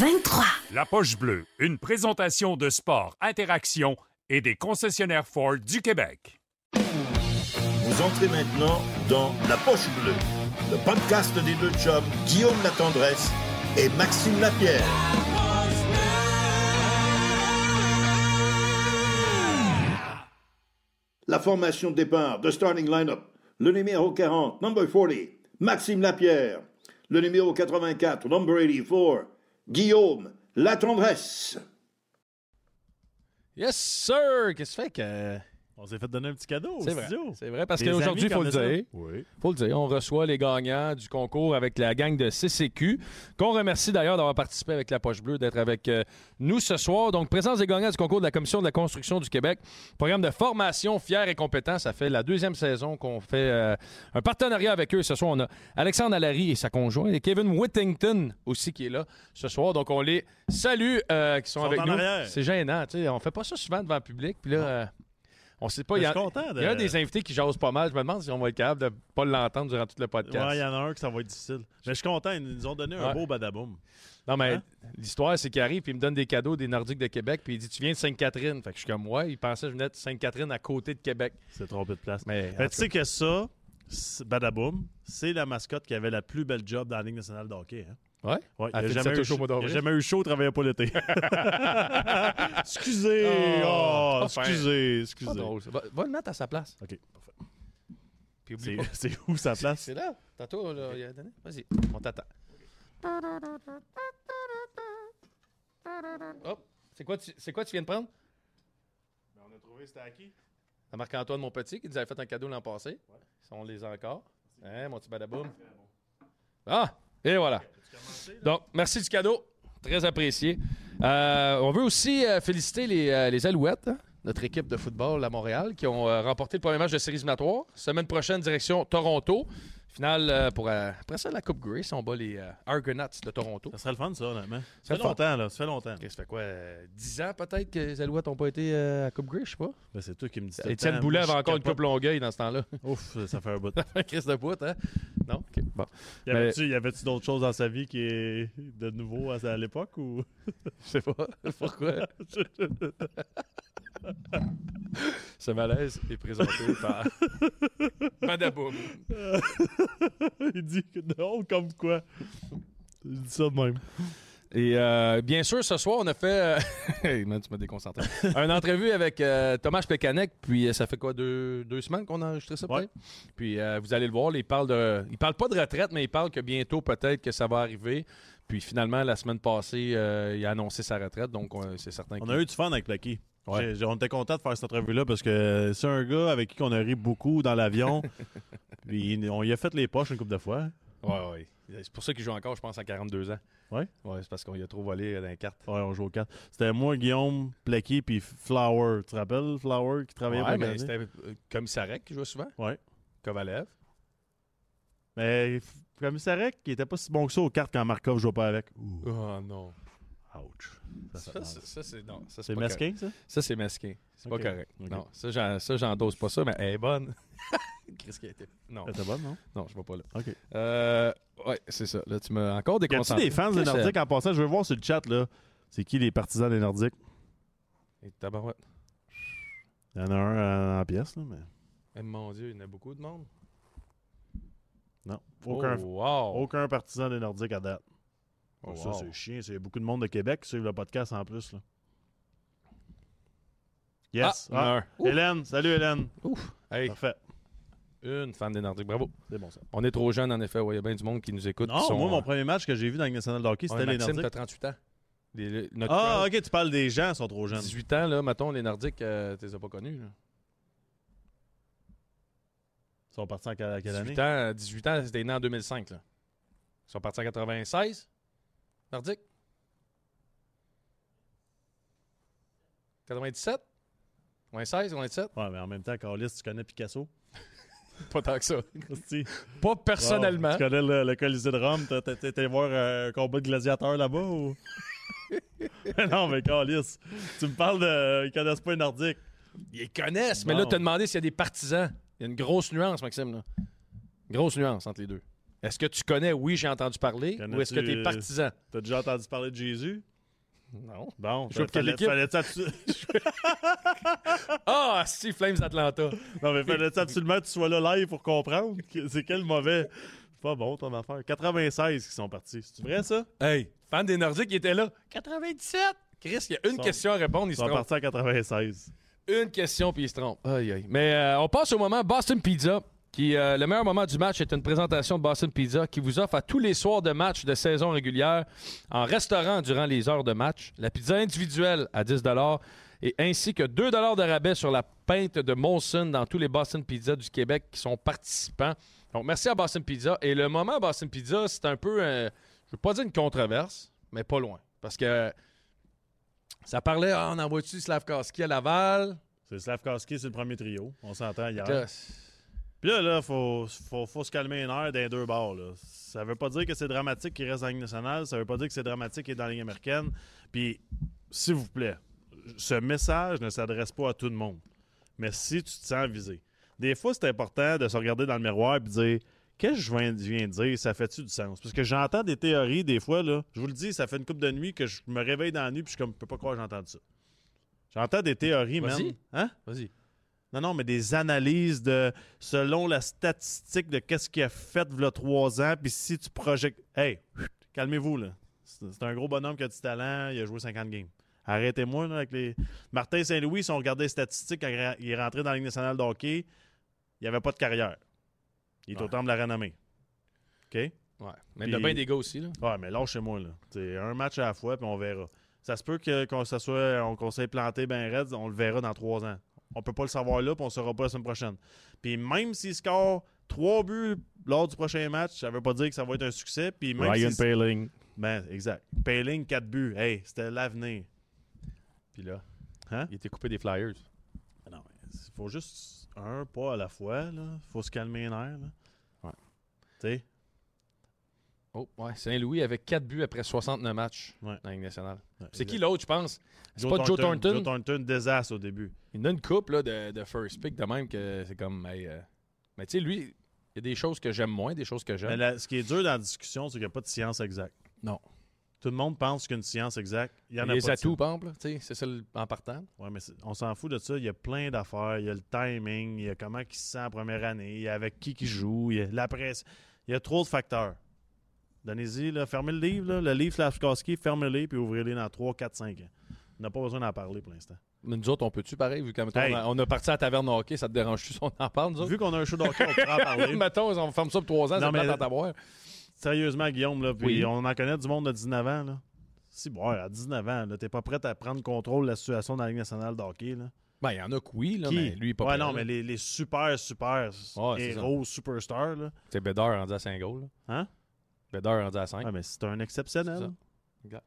23. La poche bleue, une présentation de sport, interaction et des concessionnaires Ford du Québec. Vous entrez maintenant dans La Poche Bleue, le podcast des deux chums Guillaume Latendresse et Maxime Lapierre. La formation de départ, de starting lineup, le numéro 40, number 40, Maxime Lapierre. Le numéro 84, number 84, Guillaume Latendresse. Yes, sir! Qu'est-ce que fait que. On s'est fait donner un petit cadeau au C'est vrai. studio. C'est vrai, parce Des qu'aujourd'hui, il amis faut le comme ça. dire. Oui. faut le dire, on reçoit les gagnants du concours avec la gang de CCQ, qu'on remercie d'ailleurs d'avoir participé avec la Poche Bleue, d'être avec euh, nous ce soir. Donc, présence des gagnants du concours de la Commission de la construction du Québec, programme de formation fier et compétent. Ça fait la deuxième saison qu'on fait euh, un partenariat avec eux. Ce soir, on a Alexandre Allary et sa conjointe, et Kevin Whittington aussi qui est là ce soir. Donc, on les salue, euh, qui sont, avec en nous. arrière. C'est gênant, tu sais, on fait pas ça souvent devant le public. Puis là, euh, on sait pas. Mais Il y, je a- suis content de- il y a un des invités qui jase pas mal. Je me demande si on va être capable de pas l'entendre durant tout le podcast. Ouais, il y en a un que ça va être difficile. Mais je suis content, ils nous ont donné un beau badaboum. Non, mais Hein? l'histoire, c'est qu'il arrive puis il me donne des cadeaux des Nordiques de Québec puis il dit Tu viens de Sainte-Catherine. Fait que je suis comme Ouais, il pensait que je venais de Sainte-Catherine à côté de Québec. C'est trompé de place. Mais, tu sais que ça, badaboum, c'est la mascotte qui avait la plus belle job dans la Ligue nationale de hockey. Hein? Ouais? Ouais, il a jamais eu chaud, il travaillait pas l'été. excusez, Oh, oh, excusez, excusez. Va, va le mettre à sa place. OK, parfait. Puis C'est où sa place? C'est là. Tantôt, là, il a donné. Vas-y, on t'attend. Hop. C'est quoi, tu- c'est quoi tu viens de prendre? On a trouvé, c'était à qui? À Marc-Antoine, mon petit, qui nous avait fait un cadeau l'an passé. On les a encore. Hein, mon petit badaboum? Ah! Et voilà. Donc, merci du cadeau. Très apprécié. Euh, on veut aussi euh, féliciter les, euh, Alouettes, hein, notre équipe de football à Montréal, qui ont remporté le premier match de séries éliminatoires. Semaine prochaine, direction Toronto. Finale euh, pour, euh, après ça, la Coupe Grace. On bat les euh, Argonauts de Toronto. Ça serait le fun, ça, honnêtement. Ça serait fait longtemps, là. Ça fait longtemps. Ok, Ça fait quoi? euh, 10 ans peut-être que les Alouettes n'ont pas été euh, à Coupe Grace, je sais pas. Ben, c'est toi qui me dis ça. Étienne Boulet avait encore une Coupe Longueuil dans ce temps-là. Ouf, ça fait un bout. Chris de bout, hein? Non? OK, bon. Y avait-tu y avait-tu d'autres choses dans sa vie qui est de nouveau à, à l'époque ou? Je sais pas. Pourquoi? Ce malaise est présenté par Badaboum. Il dit que non, comme quoi? Il dit ça de même. Et euh, bien sûr, ce soir, on a fait. euh, Hey, man, tu m'as déconcentré. Une entrevue avec euh, Thomas Pécanec, puis ça fait quoi, deux, deux semaines qu'on a enregistré ça, Ouais. Puis euh, vous allez le voir, il parle de. Il parle pas de retraite, mais il parle que bientôt, peut-être, que ça va arriver. Puis finalement, la semaine passée, euh, il a annoncé sa retraite, donc c'est certain On a eu du fun avec Lucky. Ouais. On était content de faire cette entrevue-là parce que c'est un gars avec qui on a ri beaucoup dans l'avion. Puis on y a fait les poches une couple de fois. Ouais, ouais. C'est pour ça qu'il joue encore, je pense, à 42 ans. Ouais? Ouais, c'est parce qu'on y a trop volé dans les cartes. Ouais, on joue aux cartes. C'était moi, Guillaume, Plecky, puis Flower. Tu te rappelles Flower qui travaillait Ouais, pour mais c'était euh, comme Sarek qui jouait souvent. Ouais. Kovalev. Mais f- comme Sarek, qui était pas si bon que ça aux cartes quand Markov jouait pas avec. Ouh, Oh non. Ouch. Ça c'est- non. Ça, C'est mesquin, ça? Ça, c'est mesquin. C'est pas correct. Non, ça, j'en- ça, j'endose pas ça, mais elle est bonne. Qu'est-ce. Non, C'était bonne, non? non, je vais pas là. OK. Euh, ouais, c'est ça. Là, tu m'as encore Y a-tu déconcentré. des fans des Nordiques en passant? Je veux voir sur le chat, là. C'est qui les partisans des Nordiques? Et tabarouette. Il y en a un euh, en pièce, là, mais. Eh, mon Dieu, il y en a beaucoup de monde. Non. Aucun, Oh, aucun partisan des Nordiques à date. Oh, ça, wow. c'est chiant. A beaucoup de monde de Québec qui suivent le podcast en plus. Là. Yes. Ah, il y en a un. Ouf. Hélène. Salut, Hélène. Ouf. Hey, Parfait. une fan des Nordiques. Bravo. C'est bon, ça. On est trop jeunes, en effet. Ouais, Il y a bien du monde qui nous écoute. Non, sont, moi, mon euh, premier match que j'ai vu dans le National hockey, c'était les Nordiques. t'as 38 ans. Les- Ah, crowd, ok, tu parles des gens, ils sont trop jeunes. 18 ans, là, mettons, les Nordiques, euh, tu les as pas connus. Là. Ils sont partis en quelle, quelle année? 18 ans, 18 ans, c'était né en 2005. Là. Ils sont partis en 96. Nordique? 97? 96, 97? Ouais, mais en même temps, Carlis, tu connais Picasso? Pas tant que ça. Pas personnellement. Wow. Tu connais le, le Colisée de Rome? T'as- T'as t'as été voir euh, un combat de gladiateurs là-bas ou? non, mais Carlis, tu me parles de. Ils connaissent pas les Nordiques. Ils connaissent, mais là, tu as demandé s'il y a des partisans. Il y a une grosse nuance, Maxime. Là. Grosse nuance entre les deux. Est-ce que tu connais, oui, j'ai entendu parler, ou est-ce que tu es partisan? T'as déjà entendu parler de Jésus? Non. Bon, Je quelle fallait, fallait-tu abso- Ah, si, Flames d'Atlanta. non, mais fallait absolument que tu sois là live pour comprendre? que- C'est quel mauvais. C'est pas bon ton affaire. 96 qui sont partis. C'est vrai ça? Hey, fan des Nordiques, il était là. 97! Chris, il y a une Sont- question à répondre, il Ils se sont trompe. partis en 96. Une question, puis il se trompe. Aïe, aïe. Mais euh, on passe au moment Boston Pizza. Qui, euh, le meilleur moment du match est une présentation de Boston Pizza qui vous offre à tous les soirs de match de saison régulière en restaurant durant les heures de match. La pizza individuelle à 10 et ainsi que 2 de rabais sur la pinte de Molson dans tous les Boston Pizza du Québec qui sont participants. Donc, merci à Boston Pizza. Et le moment Boston Pizza, c'est un peu, euh, je ne veux pas dire une controverse, mais pas loin. Parce que ça parlait, ah, on envoie-tu Slavkowski à Laval? C'est Slavkowski, c'est le premier trio. On s'entend hier. Puis là, là, faut, faut, faut se calmer une heure dans les deux bords. Là. Ça veut pas dire que c'est dramatique qu'il reste dans la Ligue nationale. Ça veut pas dire que c'est dramatique qu'il est dans la Ligue américaine. Puis, s'il vous plaît, ce message ne s'adresse pas à tout le monde. Mais si tu te sens visé. Des fois, c'est important de se regarder dans le miroir et de dire Qu'est-ce que je viens, de dire? Ça fait-tu du sens? Parce que j'entends des théories, des fois, là. Je vous le dis, ça fait une couple de nuit que je me réveille dans la nuit puis je suis comme, je peux pas croire que j'ai entendu ça. J'entends des théories, Vas-y. même. Hein? Vas-y. Non, non, mais des analyses de selon la statistique de qu'est-ce qu'il a fait a trois ans, puis si tu projettes. Hey, calmez-vous, là. C'est un gros bonhomme qui a du talent, il a joué 50 games. Arrêtez-moi, là, avec les. Martin Saint-Louis, si on regardait les statistiques quand il est rentré dans la Ligue nationale de hockey, il n'y avait pas de carrière. Il est Ouais. au temple de la renommée. OK? Ouais. Mais il a bien des gars aussi, là. Ouais, mais lâchez-moi, là. C'est un match à la fois, puis on verra. Ça se peut que, qu'on ça soit, on, qu'on s'est planté ben raide, on le verra dans trois ans. On peut pas le savoir là, puis on ne saura pas la semaine prochaine. Puis même s'il score trois buts lors du prochain match, ça veut pas dire que ça va être un succès. Puis même Ryan si- Paling. Ben, exact. Payling, quatre buts. Hey, c'était l'avenir. Puis là, Hein? il était coupé des Flyers. Non, il faut juste un pas à la fois, là. faut se calmer les nerfs, là. Ouais. Tu sais? Oh, ouais. Saint-Louis avec 4 buts après 69 matchs Ouais. dans la Ligue nationale. Ouais, C'est qui l'autre, je pense? C'est pas Joe Thornton? Joe Thornton, désastre au début. Il a une coupe là, de, de first pick de même que c'est comme. hey, euh, Mais tu sais, lui, il y a des choses que j'aime moins, des choses que Mais j'aime. la- ce qui est dur dans la discussion, c'est qu'il n'y a pas de science exacte. Non. Tout le monde pense qu'une science exacte, il y en a les pas de atouts, par exemple, c'est ça le- en partant. Ouais, mais on s'en fout de ça. Il y a plein d'affaires. Il y a le timing, il y a comment il se sent en première année, il y a avec qui qui joue, il y a la presse. Il y a trop de facteurs. Donnez-y, fermez le livre, là, le livre Slavkowski, fermez-le puis ouvrez-le dans 3, 4, 5 ans. On n'a pas besoin d'en parler pour l'instant. Mais nous autres, on peut-tu pareil, vu qu'on Hey. a, on a parti à la taverne de hockey, ça te dérange-tu si on en parle, nous autres? Vu qu'on a un show d'hockey, on pourra en parler. Mettons, on ferme ça pour 3 ans, Non, c'est mais- à. Sérieusement, Guillaume, là, puis Oui. on en connaît du monde de 19 ans. Là. Si, bon, à 19 ans, t'es pas prêt à prendre contrôle de la situation dans la Ligue nationale de hockey. Là. Ben, il y en a que oui, là, Qui? mais lui, pas ouais, prêt, non, là. mais les, les super, super Ouais, héros, superstars, là. C'est Bédard rendu à 5 goals. là. Hein? Bédard rendu à 5. Ouais, mais c'est un exceptionnel. C'est ça. Exact.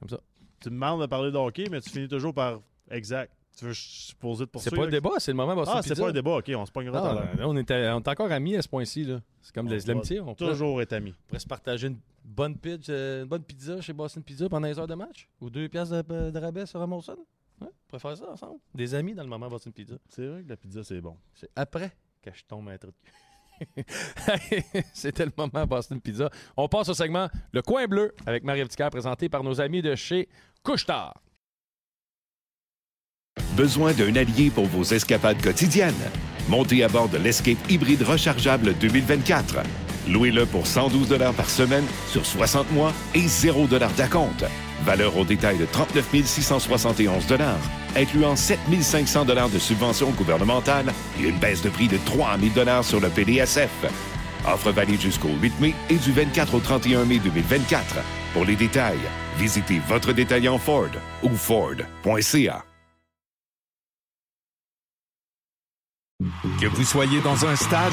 Comme ça. Tu me demandes de parler de hockey, mais tu finis toujours par exact. Tu veux supposer de C'est pas le débat, c'est le moment Boston Ah, c'est Pizza. pas un débat, ok, on se pognera tout à l'heure. on, était, on est encore amis à ce point-ci. là. C'est comme On de va l'amitié. On Toujours être amis. pourrait se partager une bonne, euh, une bonne pizza chez Boston Pizza pendant les heures de match. Ou deux pièces de, de rabais sur Amazon. Ouais, on pourrait faire ça ensemble. Des amis dans le moment Boston Pizza. C'est vrai que la pizza, c'est bon. C'est après que je tombe un trou de. C'était le moment Boston Pizza. On passe au segment Le Coin Bleu avec Marie Ticard présenté par nos amis de chez Couchetard. Besoin d'un allié pour vos escapades quotidiennes? Montez à bord de l'Escape hybride rechargeable 2024. Louez-le pour 112 par semaine sur 60 mois et 0 d'acompte. Valeur au détail de 39 671 incluant 7 500 de subventions gouvernementales et une baisse de prix de 3 000 sur le PDSF. Offre valide jusqu'au 8 mai et du 24 au 31 mai 2024. Pour les détails, visitez votre détaillant Ford ou Ford.ca. Que vous soyez dans un stade,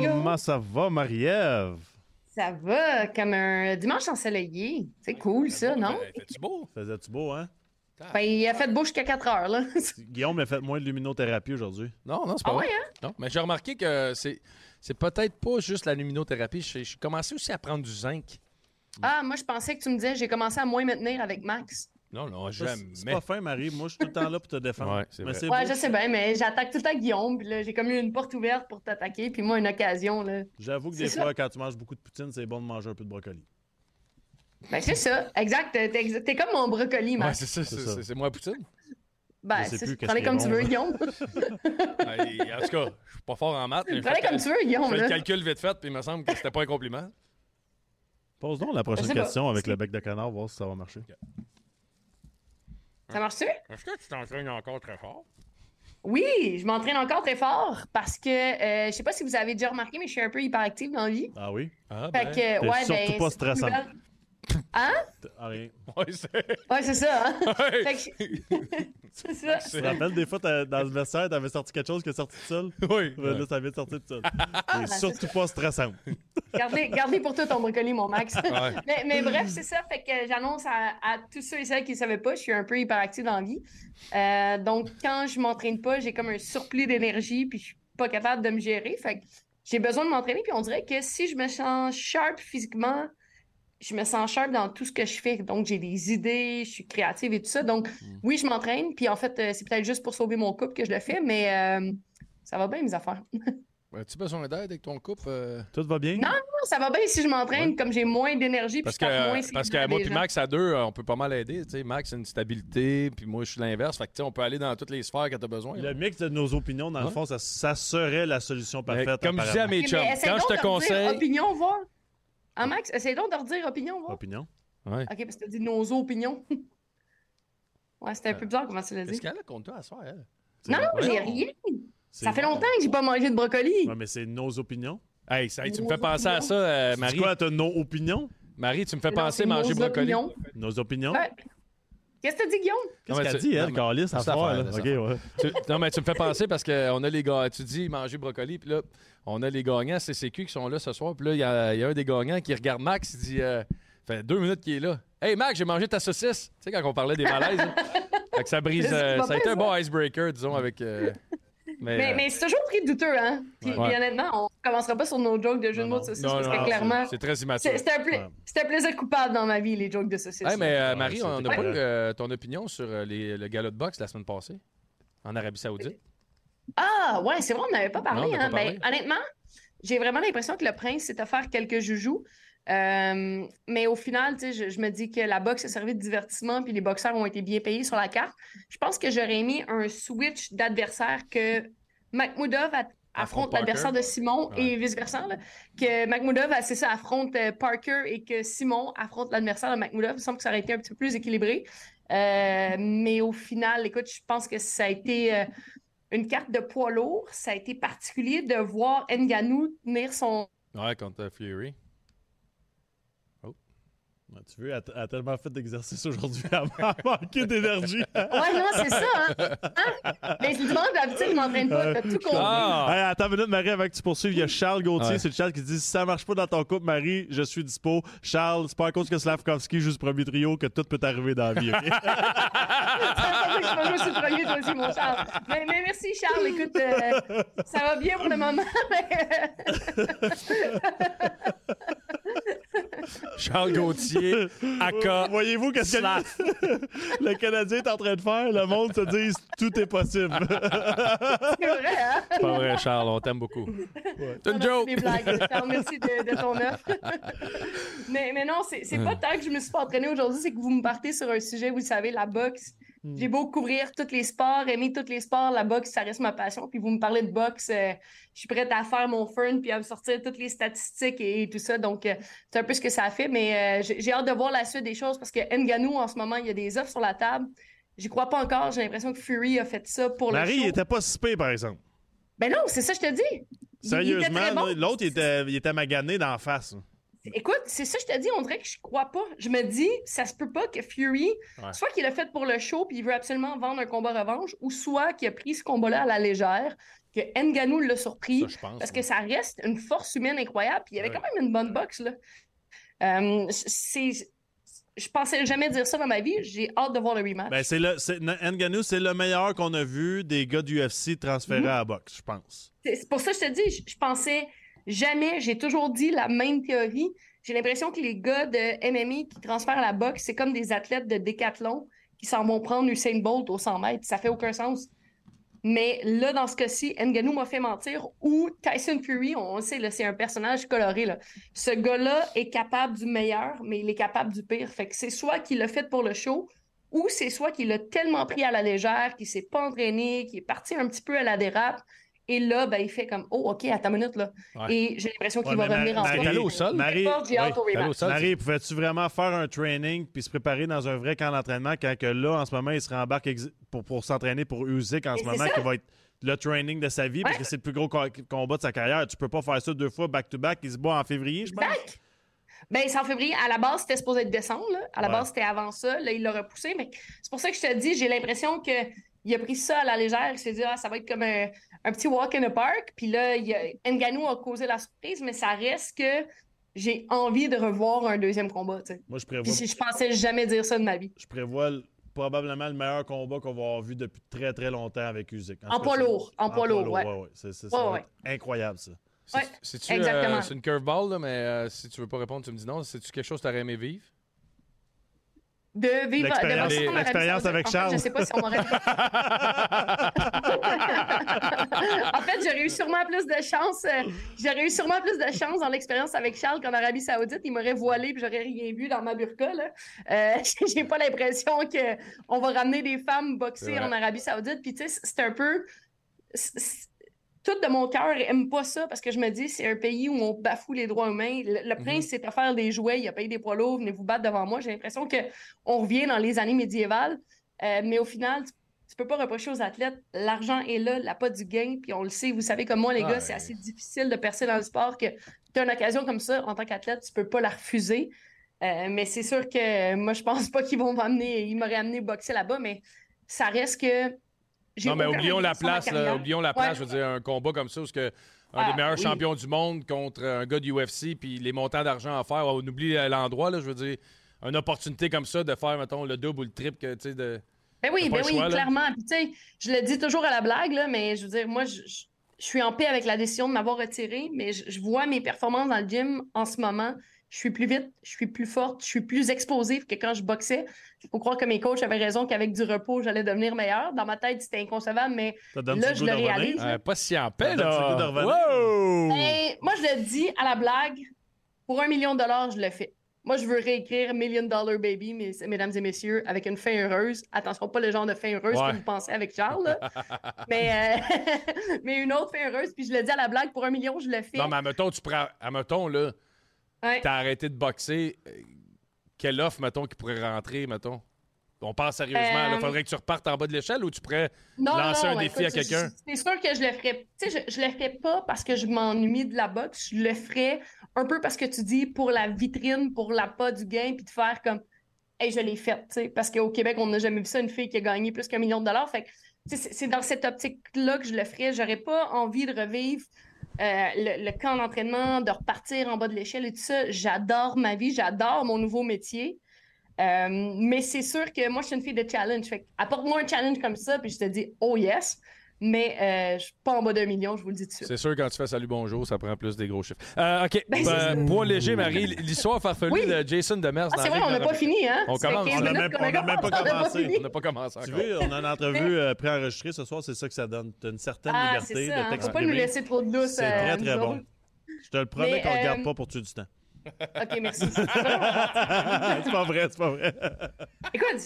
Comment ça va, Marie-Ève? Ça va comme un dimanche ensoleillé. C'est cool, ça, non? Fais-tu beau? Faisais-tu beau, hein? Ben, il a fait beau jusqu'à 4 heures, là. Guillaume a fait moins de luminothérapie aujourd'hui. Non, non, c'est pas Ah vrai. ouais, hein? Non, mais j'ai remarqué que c'est, c'est peut-être pas juste la luminothérapie. J'ai, j'ai commencé aussi à prendre du zinc. Ah, moi, je pensais que tu me disais, j'ai commencé à moins me tenir avec Max. Non, non, jamais. C'est pas fin, Marie. Moi, je suis tout le temps là pour te défendre. Ouais, c'est Mais vrai. Ouais, je sais bien, mais j'attaque tout le temps Guillaume, puis là, j'ai comme eu une porte ouverte pour t'attaquer, puis moi, une occasion, là. J'avoue que C'est des ça. fois, quand tu manges beaucoup de poutine, c'est bon de manger un peu de brocoli. Ben, c'est ça, exact. T'es, t'es- t'es comme mon brocoli, Ouais, Max. c'est ça, c'est, C'est ça. c'est- c'est moi Poutine? ben, je sais c'est- prenez comme bon, tu veux, là. Guillaume. Ben, en tout cas, je suis pas fort en maths, mais je Prenez fais, comme tu veux, je Guillaume, fais le calcul vite fait, puis il me semble que c'était pas un compliment. Pose donc la prochaine Je question avec le bec de canard, voir si ça va marcher. Ça marche-tu? Est-ce que tu t'entraînes encore très fort? Oui, je m'entraîne encore très fort parce que, euh, je sais pas si vous avez déjà remarqué, mais je suis un peu hyperactive dans la vie. Ah oui? Ah, Fait ben, que, T'es ouais, surtout ben, pas stressant. Hein? Ah, rien. ouais, c'est... Ouais, c'est ça, hein? Ouais. Fait que je- c'est ça. Tu te rappelles des fois, t'as- dans le vestiaire, t'avais sorti quelque chose qui est sorti tout seul? Oui. Ouais, Là, ça vient de sortir tout seul. Et c'est surtout pas stressant. Gardez, gardez pour toi ton brocoli, mon Max. Ouais. mais, mais bref, c'est ça. Fait que j'annonce à, à tous ceux et celles qui ne savaient pas, je suis un peu hyperactive dans la vie. Euh, donc, quand je m'entraîne pas, j'ai comme un surplus d'énergie, puis je suis pas capable de me gérer. Fait que j'ai besoin de m'entraîner, puis on dirait que si je me sens sharp physiquement, je me sens sharp dans tout ce que je fais. Donc, j'ai des idées, je suis créative et tout ça. Donc, oui, je m'entraîne, puis en fait, euh, c'est peut-être juste pour sauver mon couple que je le fais, mais euh, ça va bien, mes affaires. As-tu besoin d'aide avec ton couple? euh? Tout va bien? Non, ça va bien si je m'entraîne, comme j'ai moins d'énergie, puis Parce je tape moins que, parce moi puis. Max à deux, on peut pas mal aider. Tu sais, Max a une stabilité, puis moi je suis l'inverse. Fait que tu sais, on peut aller dans toutes les sphères que tu as besoin. Le mix de nos opinions, dans le fond, ça, ça serait la solution Mais parfaite. comme je dis à mes chums, quand je te conseille. Opinion, voir. Hein, Max? Essaye donc de redire opinion, voir. Opinion? Ouais. Ok, parce que t'as dit nos opinions. ouais, c'était un peu bizarre comment tu l'as Qu'est-ce dit. qu'elle a contre toi à soir, elle? Non, Ouais. j'ai rien. C'est- Ça fait longtemps que j'ai pas mangé de brocoli. Ouais, mais c'est nos opinions. Hey, ça, tu me fais penser à ça, euh, C'est Marie. quoi, t'as nos opinions? Marie, tu me fais penser c'est manger nos brocoli. opinions. Nos opinions? Ouais. Qu'est-ce que t'as dit, Guillaume? Qu'est-ce Non, mais qu'elle tu- dit, non, elle, mais- Carlis, à là? Ok, ouais. Tu- non, mais tu me fais penser parce qu'on a les gars. Tu dis manger brocoli, puis là, on a les gagnants CCQ qui sont là ce soir. Puis là, il y a, il y a un des gagnants qui regarde Max, il dit euh, fait deux minutes qu'il est là. Hey Max, j'ai mangé ta saucisse. Tu sais, quand on parlait des malaises. là. Fait que ça brise. Euh, ça a été un bon icebreaker, disons, avec. euh, mais, Mais, euh, mais c'est toujours très douteux, hein? Puis, Ouais. puis honnêtement, on commencera pas sur nos jokes de jeux de mots de saucisses non, parce non, que non, clairement, c'est- très immature. c'est c'est un, pla- Ouais. c'est un plaisir coupable dans ma vie, les jokes de saucisses. Hey, mais euh, Ouais, Marie, on n'a c'était pas eu euh, ton opinion sur les- le galop de boxe la semaine passée en Arabie Saoudite? Ah, ouais, c'est vrai, on n'avait pas parlé. Non, on n'a hein. pas Ben, honnêtement, j'ai vraiment l'impression que le prince s'est offert quelques joujoux. Euh, mais au final, tu sais, je, je me dis que la boxe a servi de divertissement puis les boxeurs ont été bien payés sur la carte. Je pense que j'aurais mis un switch d'adversaire que Makhmoudov affronte l'adversaire de Simon et vice-versa. Que Makhmoudov, c'est ça, affronte euh, Parker et que Simon affronte l'adversaire de Makhmoudov. Il me semble que ça aurait été un petit peu plus équilibré. Euh, mais au final, écoute, je pense que ça a été euh, une carte de poids lourd. Ça a été particulier de voir Nganou tenir son. Ouais, contre Fury. Ouais, Tu veux, elle, a- elle a tellement fait d'exercice aujourd'hui, elle a manqué d'énergie. Ouais, non, c'est ça, hein? Hein? Mais c'est dimanche, d'habitude, je m'entraîne pas. T'as tout compris. Ah! Hey, attends une minute, Marie, avant que tu poursuives, il y a Charles Gauthier, Ouais. c'est le Charles qui dit si ça marche pas dans ton couple, Marie, je suis dispo. Charles, c'est pas à cause que Slavkovski joue ce premier trio que tout peut arriver dans la vie. ok? C'est pas que je vais jouer sur le premier, toi aussi, mon Charles. Mais, mais merci, Charles. Écoute, euh, ça va bien pour le moment. mais- Charles Gauthier, aka. Voyez-vous qu'est-ce que le Canadien est en train de faire? Le monde se dit tout est possible. C'est vrai, hein? C'est pas vrai, Charles, on t'aime beaucoup. C'est une joke. Des blagues. Charles, merci de, de ton offre. mais, mais non, c'est c'est pas tant que je me suis pas entraînée aujourd'hui, c'est que vous me partez sur un sujet, vous savez, la boxe. J'ai beau couvrir tous les sports, aimer tous les sports, la boxe, ça reste ma passion. Puis vous me parlez de boxe, euh, je suis prête à faire mon fun puis à me sortir toutes les statistiques et, et tout ça. Donc, euh, c'est un peu ce que ça a fait. Mais euh, j'ai hâte de voir la suite des choses parce que Nganou, en ce moment, il y a des offres sur la table. J'y crois pas encore. J'ai l'impression que Fury a fait ça pour Marie, le show. il était pas si pire, par exemple. Ben non, c'est ça, je te dis. Il- il était Sérieusement, très bon. l'autre, il était, il était magané d'en face. Écoute, c'est ça, je te dis, on dirait que je crois pas. Je me dis, ça se peut pas que Fury, Ouais. soit qu'il l'a fait pour le show puis il veut absolument vendre un combat revanche, ou soit qu'il a pris ce combat-là à la légère, que Nganou l'a surpris, Ça, je pense. parce ouais. que ça reste une force humaine incroyable, puis il y avait Ouais. quand même une bonne boxe, là. Euh, c'est... Je pensais jamais dire ça dans ma vie, j'ai hâte de voir le rematch. Ben, c'est le, c'est, Ngannou, c'est le meilleur qu'on a vu des gars du UFC transférés Mhm. à la boxe, je pense. C'est c'est pour ça que je te dis, je, je pensais jamais, j'ai toujours dit la même théorie. J'ai l'impression que les gars de MMA qui transfèrent la boxe, c'est comme des athlètes de décathlon qui s'en vont prendre Usain Bolt au 100 mètres. Ça fait aucun sens. Mais là, dans ce cas-ci, Nganou m'a fait mentir ou Tyson Fury, on sait, c'est un personnage coloré. Ce gars-là est capable du meilleur, mais il est capable du pire. Fait que c'est soit qu'il l'a fait pour le show, ou c'est soit qu'il l'a tellement pris à la légère, qu'il s'est pas entraîné, qu'il est parti un petit peu à la dérape. Et là, ben, il fait comme Oh, OK, à ta minute, là. Ouais. Et j'ai l'impression qu'il Ouais, va revenir en Marie-. Allé au sol? Marie- oui. Marie, pouvais-tu vraiment faire un training puis se préparer dans un vrai camp d'entraînement quand que là, en ce moment, il se rembarque pour, pour s'entraîner pour Usyk en ce moment, qui va être le training de sa vie parce que c'est le plus gros co- combat de sa carrière. Tu peux pas faire ça deux fois back-to-back. Il se bat en février, je pense. Exact. Ben, c'est en février. À la base, c'était supposé être décembre. Là. À la Ouais. base, c'était avant ça. Là, il l'a repoussé. Mais c'est pour ça que je te dis, j'ai l'impression que il a pris ça à la légère. Il s'est dit, ah, ça va être comme un, un petit walk in the park. Puis là, il a- Ngannou a causé la surprise, mais ça reste que j'ai envie de revoir un deuxième combat. tu sais. Moi, je prévois, Puis je pensais jamais dire ça de ma vie. je prévois le- probablement le meilleur combat qu'on va avoir vu depuis très, très longtemps avec Usyk. En cas, poids lourd, en poids lourd, ouais. ouais. C'est, c'est- ça Ouais, incroyable, ça. C'est- Ouais, C'est-tu, exactement. euh, c'est une curveball, là, mais euh, si tu veux pas répondre, tu me dis non. C'est-tu quelque chose que tu aurais aimé vivre? De vivre L'expérience- voir ça en avec fait, Charles. je sais pas si on m'aurait. en fait, j'aurais eu sûrement plus de chance. euh, j'aurais eu sûrement plus de chance dans l'expérience avec Charles qu'en Arabie Saoudite. Il m'aurait voilé puis j'aurais rien vu dans ma burqa. Là. Euh, j'ai pas l'impression que on va ramener des femmes boxer en Arabie Saoudite. Puis tu sais, c'est un peu. Tout de mon cœur aime pas ça parce que je me dis c'est un pays où on bafoue les droits humains. Le, le prince c'est à faire des jouets, il a payé des poids lourds, venez vous battre devant moi. J'ai l'impression que on revient dans les années médiévales. Euh, mais au final, tu, tu peux pas reprocher aux athlètes. L'argent est là, la pas du gain. Puis on le sait, vous savez comme moi, les Ah, gars, ouais. c'est assez difficile de percer dans le sport que tu as une occasion comme ça en tant qu'athlète, tu peux pas la refuser. Euh, mais c'est sûr que moi, je pense pas qu'ils vont m'amener, ils m'auraient amené boxer là-bas, mais ça reste que. Non, mais oublions la place. là, oublions la Ouais. place. Je veux dire, un combat comme ça, où ce que un des Ah, meilleurs oui. champions du monde contre un gars du UFC, puis les montants d'argent à faire, on oublie l'endroit, là, je veux dire, une opportunité comme ça de faire, mettons, le double ou le triple, que, tu sais, de... Ben oui, ben oui, choix, clairement. Puis tu sais, je le dis toujours à la blague, là, mais je veux dire, moi, je suis en paix avec la décision de m'avoir retiré, mais je, je vois mes performances dans le gym en ce moment. Je suis plus vite, je suis plus forte, je suis plus explosive que quand je boxais. Il faut croire que mes coachs avaient raison qu'avec du repos, j'allais devenir meilleure. Dans ma tête, c'était inconcevable, mais Là, je le réalise. Euh, pas si en paix, là! revenir. Wow! Ben, moi, je le dis à la blague. Pour un million de dollars, je le fais. Moi, je veux réécrire Million Dollar Baby, mes- mesdames et messieurs, avec une fin heureuse. Attention, pas le genre de fin heureuse Ouais. que vous pensez avec Charles, là. mais, euh, mais une autre fin heureuse. Puis je le dis à la blague, pour un million, je le fais. Non, mais admettons, tu prends... Admettons, là, Ouais. t'as arrêté de boxer. euh, Quelle offre, mettons, qui pourrait rentrer, mettons? On pense sérieusement, il Euh, faudrait que tu repartes en bas de l'échelle ou tu pourrais Non, lancer non, un défi à quelqu'un? C'est sûr que je le ferais. Tu sais, je, je le ferais pas parce que je m'ennuie de la boxe. Je le ferais un peu parce que tu dis pour la vitrine, pour la pas du gain, puis de faire comme, hey, je l'ai faite. tu sais, Parce qu'au Québec, on n'a jamais vu ça, une fille qui a gagné plus qu'un million de dollars. Fait c'est dans cette optique-là que je le ferais. J'aurais pas envie de revivre euh, le, camp d'entraînement, de repartir en bas de l'échelle et tout ça. J'adore ma vie, j'adore mon nouveau métier. Euh, mais c'est sûr que moi, je suis une fille de challenge. Fait apporte-moi un challenge comme ça, puis je te dis, oh yes. Mais euh, je suis pas en bas d'un million, je vous le dis tout de suite. C'est sûr, quand tu fais salut bonjour, ça prend plus des gros chiffres. Euh, OK. Ben, Ben, poids léger, Marie. L'histoire farfelue Oui. de Jason Demers. Ah, c'est vrai, on n'a pas fini, hein? On commence. 15 On a minutes même- qu'on on a même pas commencé. On n'a pas commencé Tu encore. veux, on a une entrevue euh, préenregistrée ce soir, c'est ça que ça donne. Tu as une certaine Ah, liberté ça, de hein. Faut pas nous t'exprimer. laisser trop de douce. C'est euh, très, nous très bon. autres. Je te le promets qu'on ne regarde euh, pas pour tuer du temps. OK, merci. c'est pas vrai, c'est pas vrai. Écoute,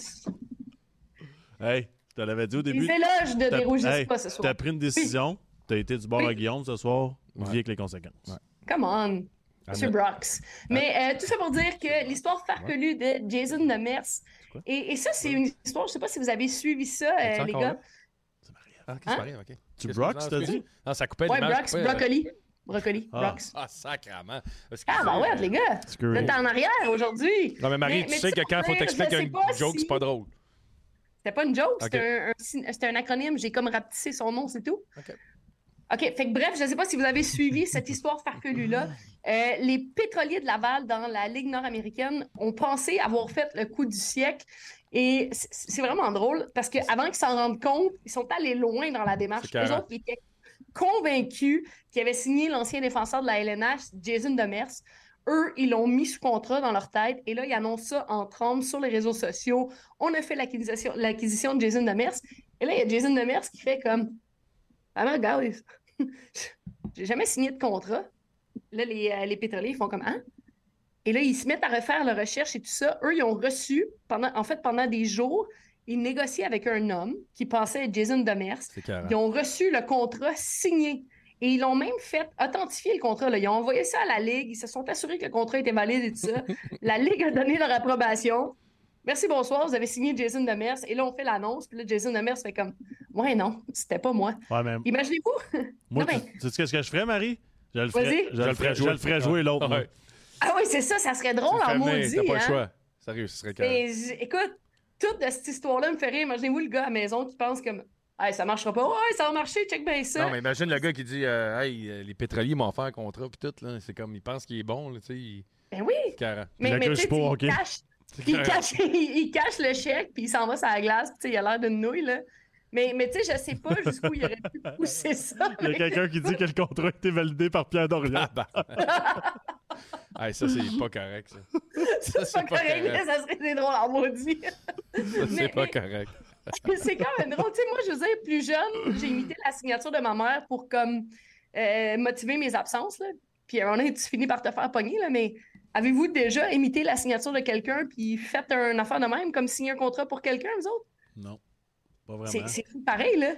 hey, te l'avais dit au début? les éloges de T'as- dérougissent hey, pas ce soir. T'as pris une décision, t'as été du bord à Oui. Guillaume ce soir, Ouais. vis avec les conséquences. Come on, Ah, Monsieur mais- Brox. Mais euh, tout ça pour dire que l'histoire farfelue de Jason Demers, quoi? et, et ça, c'est une histoire, je sais pas si vous avez suivi ça, euh, les gars. là? Ah, qu'est-ce qui Hein? OK. Tu Brox, t'as dit? Non, ça coupait Ouais. Brox, coupait, euh, brocoli. Brocoli, Ah. Brox. Ah, sacrement. Ah, ben ouais, les gars. Êtes en arrière aujourd'hui. Non, mais Marie, Mais- tu mais sais que quand il faut t'expliquer une pas joke, si- c'est pas drôle. C'était pas une joke, Ok. c'était un, acronyme. J'ai comme rapetissé son nom, c'est tout. Ok. OK, fait que bref, je ne sais pas si vous avez suivi cette histoire farfelue-là. Euh, les pétroliers de Laval dans la Ligue nord-américaine ont pensé avoir fait le coup du siècle. Et c'est vraiment drôle parce qu'avant qu'ils s'en rendent compte, ils sont allés loin dans la démarche. Eux autres, ils étaient convaincus qu'ils avaient signé l'ancien défenseur de la LNH, Jason Demers. Eux, ils l'ont mis sous contrat dans leur tête et là, ils annoncent ça en trombe sur les réseaux sociaux. On a fait l'acquisition l'acquisition de Jason Demers. Et là, il y a Jason Demers qui fait comme Ah, mais regarde, j'ai jamais signé de contrat. Là, les, euh, les pétroliers, ils font comme Hein? Et là, ils se mettent à refaire leurs recherches et tout ça. Eux, ils ont reçu, pendant, en fait, pendant des jours, ils négociaient avec un homme qui pensait être Jason Demers. Ils ont reçu le contrat signé. Et ils l'ont même fait authentifier le contrat. là. Ils ont envoyé ça à la Ligue. Ils se sont assurés que le contrat était valide et tout ça. la Ligue a donné leur approbation. Merci, bonsoir. Vous avez signé Jason Demers. Et là, on fait l'annonce. Puis là, Jason Demers fait comme Ouais, non, c'était pas moi. Ouais, mais Imaginez-vous. moi, Non, mais- tu sais ce que je ferais, Marie? Je le ferais, Vas-y. je le ferais, je le ferais jouer l'autre. moi. Ouais. Ah oui, c'est ça. Ça serait drôle en maudit. T'as pas hein? le choix. Sérieux, ce serait. Mais j- écoute, toute de cette histoire-là me fait rire. Imaginez-vous le gars à la maison qui pense comme Hey, ça marchera pas. Ouais, ça va marcher, check bien ça. Non, mais imagine le gars qui dit euh, Hey, les pétroliers m'ont fait un contrat, puis tout, là. C'est comme, il pense qu'il est bon, là, tu sais. il- Ben oui. Carré. Mais, mais tu pas, cache, il, cache, il, il cache le chèque, puis il s'en va sur la glace, puis tu sais, il a l'air d'une nouille, là. Mais, mais tu sais, je sais pas jusqu'où il aurait pu pousser ça. Il y a quelqu'un qui dit que le contrat a été validé par Pierre Dorion. Ah, bah. Hey, ça, c'est pas correct, ça. C'est c'est pas pas correct, correct. mais ça serait des drôles en maudit. Ça, Mais- c'est pas mais- correct. c'est quand même drôle. Tu sais, moi, je veux dire, plus jeune, j'ai imité la signature de ma mère pour comme euh, motiver mes absences. Là. Puis à un moment donné, tu finis par te faire pogner, là, mais avez-vous déjà imité la signature de quelqu'un puis fait un affaire de même, comme signer un contrat pour quelqu'un, vous autres? Non, pas C'est vraiment. c'est pareil, là.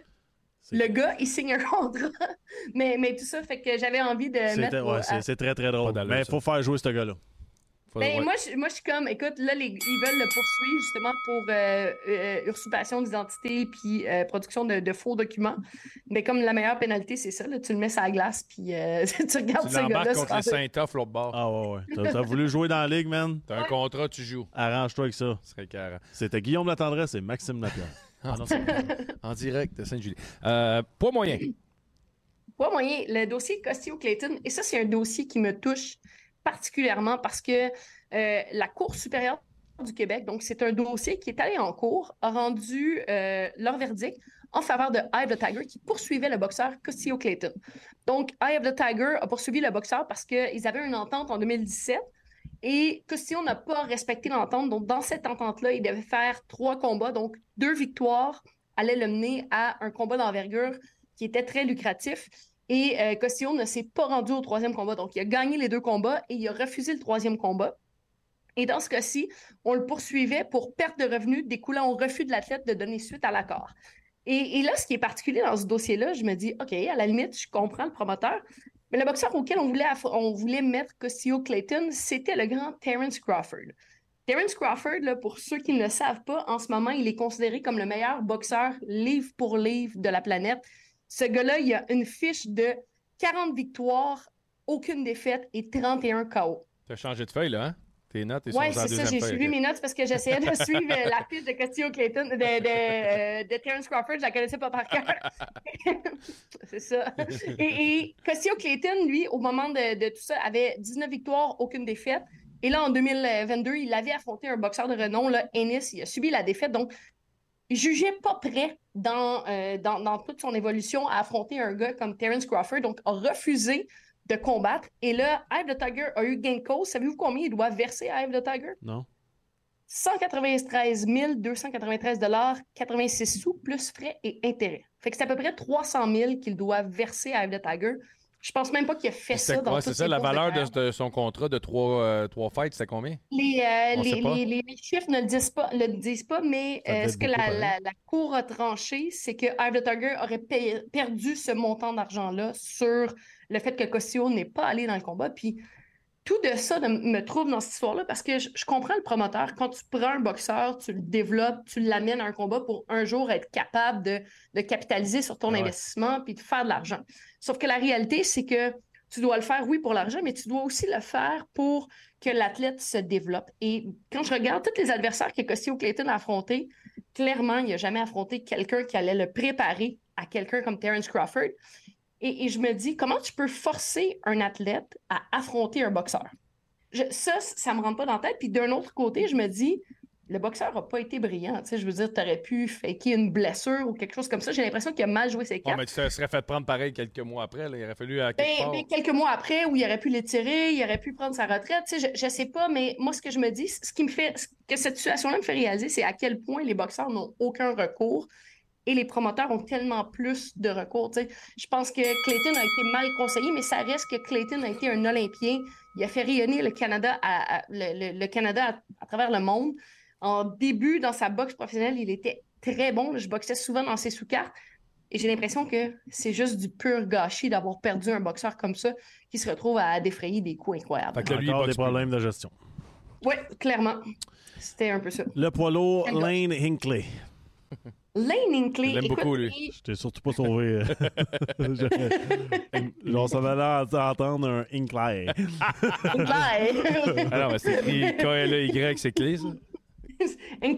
Le gars, il signe un contrat. mais, mais tout ça fait que j'avais envie de mettre... ouais, c'est très, très drôle. Mais il faut faire jouer ce gars-là. Ben, ouais. moi, je, moi, je suis comme, écoute, là, les- ils veulent le poursuivre justement pour euh, euh, usurpation d'identité puis euh, production de, de faux documents. Mais comme la meilleure pénalité, c'est ça, là, tu le mets sur la glace puis euh, tu regardes Tu ce gars-là. contre les l'autre bord. Ah ouais, ouais. T'as t'as voulu jouer dans la ligue, man? T'as un contrat, tu joues. Arrange-toi avec ça. Ce serait carré. C'était Guillaume Latendresse et Maxime Lapierre. En direct de Sainte-Julie. Euh, poids moyen. Pas moyen. Le dossier Costio-Clayton, et ça, c'est un dossier qui me touche particulièrement parce que euh, la Cour supérieure du Québec, donc c'est un dossier qui est allé en cours, a rendu euh, leur verdict en faveur de Eye of the Tiger qui poursuivait le boxeur Costio-Clayton. Donc, Eye of the Tiger a poursuivi le boxeur parce qu'ils avaient une entente en 2017 et Costio n'a pas respecté l'entente. Donc, dans cette entente-là, il devait faire trois combats. Donc, deux victoires allaient le mener à un combat d'envergure qui était très lucratif. Et euh, Costillon ne s'est pas rendu au troisième combat. Donc, il a gagné les deux combats et il a refusé le troisième combat. Et dans ce cas-ci, on le poursuivait pour perte de revenus découlant au refus de l'athlète de donner suite à l'accord. Et, là, ce qui est particulier dans ce dossier-là, je me dis, OK, à la limite, je comprends le promoteur, mais le boxeur auquel on voulait, mettre Costillo Clayton, c'était le grand Terence Crawford. Terence Crawford, là, pour ceux qui ne le savent pas, en ce moment, il est considéré comme le meilleur boxeur livre pour livre de la planète. Ce gars-là, il a une fiche de 40 victoires, aucune défaite et 31 KO. T'as changé de feuille, là, hein? Tes notes, Oui, c'est ça. J'ai suivi mes notes parce que j'essayais de suivre la fiche de Costillo Clayton, de, de, de Terence Crawford. Je la connaissais pas par cœur. c'est ça. Et, et Costillo Clayton, lui, au moment de, de tout ça, avait 19 victoires, aucune défaite. Et là, en 2022, il avait affronté un boxeur de renom, là, Ennis. Il a subi la défaite. Donc, jugeait pas prêt dans, euh, dans, dans toute son évolution à affronter un gars comme Terence Crawford, donc a refusé de combattre. Et là, Ive the Tiger a eu gain de cause. Savez-vous combien il doit verser à Ive the Tiger? Non. 193 293 86 sous, plus frais et intérêts. Fait que c'est à peu près 300 000 qu'il doit verser à Ive the Tiger. Je pense même pas qu'il a fait ça C'est dans c'est ça, la valeur de, de son contrat de trois, euh, trois fights, c'était combien? Les, euh, les, chiffres ne le disent pas, le disent pas mais euh, ce que la, pareil. la- la Cour a tranché, c'est que Ive the Tiger aurait perdu ce montant d'argent-là sur le fait que Cosio n'est pas allé dans le combat. Puis tout de ça de- me trouve dans cette histoire-là parce que je, je comprends le promoteur. Quand tu prends un boxeur, tu le développes, tu l'amènes à un combat pour un jour être capable de, de capitaliser sur ton Ouais. investissement puis de faire de l'argent. Sauf que la réalité, c'est que tu dois le faire, oui, pour l'argent, mais tu dois aussi le faire pour que l'athlète se développe. Et quand je regarde tous les adversaires que Costio Clayton a affrontés, clairement, il n'a jamais affronté quelqu'un qui allait le préparer à quelqu'un comme Terence Crawford. Et, et je me dis, comment tu peux forcer un athlète à affronter un boxeur? Je- ça, ça me rentre pas dans la tête. Puis d'un autre côté, je me dis, le boxeur n'a pas été brillant. Tu sais, je veux dire, tu aurais pu faker une blessure ou quelque chose comme ça. J'ai l'impression qu'il a mal joué ses cartes. mais tu te serais fait prendre pareil quelques mois après. là. Il aurait fallu à quelque Ben, part. ben, quelques mois après, où il aurait pu l'étirer, il aurait pu prendre sa retraite. Tu sais, je, je sais pas, mais moi, ce que je me dis, ce qui me fait, ce que cette situation-là me fait réaliser, c'est à quel point les boxeurs n'ont aucun recours et les promoteurs ont tellement plus de recours. Je pense que Clayton a été mal conseillé, mais ça reste que Clayton a été un Olympien. Il a fait rayonner le Canada à, à- le, le- le Canada à, à travers le monde. En début, dans sa boxe professionnelle, il était très bon. Je boxais souvent dans ses sous-cartes. Et j'ai l'impression que c'est juste du pur gâchis d'avoir perdu un boxeur comme ça qui se retrouve à défrayer des coups incroyables. Fait que là, lui, il des problèmes de gestion. Oui, clairement. C'était un peu ça. Le poids lourd? Lane Hinkley. Lane Hinkley. Je l'aime beaucoup, lui. il- Je t'ai surtout pas sauvé. Je- Genre, ça va l'air d'entendre un. Ah non, mais c'est écrit K-L-E-Y, c'est clé, ça. Une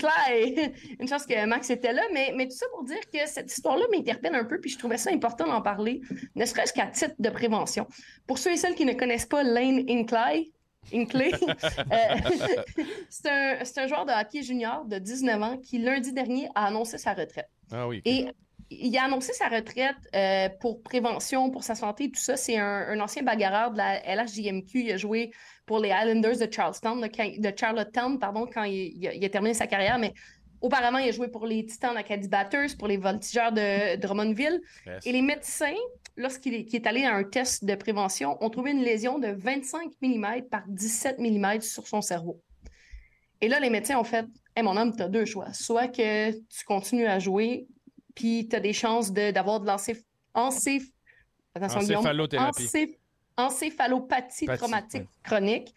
chance que Max était là, mais, mais tout ça pour dire que cette histoire-là m'interpelle un peu, puis je trouvais ça important d'en parler, ne serait-ce qu'à titre de prévention. Pour ceux et celles qui ne connaissent pas Lane Hinkley, Hinkley, euh, c'est un, joueur de hockey junior de 19 ans qui, lundi dernier, a annoncé sa retraite. Ah oui. Et il a annoncé sa retraite euh, pour prévention, pour sa santé, tout ça. C'est un, un ancien bagarreur de la LHJMQ. Il a joué pour les Islanders de Charlestown, de, Charlottetown, pardon, quand il, il a, il a terminé sa carrière. Mais auparavant, il a joué pour les Titans d'Acadie Batters, pour les Voltigeurs de Drummondville. Yes. Et les médecins, lorsqu'il est, allé à un test de prévention, ont trouvé une lésion de 25 mm par 17 mm sur son cerveau. Et là, les médecins ont fait Hey, mon homme, tu as deux choix. Soit que tu continues à jouer, puis tu as des chances de- d'avoir de, l'encéph... encéph... Attention, Guillaume. Encéphalothérapie. Encéph- Encéphalopathie Pathie, traumatique ouais. chronique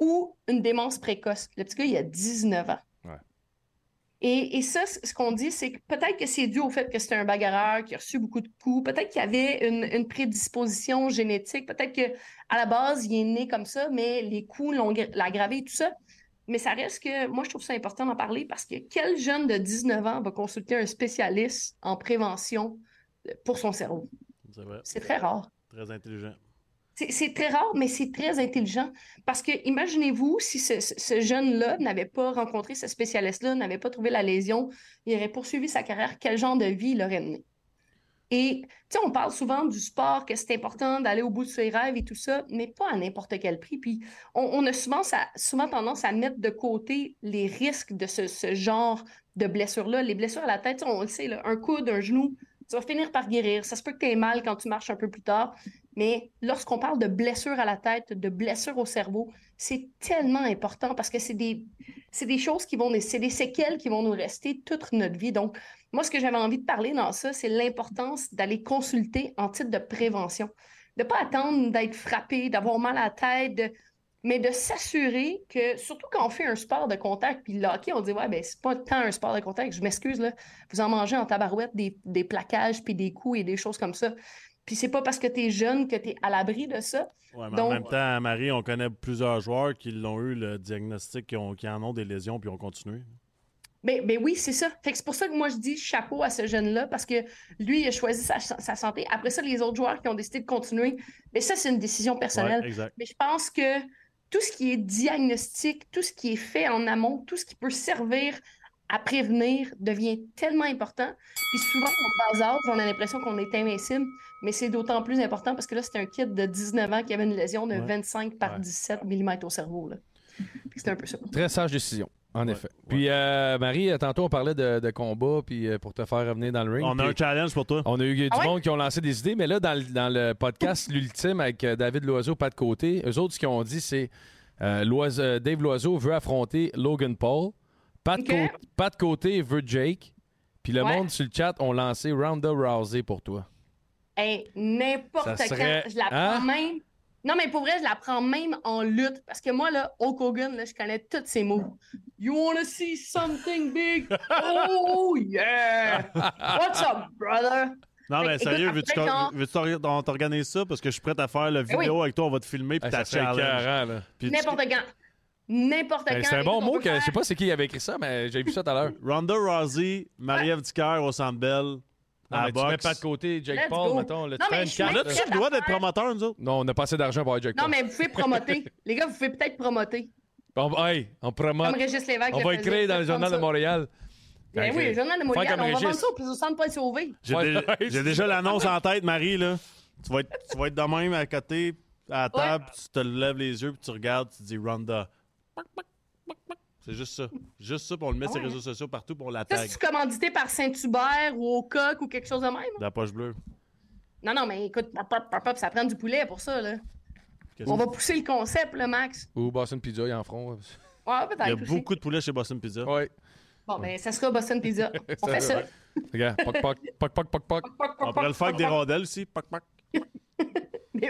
ou une démence précoce. Le petit gars, il a 19 ans. Et, et ça, ce qu'on dit, c'est que peut-être que c'est dû au fait que c'était un bagarreur qui a reçu beaucoup de coups, peut-être qu'il avait une, une prédisposition génétique, peut-être que à la base, il est né comme ça, mais les coups l'ont gra- l'ont aggravé et tout ça. Mais ça reste que moi, je trouve ça important d'en parler parce que quel jeune de 19 ans va consulter un spécialiste en prévention euh, pour son cerveau? C'est très rare. Très intelligent. C'est très rare, mais c'est très intelligent. Parce que imaginez-vous si ce, jeune-là n'avait pas rencontré ce spécialiste-là, n'avait pas trouvé la lésion, il aurait poursuivi sa carrière, quel genre de vie il aurait mené? Et tu sais, on parle souvent du sport, que c'est important d'aller au bout de ses rêves et tout ça, mais pas à n'importe quel prix. Puis on, a souvent, tendance à mettre de côté les risques de ce, ce genre de blessures-là. Les blessures à la tête, on le sait, là, un coude, un genou, tu vas finir par guérir. Ça se peut que tu aies mal quand tu marches un peu plus tard, mais lorsqu'on parle de blessures à la tête, de blessures au cerveau, c'est tellement important parce que c'est des, c'est des choses qui vont, c'est des séquelles qui vont nous rester toute notre vie. Donc, moi, ce que j'avais envie de parler dans ça, c'est l'importance d'aller consulter en titre de prévention. De ne pas attendre d'être frappé, d'avoir mal à la tête, de- mais de s'assurer que, surtout quand on fait un sport de contact, puis le hockey, on dit, ouais, ben, c'est pas tant un sport de contact, je m'excuse, là, vous en mangez en tabarouette des, des plaquages, puis des coups et des choses comme ça. Puis c'est pas parce que tu es jeune que tu es à l'abri de ça. Ouais, mais Donc- en même temps, Marie, on connaît plusieurs joueurs qui l'ont eu le diagnostic, qui, ont- qui en ont des lésions, puis ont continué. Ben, ben oui, c'est ça. Fait que c'est pour ça que moi je dis chapeau à ce jeune-là parce que lui, il a choisi sa, sa santé. Après ça, les autres joueurs qui ont décidé de continuer, mais ça, c'est une décision personnelle. Ouais. Mais je pense que tout ce qui est diagnostic, tout ce qui est fait en amont, tout ce qui peut servir à prévenir devient tellement important. Puis souvent, en bas âge, on a l'impression qu'on est invincible, mais c'est d'autant plus important parce que là, c'était un kid de 19 ans qui avait une lésion de Ouais. 25 par Ouais. 17 mm au cerveau. là. Puis C'est un peu ça. Très sage décision, en effet. Puis, euh, Marie, euh, tantôt, on parlait de, de combat puis euh, pour te faire revenir dans le ring. On a un challenge pour toi. on a eu du Ah ouais? monde qui ont lancé des idées, mais là, dans le, dans le podcast L'Ultime avec euh, David Loiseau, pas de côté, eux autres, ce qu'ils ont dit, c'est euh, Loise- euh, Dave Loiseau veut affronter Logan Paul. Pas de, Ok. côté, pas de côté veut Jake. Puis le Ouais. monde sur le chat ont lancé Ronda Rousey pour toi. Hey, n'importe quand, serait- je la Hein? prends même. Non, mais pour vrai, je la prends même en lutte. Parce que moi, là, Hulk Hogan, là, je connais tous ses mots. You wanna see something big? Oh, yeah! What's up, brother? Non, mais sérieux, veux-tu quand- veux-tu t'or- on t'organise ça? Parce que je suis prêt à faire la Eh oui. vidéo avec toi, on va te filmer puis Hey, ta ça serait challenge. tu- N'importe quand. N'importe Hey, quand. c'est un bon mot que je sais pas c'est qui avait écrit ça, mais j'ai vu ça tout à l'heure. Ronda Rousey, Marie-Ève Dicker au Centre Bell, Non, mais tu mets pas de côté Jake Let's Paul, go. mettons. Là, tu Non, fais mais une je suis carte. là. Là-dessus, le droit d'être promoteur, nous autres. Non, on a pas assez d'argent pour avoir Jake Non, Paul. mais vous pouvez promoter. Les gars, vous pouvez peut-être promoter. On, hey, on promote. Comme Régis Lévesque. On le va faisait, écrire dans le journal de Montréal. Ben oui, le journal de Montréal. comme On va Régis. vendre ça au plus au centre Paul Sauvé. J'ai Ouais, déjà, j'ai déjà l'annonce en tête, Marie. Là. Tu, vas être, tu vas être de même à côté, à la table, puis tu te lèves les yeux, puis tu regardes, tu dis Ronda. C'est juste ça. Juste ça, puis on le met Ah sur les réseaux sociaux partout pour la Ça, tag. c'est commandité par Saint-Hubert ou au coq ou quelque chose de même? De la poche bleue. Non, non, mais écoute, pop, pop, pop, ça prend du poulet pour ça, là. Qu'est-ce On que- va pousser le concept, là, Max. Ou Boston Pizza, ils en. Ouais, Il y a aussi. beaucoup de poulet chez Boston Pizza. Ouais. Bon, ben, ça sera Boston Pizza. On Ça, fait ça. Regarde, poc, poc, poc, poc, poc, poc. On pourrait le faire avec des rondelles aussi. Poc, poc.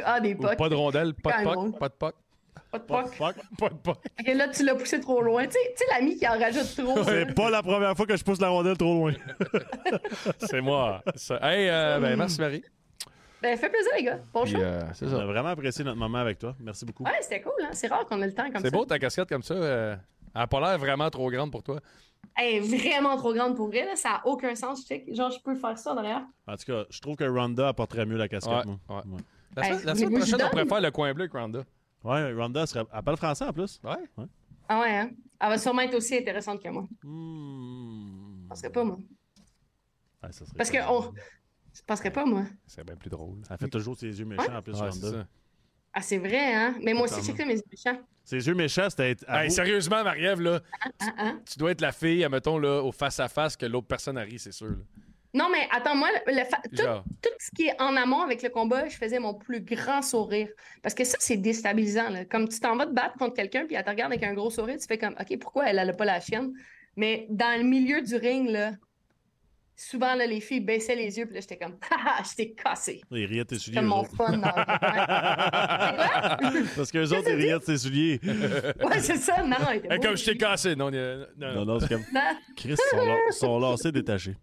Ah, des pocs. pas de rondelle, pas de Quand même poc. Pas de poc. Pas de Poc, pocs. poc. Pas de poc. Ok, là, tu l'as poussé trop loin. Tu sais, l'ami qui en rajoute trop. C'est pas la première fois que je pousse la rondelle trop loin. C'est moi. Ça. Hey, euh, ben, merci Marie. Ben, fait plaisir, les gars. Bon Puis, show. euh, c'est On a vraiment apprécié notre moment avec toi. Merci beaucoup. Ouais, c'était cool, hein. C'est rare qu'on ait le temps comme ça. C'est beau ta casquette comme ça. euh, elle a pas l'air vraiment trop grande pour toi. Elle est vraiment trop grande pour vrai, là. Ça a aucun sens. Check. Genre, je peux faire ça derrière. En tout cas, je trouve que Ronda apporterait mieux la casquette. Ouais, moi. ouais. Ouais. La Hey, semaine, la voulez-vous semaine que je prochaine, on pourrait faire le coin bleu avec Ronda. Ouais, Ronda serait. Elle parle français en plus. Ouais. Ah ouais, hein? Elle va sûrement être aussi intéressante que moi. Hmm. Je penserais pas, moi. Ouais, ça serait Parce que on. Je penserais pas, moi. C'est bien plus drôle. Elle fait toujours ses yeux méchants en plus, Ouais, c'est Ronda. Ah, c'est vrai, hein? Mais moi aussi, Totalement. check mes méchants. Ses yeux méchants, c'était. Hey, sérieusement, Marie-Ève, là, Hein, hein. tu dois être la fille, admettons, là, au face-à-face que l'autre personne a ri, c'est sûr. là. Non, mais attends, moi, le fa- tout, ce qui est en amont avec le combat, je faisais mon plus grand sourire. Parce que ça, c'est déstabilisant. là. Comme tu t'en vas te battre contre quelqu'un, puis elle te regarde avec un gros sourire, tu fais comme, OK, pourquoi elle n'a pas la chienne? Mais dans le milieu du ring, là, souvent, là, les filles baissaient les yeux, puis là, j'étais comme, haha, je t'ai cassé. Il riait de tes souliers. Comme mon autres. fun. dans le- Parce qu'eux autres, ils riaient de ses souliers. Ouais, c'est ça. Non, beau, comme je t'ai cassé. Non, non, Non, non. c'est comme. Chris, ils sont, sont lancés détachés.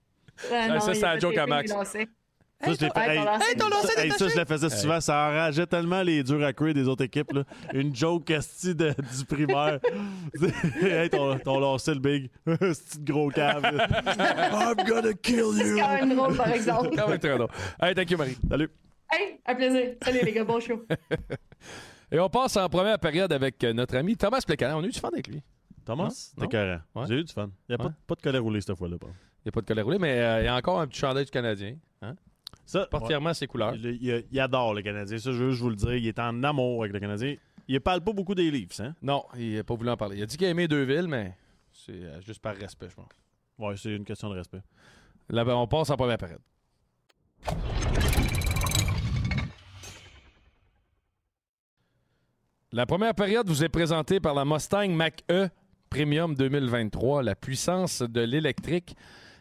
Ah, non, ça, c'est fait joke à Max. Ça, je l'ai fait- Hey, hey, ton lancé ça, hey, ça, je le faisais souvent. Ça enrageait tellement les durs à cuire des autres équipes. Là. Une joke esti de, du primaire. hey, ton, ton lancé le big. C'est gros cave. I'm gonna kill C'est you. quand même drôle, par exemple. Quand même très drôle. Hey, thank you, Marie. Salut. Hey, un plaisir. Salut, les gars. Bon show. Et on passe en première période avec euh, notre ami Thomas Plecanet. On a eu du fun avec lui. Thomas, t'es carré. Ouais. J'ai eu du fun. Il n'y a Ouais. pas, pas de colère roulée cette fois-là. Il n'y a pas de colère roulée, mais euh, il y a encore un petit chandail du Canadien. Hein? Ça, Porte ouais. ses couleurs. il, il- il adore le Canadien. Ça, je veux juste vous le dire. Il est en amour avec le Canadien. Il parle pas beaucoup des livres, hein? Non, il n'a pas voulu en parler. Il a dit qu'il a aimé Deux-Villes, mais c'est euh, juste par respect, je pense. Ouais, c'est une question de respect. Là, ben, on passe en première période. La première période vous est présentée par la Mustang Mach-E Premium 2023, la puissance de l'électrique.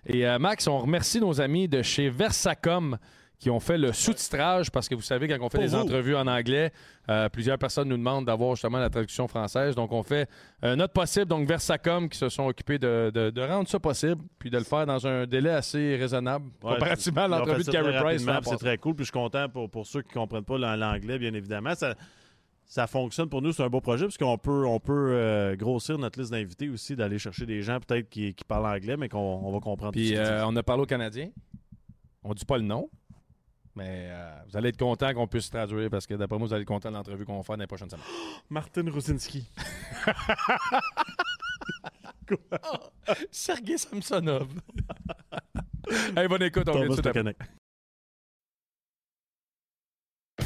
Et euh, Max, on remercie nos amis de chez Versacom qui ont fait le sous-titrage parce que vous savez, quand on fait Pour des vous. entrevues en anglais, euh, plusieurs personnes nous demandent d'avoir justement la traduction française. Donc, on fait euh, notre possible. Donc, Versacom qui se sont occupés de, de- de rendre ça possible puis de le faire dans un délai assez raisonnable Ouais, comparativement à l'entrevue de Carey Price. C'est très cool. Puis je suis content pour, pour ceux qui ne comprennent pas l'an- l'anglais, bien évidemment. Ça, ça fonctionne pour nous. C'est un beau projet parce qu'on peut, on peut euh, grossir notre liste d'invités aussi, d'aller chercher des gens peut-être qui, qui parlent anglais, mais qu'on on va comprendre Puis euh, on a parlé aux Canadiens. On dit pas le nom. Mais euh, vous allez être content qu'on puisse traduire parce que d'après moi, vous allez être content de l'entrevue qu'on va faire dans les prochaines semaines. Martin Rosinski. Sergei Samsonov. hey, bonne écoute, on vient Thomas tout à.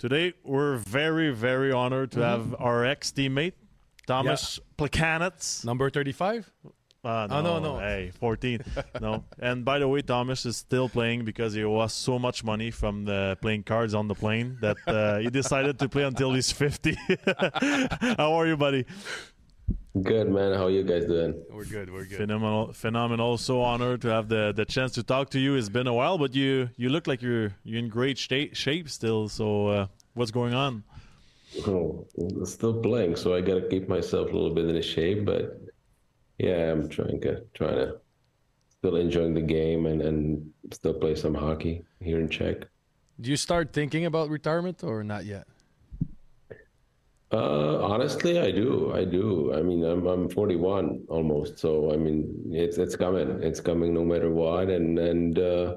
Today, we're very, very honored to have our ex teammate, Thomas Plakanets. Number 35? Uh, Oh, no, no. Hey, 14. no. And by the way, Thomas is still playing because he lost so much money from the playing cards on the plane that uh, he decided to play until he's 50. How are you, buddy? Good man. How are you guys doing? We're good, we're good. Phenomenal, phenomenal. So honored to have the, the chance to talk to you. It's been a while, but you you look like you're you're in great shape shape still. So uh, what's going on? Oh, still playing, so I gotta keep myself a little bit in shape. But yeah, I'm trying to trying to still enjoying the game and and still play some hockey here in Czech. Do you start thinking about retirement or not yet? Uh, honestly, I do. I do. I mean, I'm I'm 41 almost, so I mean, it's it's coming. It's coming no matter what, and and uh,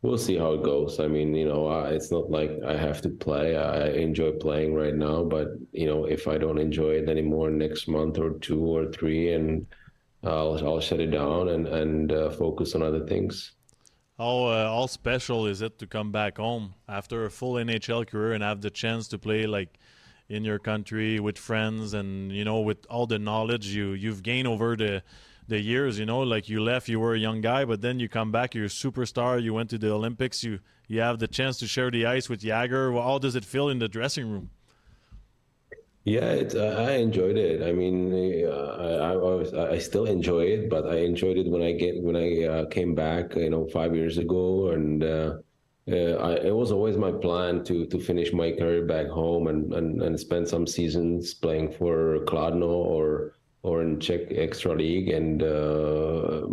we'll see how it goes. I mean, you know, I, it's not like I have to play. I enjoy playing right now, but you know, if I don't enjoy it anymore next month or two or three, and I'll I'll shut it down and and uh, focus on other things. How uh, how special is it to come back home after a full NHL career and have the chance to play like in your country with friends and you know with all the knowledge you you've gained over the the years you know like you left you were a young guy but then you come back you're a superstar you went to the olympics you you have the chance to share the ice with Jagger Well, how does it feel in the dressing room Yeah, it's, uh, I enjoyed it. I mean, uh, I, I I still enjoy it, but I enjoyed it when I get when I uh, came back, you know, five years ago, and uh, uh, I, it was always my plan to to finish my career back home and and, and spend some seasons playing for Kladno or or in Czech Extra League, and uh,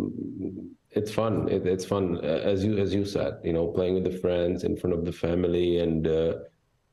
it's fun. It, it's fun, as you as you said, you know, playing with the friends in front of the family and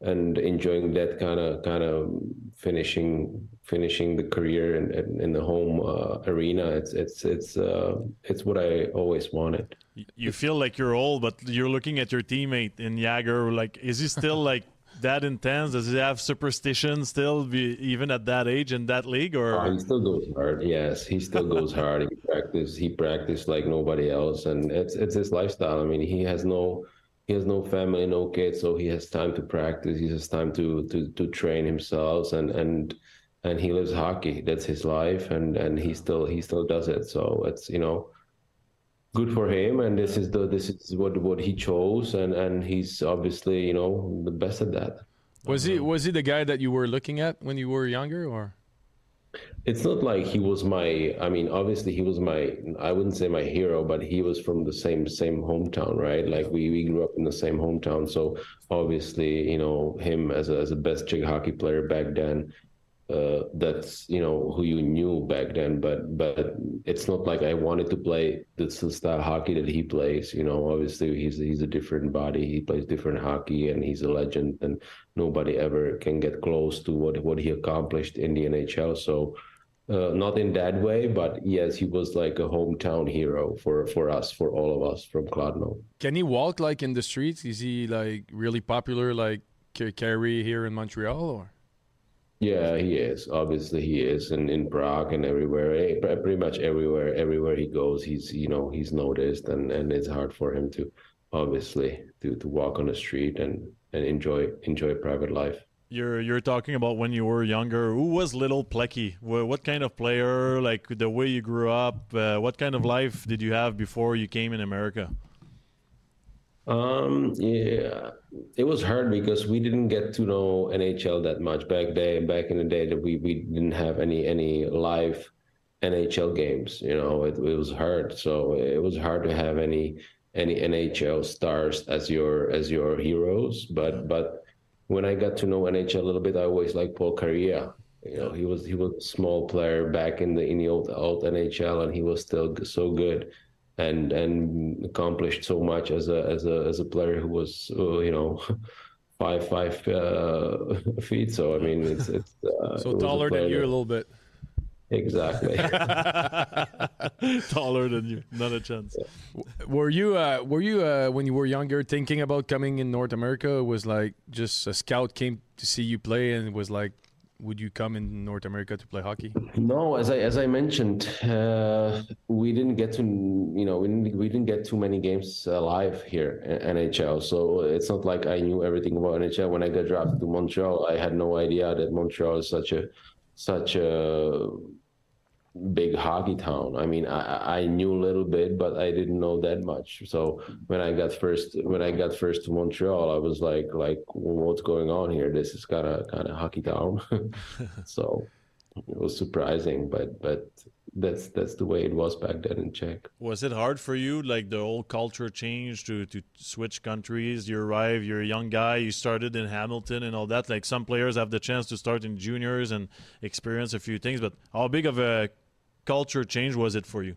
and enjoying that kind of kind of finishing finishing the career in in, in the home uh, arena. It's it's it's uh, it's what I always wanted. You feel like you're old but you're looking at your teammate in Jagger like is he still like that intense does he have superstition still be, even at that age in that league or Uh, he still goes hard. Yes, he still goes hard. He practice. He practiced like nobody else, and it's it's his lifestyle. I mean, he has no he has no family, no kids, so he has time to practice. He has time to to to train himself, and and and he lives hockey. That's his life, and and he still he still does it. So it's you know good for him and this is the this is what what he chose and and he's obviously you know the best at that. Was he was he the guy that you were looking at when you were younger or? It's not like he was my i mean obviously he was my i wouldn't say my hero but he was from the same same hometown right? Like we, we grew up in the same hometown so obviously you know him as a, as a best czech hockey player back then uh, that's you know who you knew back then but but it's not like i wanted to play the style of hockey that he plays you know obviously he's he's a different body he plays different hockey and he's a legend and nobody ever can get close to what what he accomplished in the nhl so uh, not in that way, but yes, he was like a hometown hero for for us, for all of us from Kladno. can he walk like in the streets is he like really popular like K- Carey here in Montreal or Yeah, he is. Obviously, he is, in in Prague and everywhere. eh, Pretty much everywhere, everywhere he goes, he's you know he's noticed, and and it's hard for him to obviously to to walk on the street and and enjoy enjoy private life. You're you're talking about when you were younger. Who was little Plecky? What kind of player? Like the way you grew up. Uh, what kind of life did you have before you came in America? Um, yeah, it was hard because we didn't get to know NHL that much back then. Back in the day, that we we didn't have any any live NHL games. You know, it, it was hard. So it was hard to have any any NHL stars as your as your heroes. But but when I got to know NHL a little bit, I always liked Paul Carrier. You know, he was he was a small player back in the in the old old NHL, and he was still so good and and accomplished so much as a as a as a player who was uh, you know five five uh, feet. So I mean, it's it's uh, So it taller than player you a little bit. Exactly. Taller than you, not a chance. Were you uh, were you uh, when you were younger thinking about coming in North America? It was like just a scout came to see you play and it was like, would you come in North America to play hockey? No, as I as I mentioned, uh, we didn't get to you know we didn't we didn't get too many games live here in NHL. So it's not like I knew everything about NHL. When I got drafted to Montreal, I had no idea that Montreal is such a such a big hockey town. I mean, I I knew a little bit, but I didn't know that much. So when I got first when I got first to Montreal, I was like like what's going on here? This is kind of kind of hockey town. so it was surprising, but but that's that's the way it was back then in Czech. Was it hard for you, like the whole culture change to to switch countries? You arrive, you're a young guy, you started in Hamilton and all that. Like some players have the chance to start in juniors and experience a few things, but how big of a culture change was it for you?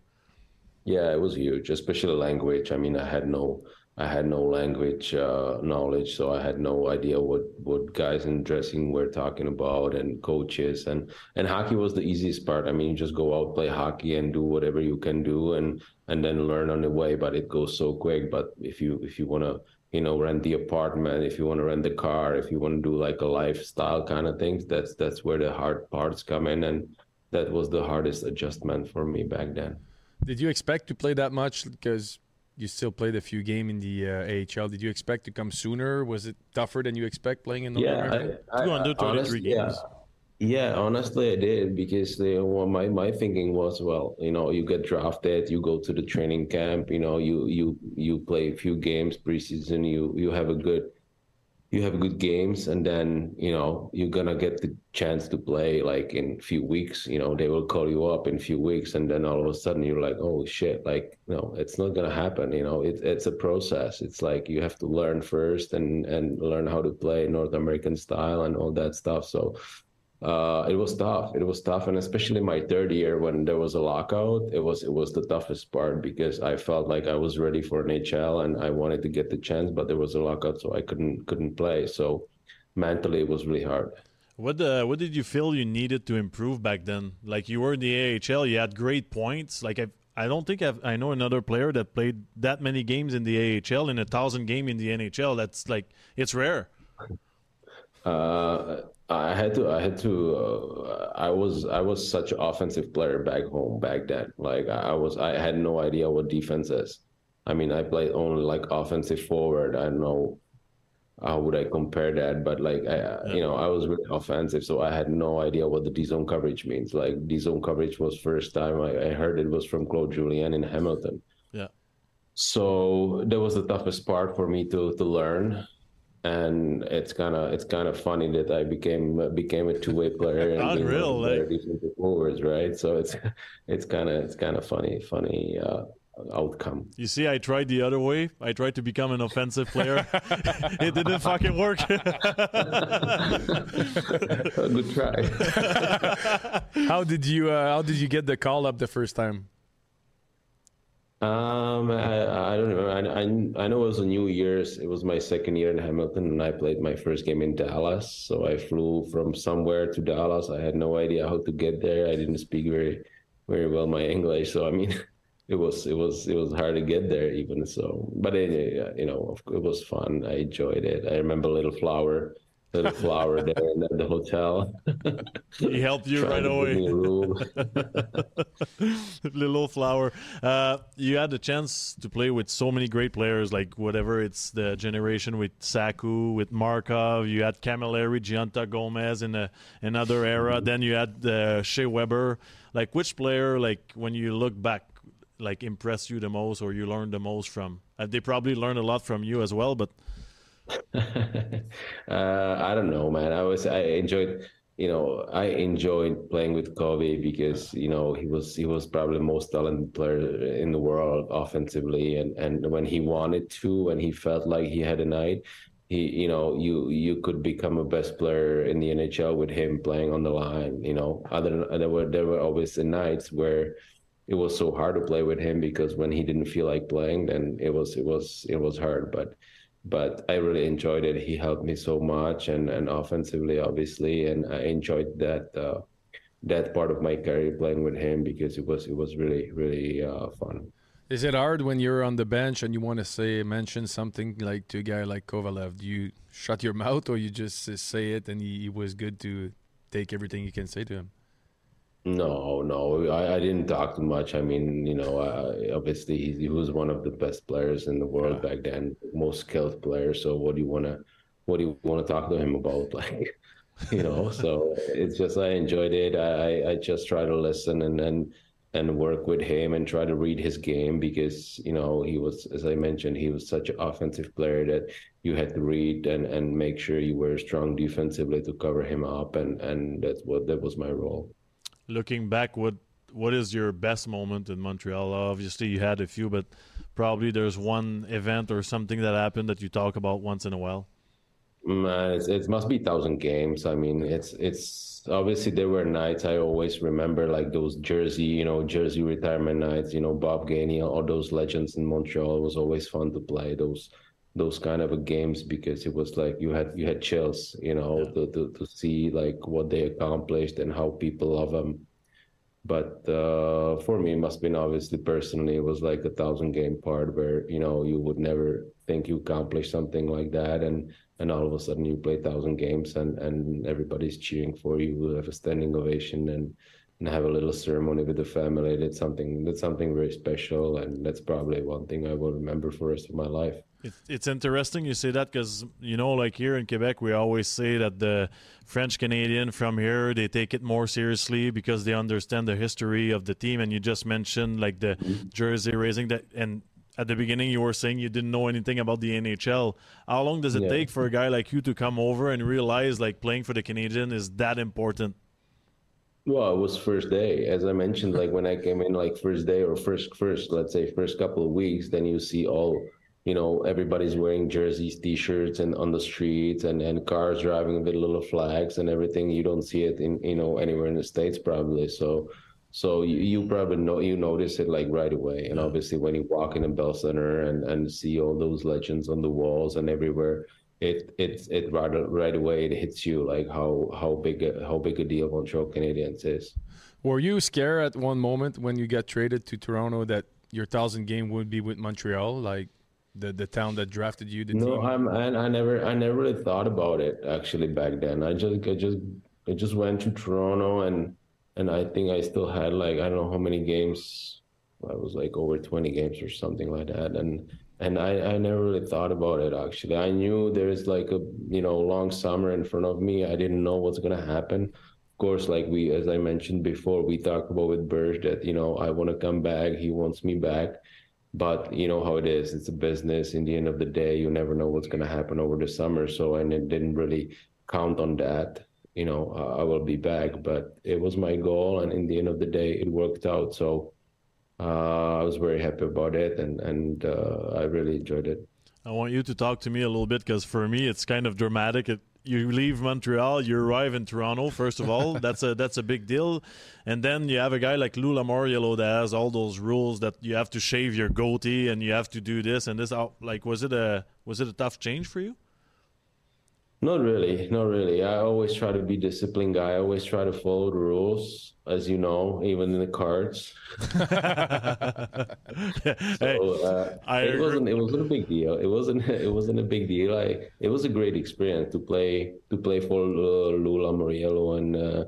Yeah, it was huge, especially language. I mean, I had no, I had no language uh, knowledge, so I had no idea what what guys in dressing were talking about and coaches and and hockey was the easiest part. I mean, you just go out, play hockey, and do whatever you can do, and and then learn on the way. But it goes so quick. But if you if you wanna you know rent the apartment, if you want to rent the car, if you want to do like a lifestyle kind of things, that's that's where the hard parts come in, and that was the hardest adjustment for me back then. Did you expect to play that much? Because you still played a few games in the uh, AHL. Did you expect to come sooner? Was it tougher than you expect playing in North yeah, America? I, I, 233 honestly, games. Yeah, yeah, honestly, I did because you know, well, my my thinking was, well, you know, you get drafted, you go to the training camp, you know, you you you play a few games preseason, you you have a good you have good games and then you know you're gonna get the chance to play like in a few weeks you know they will call you up in a few weeks and then all of a sudden you're like oh shit like no it's not gonna happen you know it, it's a process. It's like you have to learn first and and learn how to play north american style and all that stuff. So uh, it was tough. It was tough, and especially my third year when there was a lockout, it was it was the toughest part because I felt like I was ready for an HL and I wanted to get the chance, but there was a lockout, so I couldn't couldn't play. So mentally, it was really hard. What uh, what did you feel you needed to improve back then? Like you were in the AHL, you had great points. Like I I don't think I've, I know another player that played that many games in the AHL in a thousand game in the NHL. That's like it's rare. Uh, I had to. I had to. Uh, I was. I was such an offensive player back home back then. Like I was. I had no idea what defense is. I mean, I played only like offensive forward. I don't know how would I compare that, but like I, you know, I was really offensive, so I had no idea what the D zone coverage means. Like D zone coverage was first time I, I heard it was from Claude Julien in Hamilton. Yeah. So that was the toughest part for me to to learn and it's kind of it's kind of funny that I became became a two way player and being Unreal, one the like- better defensive forwards, right? So it's it's kind of it's kind of funny funny uh, outcome. You see, I tried the other way. I tried to become an offensive player. it didn't fucking work. Good try. How did you uh, How did you get the call up the first time? Um, I, I don't know. I, I I know it was a New Year's. It was my second year in Hamilton, and I played my first game in Dallas. So I flew from somewhere to Dallas. I had no idea how to get there. I didn't speak very very well my English, so I mean, it was it was it was hard to get there even. So, but anyway, you know, it was fun. I enjoyed it. I remember Little Flower little flower there in the, hotel. he helped you right away. little flower. Uh, you had the chance to play with so many great players, like whatever it's the generation with Saku, with Markov. You had Camilleri, Gionta Gomez in a, another era. Then you had uh, Shea Weber. Like which player, like when you look back, like impressed you the most, or you learned the most from? Uh, they probably learned a lot from you as well, but uh, I don't know, man. I was I enjoyed, you know, I enjoyed playing with Kobe because you know he was he was probably the most talented player in the world offensively, and and when he wanted to, when he felt like he had a night, he you know you you could become a best player in the NHL with him playing on the line. You know, other than there were there were always the nights where it was so hard to play with him because when he didn't feel like playing, then it was it was it was hard, but but I really enjoyed it. He helped me so much, and and offensively, obviously, and I enjoyed that uh, that part of my career playing with him because it was it was really really uh, fun. Is it hard when you're on the bench and you want to say mention something like to a guy like Kovalev? Do you shut your mouth or you just say it and he, he was good to take everything you can say to him? No, no, I, I didn't talk too much. I mean, you know, uh, obviously he, he, was one of the best players in the world yeah. back then, most skilled player. So what do you want to, what do you want to talk to him about? Like, you know, so it's just I enjoyed it. I I just try to listen and and and work with him and try to read his game because you know he was, as I mentioned, he was such an offensive player that you had to read and and make sure you were strong defensively to cover him up, and and that's what that was my role looking back, what what is your best moment in Montreal? Obviously, you had a few, but probably there's one event or something that happened that you talk about once in a while. Mm, it must be thousand games. I mean, it's it's obviously there were nights I always remember like those Jersey, you know, Jersey retirement nights. You know, Bob Gainey, all those legends in Montreal. It was always fun to play those those kind of games because it was like you had you had chills, you know, yeah. to, to, to see like what they accomplished and how people love them. But uh, for me, it must have been obviously personally, it was like a thousand game part where you know you would never think you accomplished something like that, and and all of a sudden you play thousand games and and everybody's cheering for you. You have a standing ovation and and have a little ceremony with the family. That's something that's something very special, and that's probably one thing I will remember for the rest of my life. It's, it's interesting you say that because you know, like here in Quebec, we always say that the French Canadian from here they take it more seriously because they understand the history of the team. And you just mentioned like the mm-hmm. jersey raising that, and at the beginning you were saying you didn't know anything about the NHL. How long does it yeah. take for a guy like you to come over and realize like playing for the Canadian is that important? Well, it was first day, as I mentioned. Like when I came in, like first day or first first, let's say first couple of weeks, then you see all you know everybody's wearing jerseys t-shirts and on the streets and and cars driving with little flags and everything you don't see it in you know anywhere in the states probably so so you, you probably know you notice it like right away and obviously when you walk in a bell center and and see all those legends on the walls and everywhere it it it right right away it hits you like how how big a, how big a deal Montreal Canadiens is. Were you scared at one moment when you got traded to Toronto that your thousand game would be with Montreal? Like the the town that drafted you? The no, team? I'm I, I never I never really thought about it actually back then. I just I just I just went to Toronto and and I think I still had like I don't know how many games. I was like over 20 games or something like that, and and I, I never really thought about it actually. I knew there's like a you know long summer in front of me. I didn't know what's gonna happen. Of course, like we as I mentioned before, we talked about with Burge that you know I want to come back. He wants me back, but you know how it is. It's a business. In the end of the day you never know what's going to happen over the summer. So and it didn't really count on that you know uh, i will be back. But it was my goal and in the end of the day it worked out. So uh, i was very happy about it and and uh, i really enjoyed it. I want you to talk to me a little bit because for me it's kind of dramatic. It, you leave Montreal, you arrive in Toronto. First of all, that's a that's a big deal, and then you have a guy like Lou Lamoriello that has all those rules that you have to shave your goatee and you have to do this and this. Like, was it a was it a tough change for you? Not really, not really. I always try to be disciplined guy. I always try to follow the rules, as you know, even in the cards. so uh, I it wasn't. It wasn't a big deal. It wasn't. It wasn't a big deal. I. It was a great experience to play to play for uh, Lou Lamoriello and uh,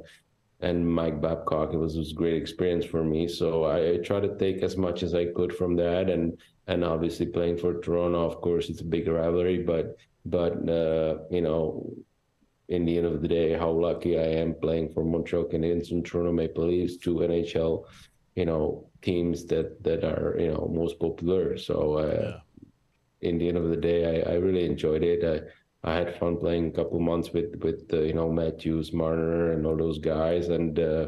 and Mike Babcock. It was, was a great experience for me. So I, I try to take as much as I could from that, and and obviously playing for Toronto, of course, it's a big rivalry, but but uh, you know, in the end of the day, how lucky I am playing for Montreal Canadiens and Toronto Maple Leafs, two NHL, you know, teams that that are you know most popular. So uh, in the end of the day, I, I really enjoyed it. I I had fun playing a couple months with with uh, you know Matthews, Marner, and all those guys, and uh,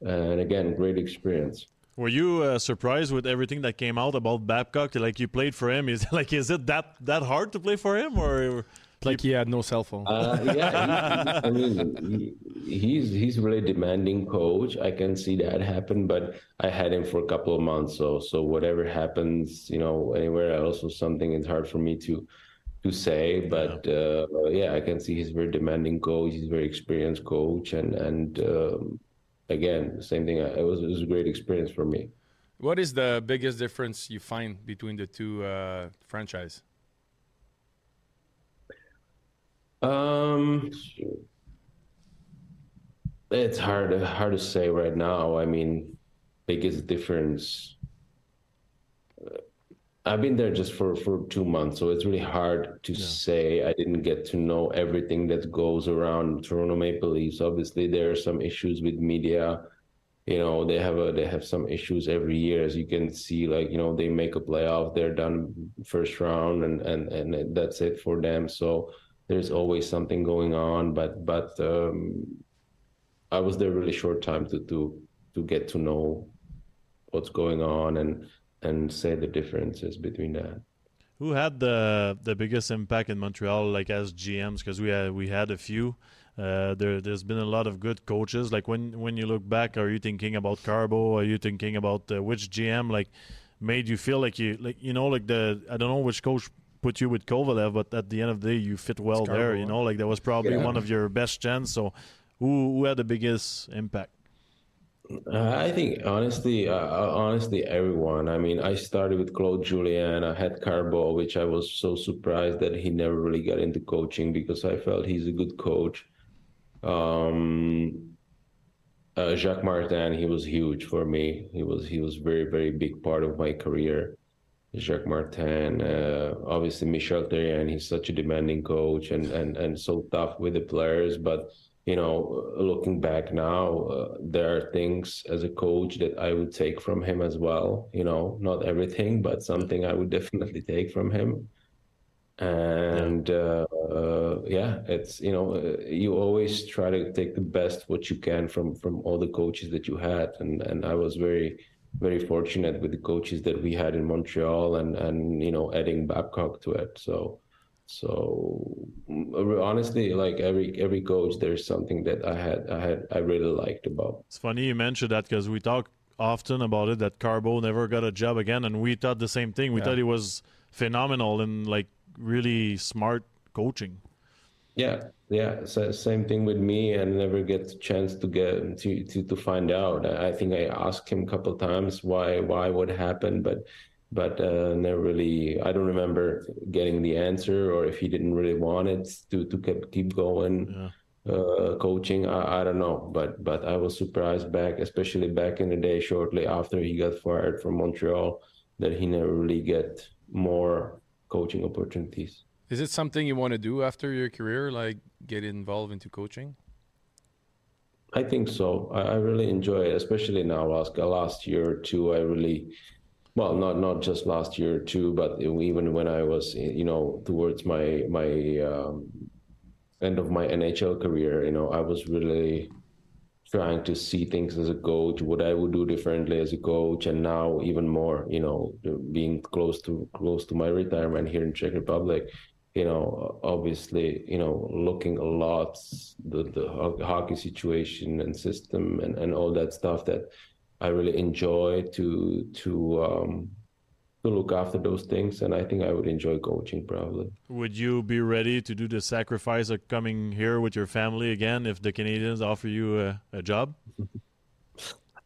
and again, great experience. Were you uh, surprised with everything that came out about Babcock? Like you played for him, is like is it that that hard to play for him, or like he had no cell phone? Uh, yeah, he, I mean, he, he's he's really demanding coach. I can see that happen, but I had him for a couple of months, so so whatever happens, you know, anywhere else or something, it's hard for me to to say. But yeah, uh, yeah I can see he's a very demanding coach. He's a very experienced coach, and and um, again, same thing. It was it was a great experience for me. What is the biggest difference you find between the two uh, franchise? Um, it's hard hard to say right now. I mean, biggest difference. I've been there just for for two months, so it's really hard to yeah. say. I didn't get to know everything that goes around Toronto Maple Leafs. Obviously, there are some issues with media. You know, they have a they have some issues every year, as you can see. Like you know, they make a playoff, they're done first round, and and and that's it for them. So there's always something going on. But but um, I was there really short time to to to get to know what's going on and and say the differences between that. Who had the the biggest impact in Montreal, like as GMs? Because we had we had a few. Uh, there there's been a lot of good coaches. Like when when you look back, are you thinking about Carbo? Are you thinking about uh, which GM like made you feel like you like you know like the I don't know which coach put you with Kovalev, but at the end of the day, you fit well Scarborough. there. You know, like that was probably yeah. one of your best chance. So, who who had the biggest impact? Uh, I think honestly, uh, honestly, everyone. I mean, I started with Claude Julien. I had Carbo, which I was so surprised that he never really got into coaching because I felt he's a good coach. Um, uh, Jacques Martin, he was huge for me. He was he was very very big part of my career. Jacques Martin, uh, obviously Michel Therrien, he's such a demanding coach and, and, and so tough with the players. But, you know, looking back now, uh, there are things as a coach that I would take from him as well. You know, not everything, but something I would definitely take from him. And uh, yeah, it's, you know, uh, you always try to take the best what you can from, from all the coaches that you had. And, and I was very, very fortunate with the coaches that we had in Montreal and and you know adding Babcock to it. So so mm, uh, honestly, like every every coach, there's something that I had I had I really liked about. It's funny you mentioned that because we talk often about it that Carbo never got a job again, and we thought the same thing. We yeah. thought he was phenomenal and like really smart coaching. Yeah, yeah. So same thing with me. I never get the chance to get to, to to find out. I think I asked him a couple times why why what happened, but but uh, never really. I don't remember getting the answer, or if he didn't really want it to to keep keep going. Yeah. Uh, coaching, I, I don't know, but but I was surprised back, especially back in the day, shortly after he got fired from Montreal, that he never really get more coaching opportunities. Is it something you want to do after your career, like get involved into coaching? I think so. I, I really enjoy it, especially now. Last last year or two, I really, well, not not just last year too but even when I was, you know, towards my my um, end of my NHL career, you know, I was really trying to see things as a coach, what I would do differently as a coach, and now even more, you know, being close to close to my retirement here in Czech Republic, you know, obviously, you know, looking a lot the the hockey situation and system and, and all that stuff that I really enjoy to to um, to look after those things, and I think I would enjoy coaching probably. Would you be ready to do the sacrifice of coming here with your family again if the Canadians offer you a, a job?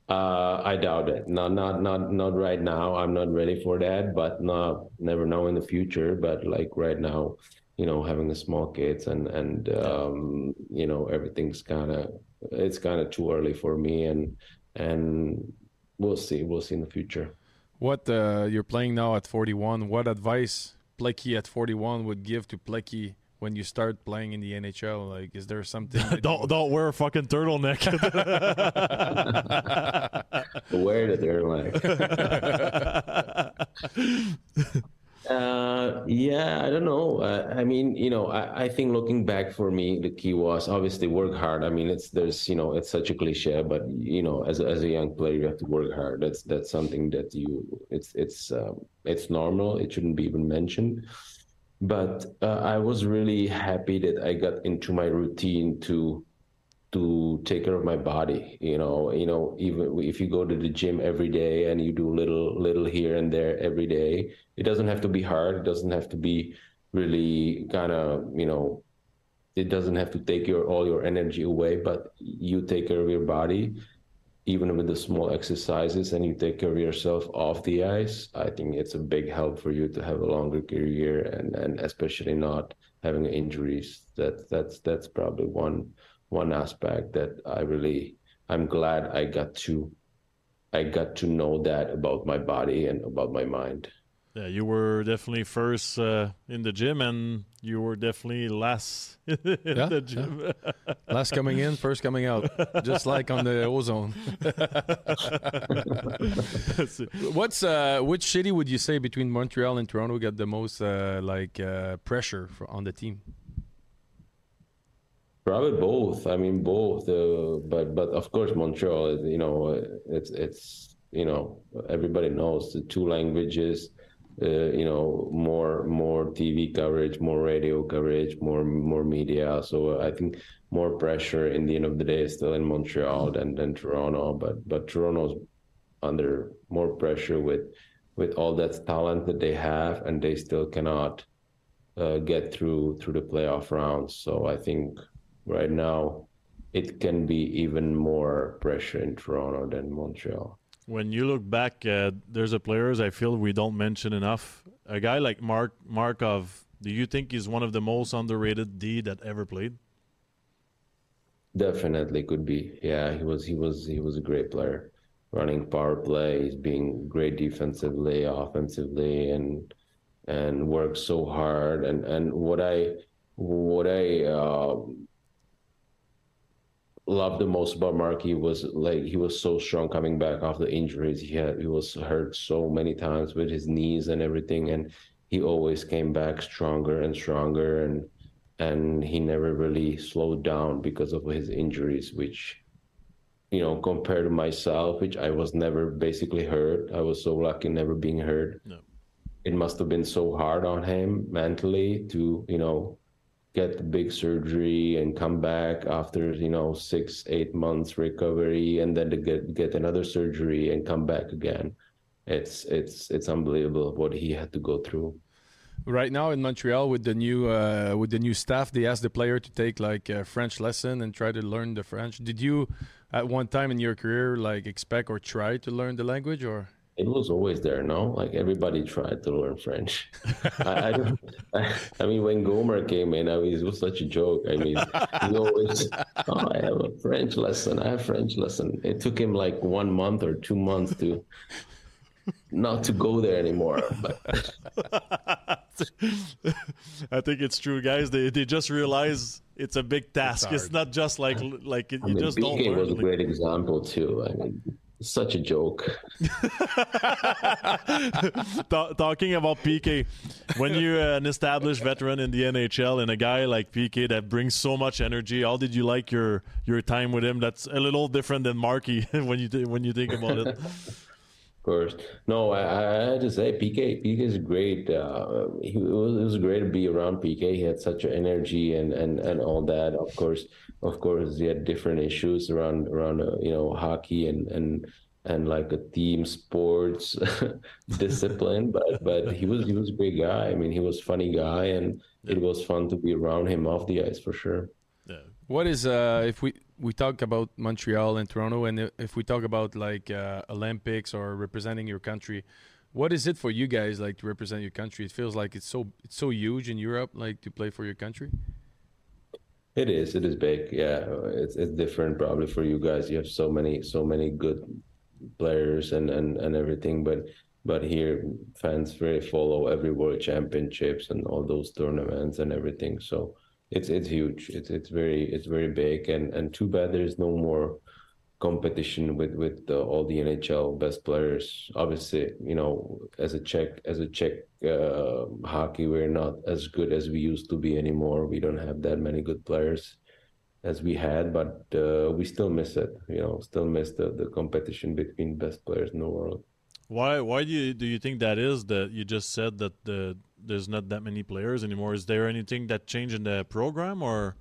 Uh, I doubt it. Not, not, not, not right now. I'm not ready for that. But not, never know in the future. But like right now, you know, having the small kids and and um, you know everything's kind of it's kind of too early for me. And and we'll see. We'll see in the future. What uh, you're playing now at 41? What advice Plecky at 41 would give to Plecky when you start playing in the NHL? Like, is there something? don't don't wear a fucking turtleneck. wear the turtleneck. Uh, yeah, I don't know. Uh, I mean, you know, I, I, think looking back for me, the key was obviously work hard. I mean, it's there's you know, it's such a cliche, but you know, as a, as a young player, you have to work hard. That's that's something that you it's it's um, it's normal. It shouldn't be even mentioned. But uh, I was really happy that I got into my routine to to take care of my body you know you know even if you go to the gym every day and you do little little here and there every day it doesn't have to be hard. It doesn't have to be really kind of you know it doesn't have to take your all your energy away but you take care of your body even with the small exercises and you take care of yourself off the ice i think it's a big help for you to have a longer career and and especially not having injuries. That that's that's probably one one aspect that I really I'm glad I got to I got to know that about my body and about my mind. Yeah, you were definitely first uh, in the gym, and you were definitely last in yeah, the gym. Yeah. last coming in, first coming out, just like on the ozone. What's uh, which city would you say between Montreal and Toronto got the most uh, like uh, pressure for, on the team? Probably both. I mean, both. Uh, but but of course, Montreal. You know, it's it's you know everybody knows the two languages. Uh, you know, more more TV coverage, more radio coverage, more more media. So I think more pressure in the end of the day is still in Montreal than than Toronto. But but Toronto's under more pressure with with all that talent that they have, and they still cannot uh, get through through the playoff rounds. So I think right now, it can be even more pressure in Toronto than Montreal. When you look back, uh, there's a players I feel we don't mention enough. A guy like Mark Markov, do you think he's one of the most underrated D that ever played? Definitely could be. Yeah, he was. He was. He was a great player, running power plays, being great defensively, offensively, and and worked so hard. And and what I what I uh, loved the most about Marky was like he was so strong coming back off the injuries. He had he was hurt so many times with his knees and everything, and he always came back stronger and stronger, and and he never really slowed down because of his injuries, which you know compared to myself, which I was never basically hurt. I was so lucky never being hurt. No. It must have been so hard on him mentally to you know get the big surgery and come back after you know six eight months recovery and then to get get another surgery and come back again. It's it's it's unbelievable what he had to go through. Right now in montreal with the new uh, with the new staff they ask the player to take like a french lesson and try to learn the french. Did you at one time in your career like expect or try to learn the language or it was always there, no? Like everybody tried to learn French. I, I, don't, I, I, mean, when Gomer came in, I mean, it was such a joke. I mean, he always, oh, I have a French lesson. I have French lesson. It took him like one month or two months to not to go there anymore. But I think it's true, guys. They they just realize it's a big task. It's, it's not just like like you mean, just BK don't learn. was a great example too. I mean such a joke. Talking about PK, when you're an established veteran in the NHL and a guy like PK that brings so much energy, how did you like your your time with him? That's a little different than Marky when you when you think about it. Of course, no. I, I had to say PK. PK is great. Uh, he, it, was, it was great to be around PK. He had such energy and and and all that. Of course, of course, he had different issues around around uh, you know hockey and and and like a team sports discipline. But but he was he was a great guy. I mean, he was funny guy, and it was fun to be around him off the ice for sure. Yeah. What is uh if we we talk about Montreal and Toronto, and if we talk about like uh, Olympics or representing your country, what is it for you guys like to represent your country? It feels like it's so it's so huge in Europe, like to play for your country. It is. It is big. Yeah, it's it's different probably for you guys. You have so many so many good players and and and everything, but but here fans very follow every world championships and all those tournaments and everything. So it's it's huge. It's it's very it's very big, and and too bad there's no more competition with with all the NHL best players. Obviously, you know, as a Czech as a Czech uh, hockey, we're not as good as we used to be anymore. We don't have that many good players as we had, but uh, we still miss it. You know, still miss the, the competition between best players in the world. Why why do you do you think that is that you just said that the there's not that many players anymore? Is there anything that changed in the program or?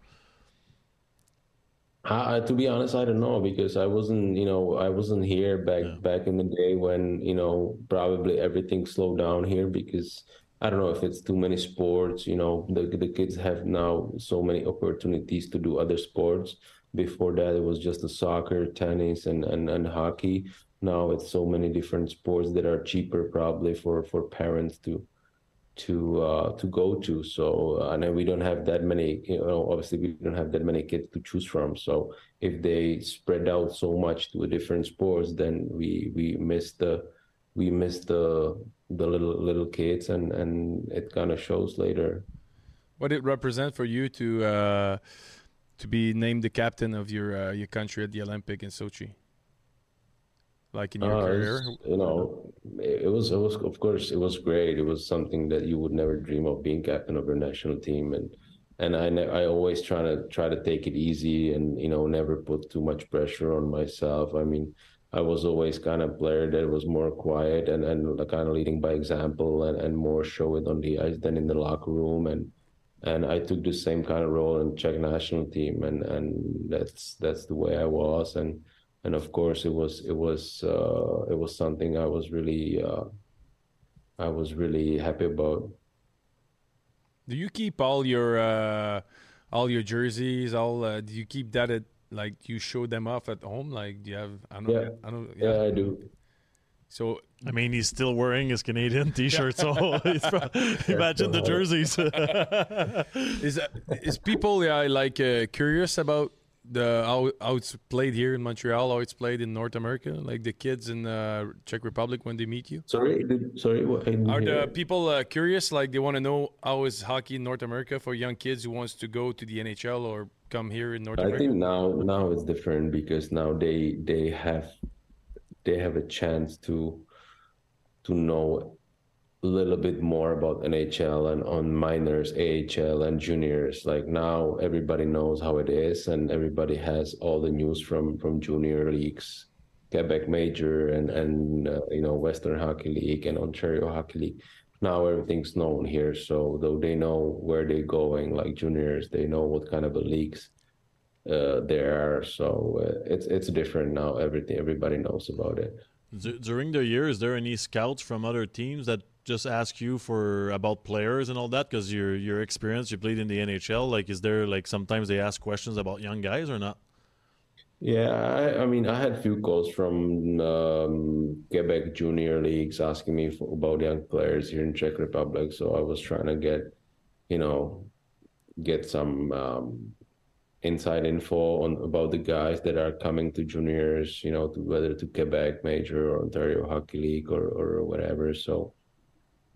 Uh, to be honest, I don't know because I wasn't, you know, I wasn't here back Yeah. back in the day when, you know, probably everything slowed down here because I don't know if it's too many sports. You know, the the kids have now so many opportunities to do other sports. Before that, it was just the soccer, tennis, and and and hockey. Now it's so many different sports that are cheaper probably for for parents to to uh, to go to. So uh, and we don't have that many. You know, obviously we don't have that many kids to choose from. So if they spread out so much to a different sports, then we we miss the we miss the the little little kids, and and it kind of shows later. What it represent for you to uh, to be named the captain of your uh, your country at the Olympic in Sochi? Like in your Uh, career, you know, it was it was of course it was great. It was something that you would never dream of being captain of your national team, and and I ne- I always try to try to take it easy and you know never put too much pressure on myself. I mean, I was always kind of player that was more quiet and and kind of leading by example and and more show it on the ice than in the locker room and. And I took the same kind of role in Czech national team, and, and that's that's the way I was, and and of course it was it was uh, it was something I was really uh, I was really happy about. do you keep all your uh, all your jerseys? All uh, do you keep that at like you show them off at home? Like do you have? I don't. Yeah. I don't. Yeah, I do. So I mean, he's still wearing his Canadian T-shirt, so he's pro- imagine the jerseys. is uh, is people yeah, like uh, curious about the how, how it's played here in Montreal, how it's played in North America, like the kids in uh, Czech Republic when they meet you? Sorry, did, sorry. What, Are the people uh, curious? Like they want to know how is hockey in North America for young kids who wants to go to the NHL or come here in North I America? I think now now it's different because now they they have they have a chance to to know little bit more about NHL and on minors, AHL and juniors. Like now everybody knows how it is and everybody has all the news from from junior leagues, Quebec Major and and uh, you know Western Hockey League and Ontario Hockey League. Now everything's known here, so though they know where they're going, like juniors, they know what kind of leagues uh, there are. So uh, it's it's different now. Everything everybody knows about it. During the year, is there any scouts from other teams that just ask you for about players and all that? Because your your experience, you played in the NHL. Like, is there like sometimes they ask questions about young guys or not? Yeah, I, I mean, I had a few calls from um, Quebec junior leagues asking me for, about young players here in Czech Republic. So I was trying to get, you know, get some um, inside info on about the guys that are coming to juniors, you know, to, whether to Quebec Major or Ontario Hockey League or, or whatever. So,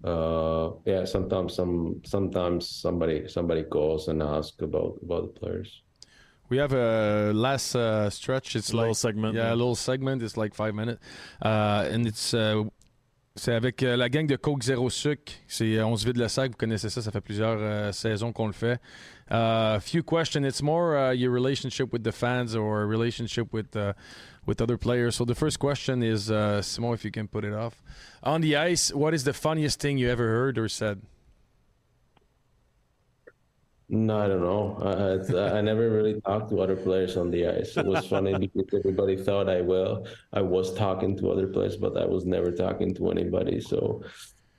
uh, yeah, sometimes some sometimes somebody somebody calls and asks about about the players. We have a last uh, stretch. It's A little like segment, Yeah, yeah. a little segment. It's like five minutes, uh, and it's uh, c'est avec euh, la gang de Coke Zéro Sucre. C'est euh, on se vide le sac. Vous connaissez ça. Ça fait plusieurs euh, saisons qu'on le fait. Uh, few questions. It's more uh, your relationship with the fans or relationship with uh, with other players. So the first question is, uh, Simon, if you can put it off. On the ice, what is the funniest thing you ever heard or said? No, I don't know. Uh, I never really talked to other players on the ice. It was funny because everybody thought I will. I was talking to other players, but I was never talking to anybody. So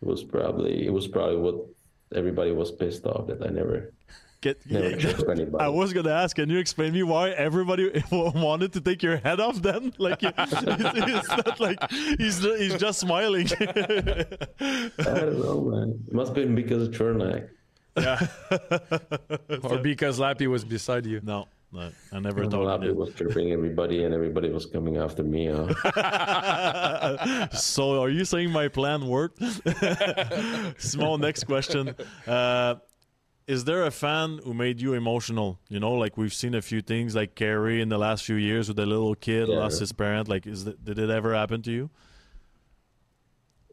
it was probably it was probably what everybody was pissed off that I never Get, anybody. I was gonna ask, can you explain me why everybody wanted to take your head off? Then, like, it's, it's not like he's he's just smiling. I don't know, man. It must have been because of Chernak. Yeah. or because Lappy was beside you. no, no, I never Well, thought. Lappy was tripping everybody, and everybody was coming after me. Huh? so, are you saying my plan worked? Small next question. Uh, is there a fan who made you emotional? You know, like we've seen a few things like Carrie in the last few years with the little kid Yeah. lost his parent. Like, is that, did it ever happen to you?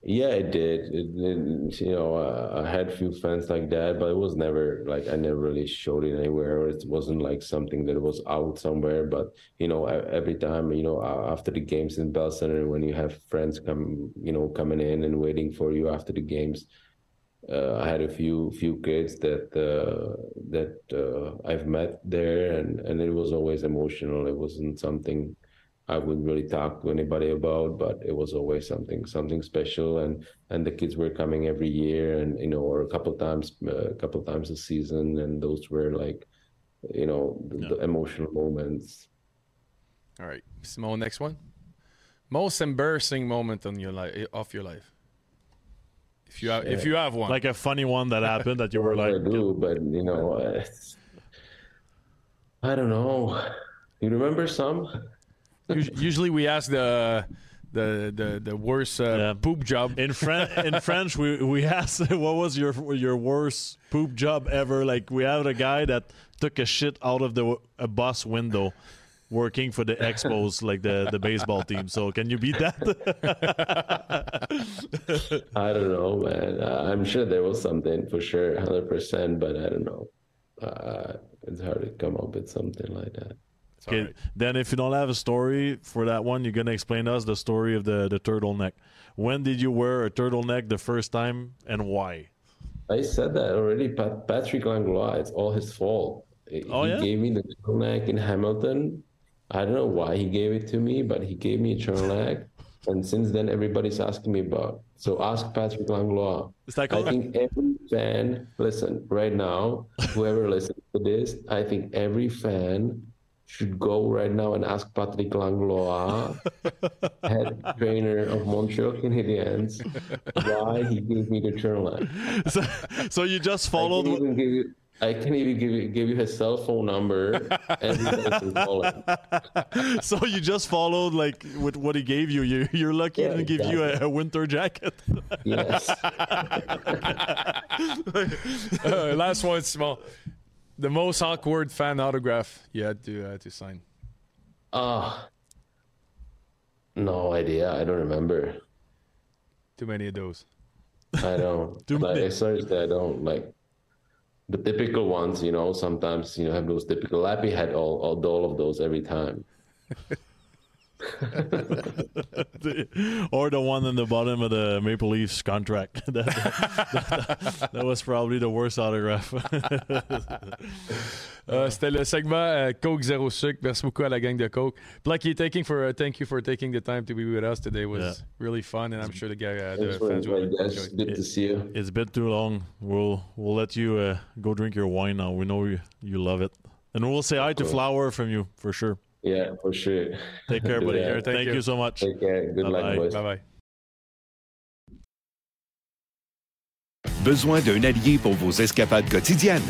Yeah, it did. It, it- you know, I had a few fans like that, but it was never like I never really showed it anywhere, it wasn't like something that was out somewhere. But you know, every time, you know, after the games in Bell Center, when you have friends come, you know, coming in and waiting for you after the games, uh, I had a few few kids that uh, that uh, I've met there, and and it was always emotional. It wasn't something I wouldn't really talk to anybody about, but it was always something something special. And and the kids were coming every year, and you know, or a couple times uh, a couple times a season, and those were like, you know, the, the emotional moments. All right. Simone, next one. Most embarrassing moment on your life of your life. If you have if you have one. Like a funny one that happened that you were like, I like, do, but you know, uh, I don't know. You remember some? Us- Usually we ask the the the, the worst uh, poop job. in French, in French, we we asked what was your your worst poop job ever. Like we had a guy that took a shit out of the a bus window, working for the Expos, like the the baseball team. So can you beat that? I don't know, man. Uh, I'm sure there was something for sure, hundred percent, but I don't know. Uh, it's hard to come up with something like that. Okay, then if you don't have a story for that one, you're gonna explain to us the story of the the turtleneck. When did you wear a turtleneck the first time and why? I said that already. Pat- Patrick Langlois, it's all his fault. He Oh, yeah? gave me the turtleneck in Hamilton. I don't know why he gave it to me, but he gave me a turtleneck. and since then, everybody's asking me about. So ask Patrick Langlois. Is that I think every fan, listen, right now, whoever listens to this, I think every fan should go right now and ask Patrick Langlois, head trainer of Montreal Canadiens, why he gave me the turtleneck. so, so you just I followed. can even give you. I can't even give you give you his cell phone number. Everybody can call him. so you just followed like with what he gave you. You you're lucky he didn't give you a, a winter jacket. Yes. Uh, last one, small. The most awkward fan autograph you had to uh, to sign. Ah. no idea. I don't remember. Too many of those. I don't. Too like, many. seriously, I don't like the typical ones. You know, sometimes you know have those typical. Lappy had all all, all of those every time. or the one in the bottom of the Maple Leafs contract. that, that- that was probably the worst autograph. Euh, C'était le segment euh, Coke Zéro Sucre. Merci beaucoup à la gang de Coke. Blackie, thanking for, uh, thank you for taking the time to be with us today. It was Yeah. really fun, and I'm sure the, guy, uh, the Thanks for fans will enjoy it. Good to see you. it's been too long. We'll we'll let you uh, go drink your wine now. We know you, you love it, and we'll say hi to. Flower from you for sure. Yeah, for sure. Take care, buddy. that. Thank, Thank you. you. so much. Take care. Good Bye-bye. luck, boys. Bye bye. Besoin d'un allié pour vos escapades quotidiennes?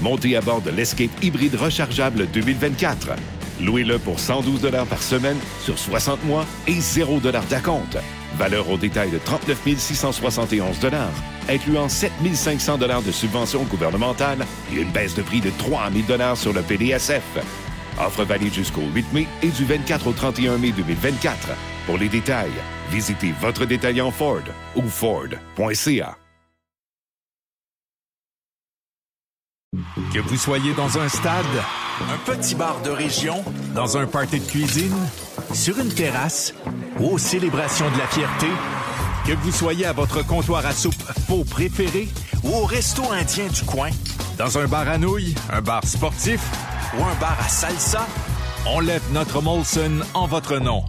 Montez à bord de l'Escape hybride rechargeable 2024. Louez-le pour 112 par semaine sur 60 mois et 0 d'acompte. Valeur au détail de 39 671 incluant 7 500 de subventions gouvernementales et une baisse de prix de 3 000 sur le PDSF. Offre valide jusqu'au 8 mai et du 24 au 31 mai 2024. Pour les détails, visitez votre détaillant Ford ou Ford.ca. Que vous soyez dans un stade, un petit bar de région, dans un party de cuisine, sur une terrasse ou aux célébrations de la fierté, que vous soyez à votre comptoir à soupe faux préféré ou au resto indien du coin, Dans un bar à nouilles, un bar sportif ou un bar à salsa, on lève notre Molson en votre nom.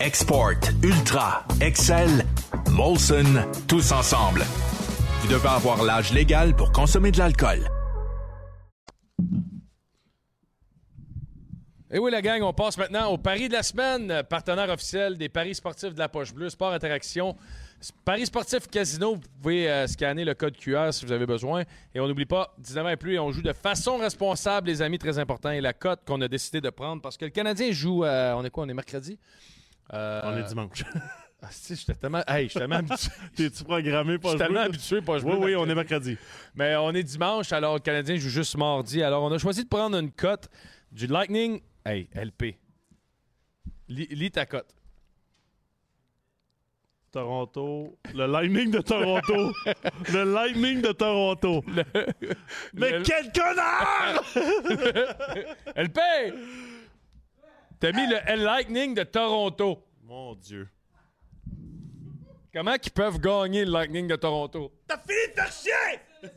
Export, Ultra, Excel, Molson, tous ensemble. Vous devez avoir l'âge légal pour consommer de l'alcool. Et oui, la gang, on passe maintenant au pari de la semaine, partenaire officiel des paris sportifs de la Poche Bleue, Sport Interaction. Paris sportif casino, vous pouvez euh, scanner le code QR si vous avez besoin. Et on n'oublie pas, 19 ans et plus, on joue de façon responsable, les amis, très important. Et la cote qu'on a décidé de prendre, parce que le Canadien joue, euh, on est quoi, on est mercredi? Euh, On est dimanche. Ah, si, j'étais tellement, hey, j'étais tellement habitué. T'es-tu programmé pas Je suis tellement habitué pas jouer Oui, oui, on est mercredi. Mais on est dimanche, alors le Canadien joue juste mardi. Alors on a choisi de prendre une cote du Lightning. Hey, LP. Lis ta cote. Toronto. Le Lightning de Toronto. le Lightning de Toronto. Mais le- quel connard! LP! T'as mis le L Lightning de Toronto. Mon Dieu. Comment qu'ils peuvent gagner le Lightning de Toronto? T'as fini de faire chier!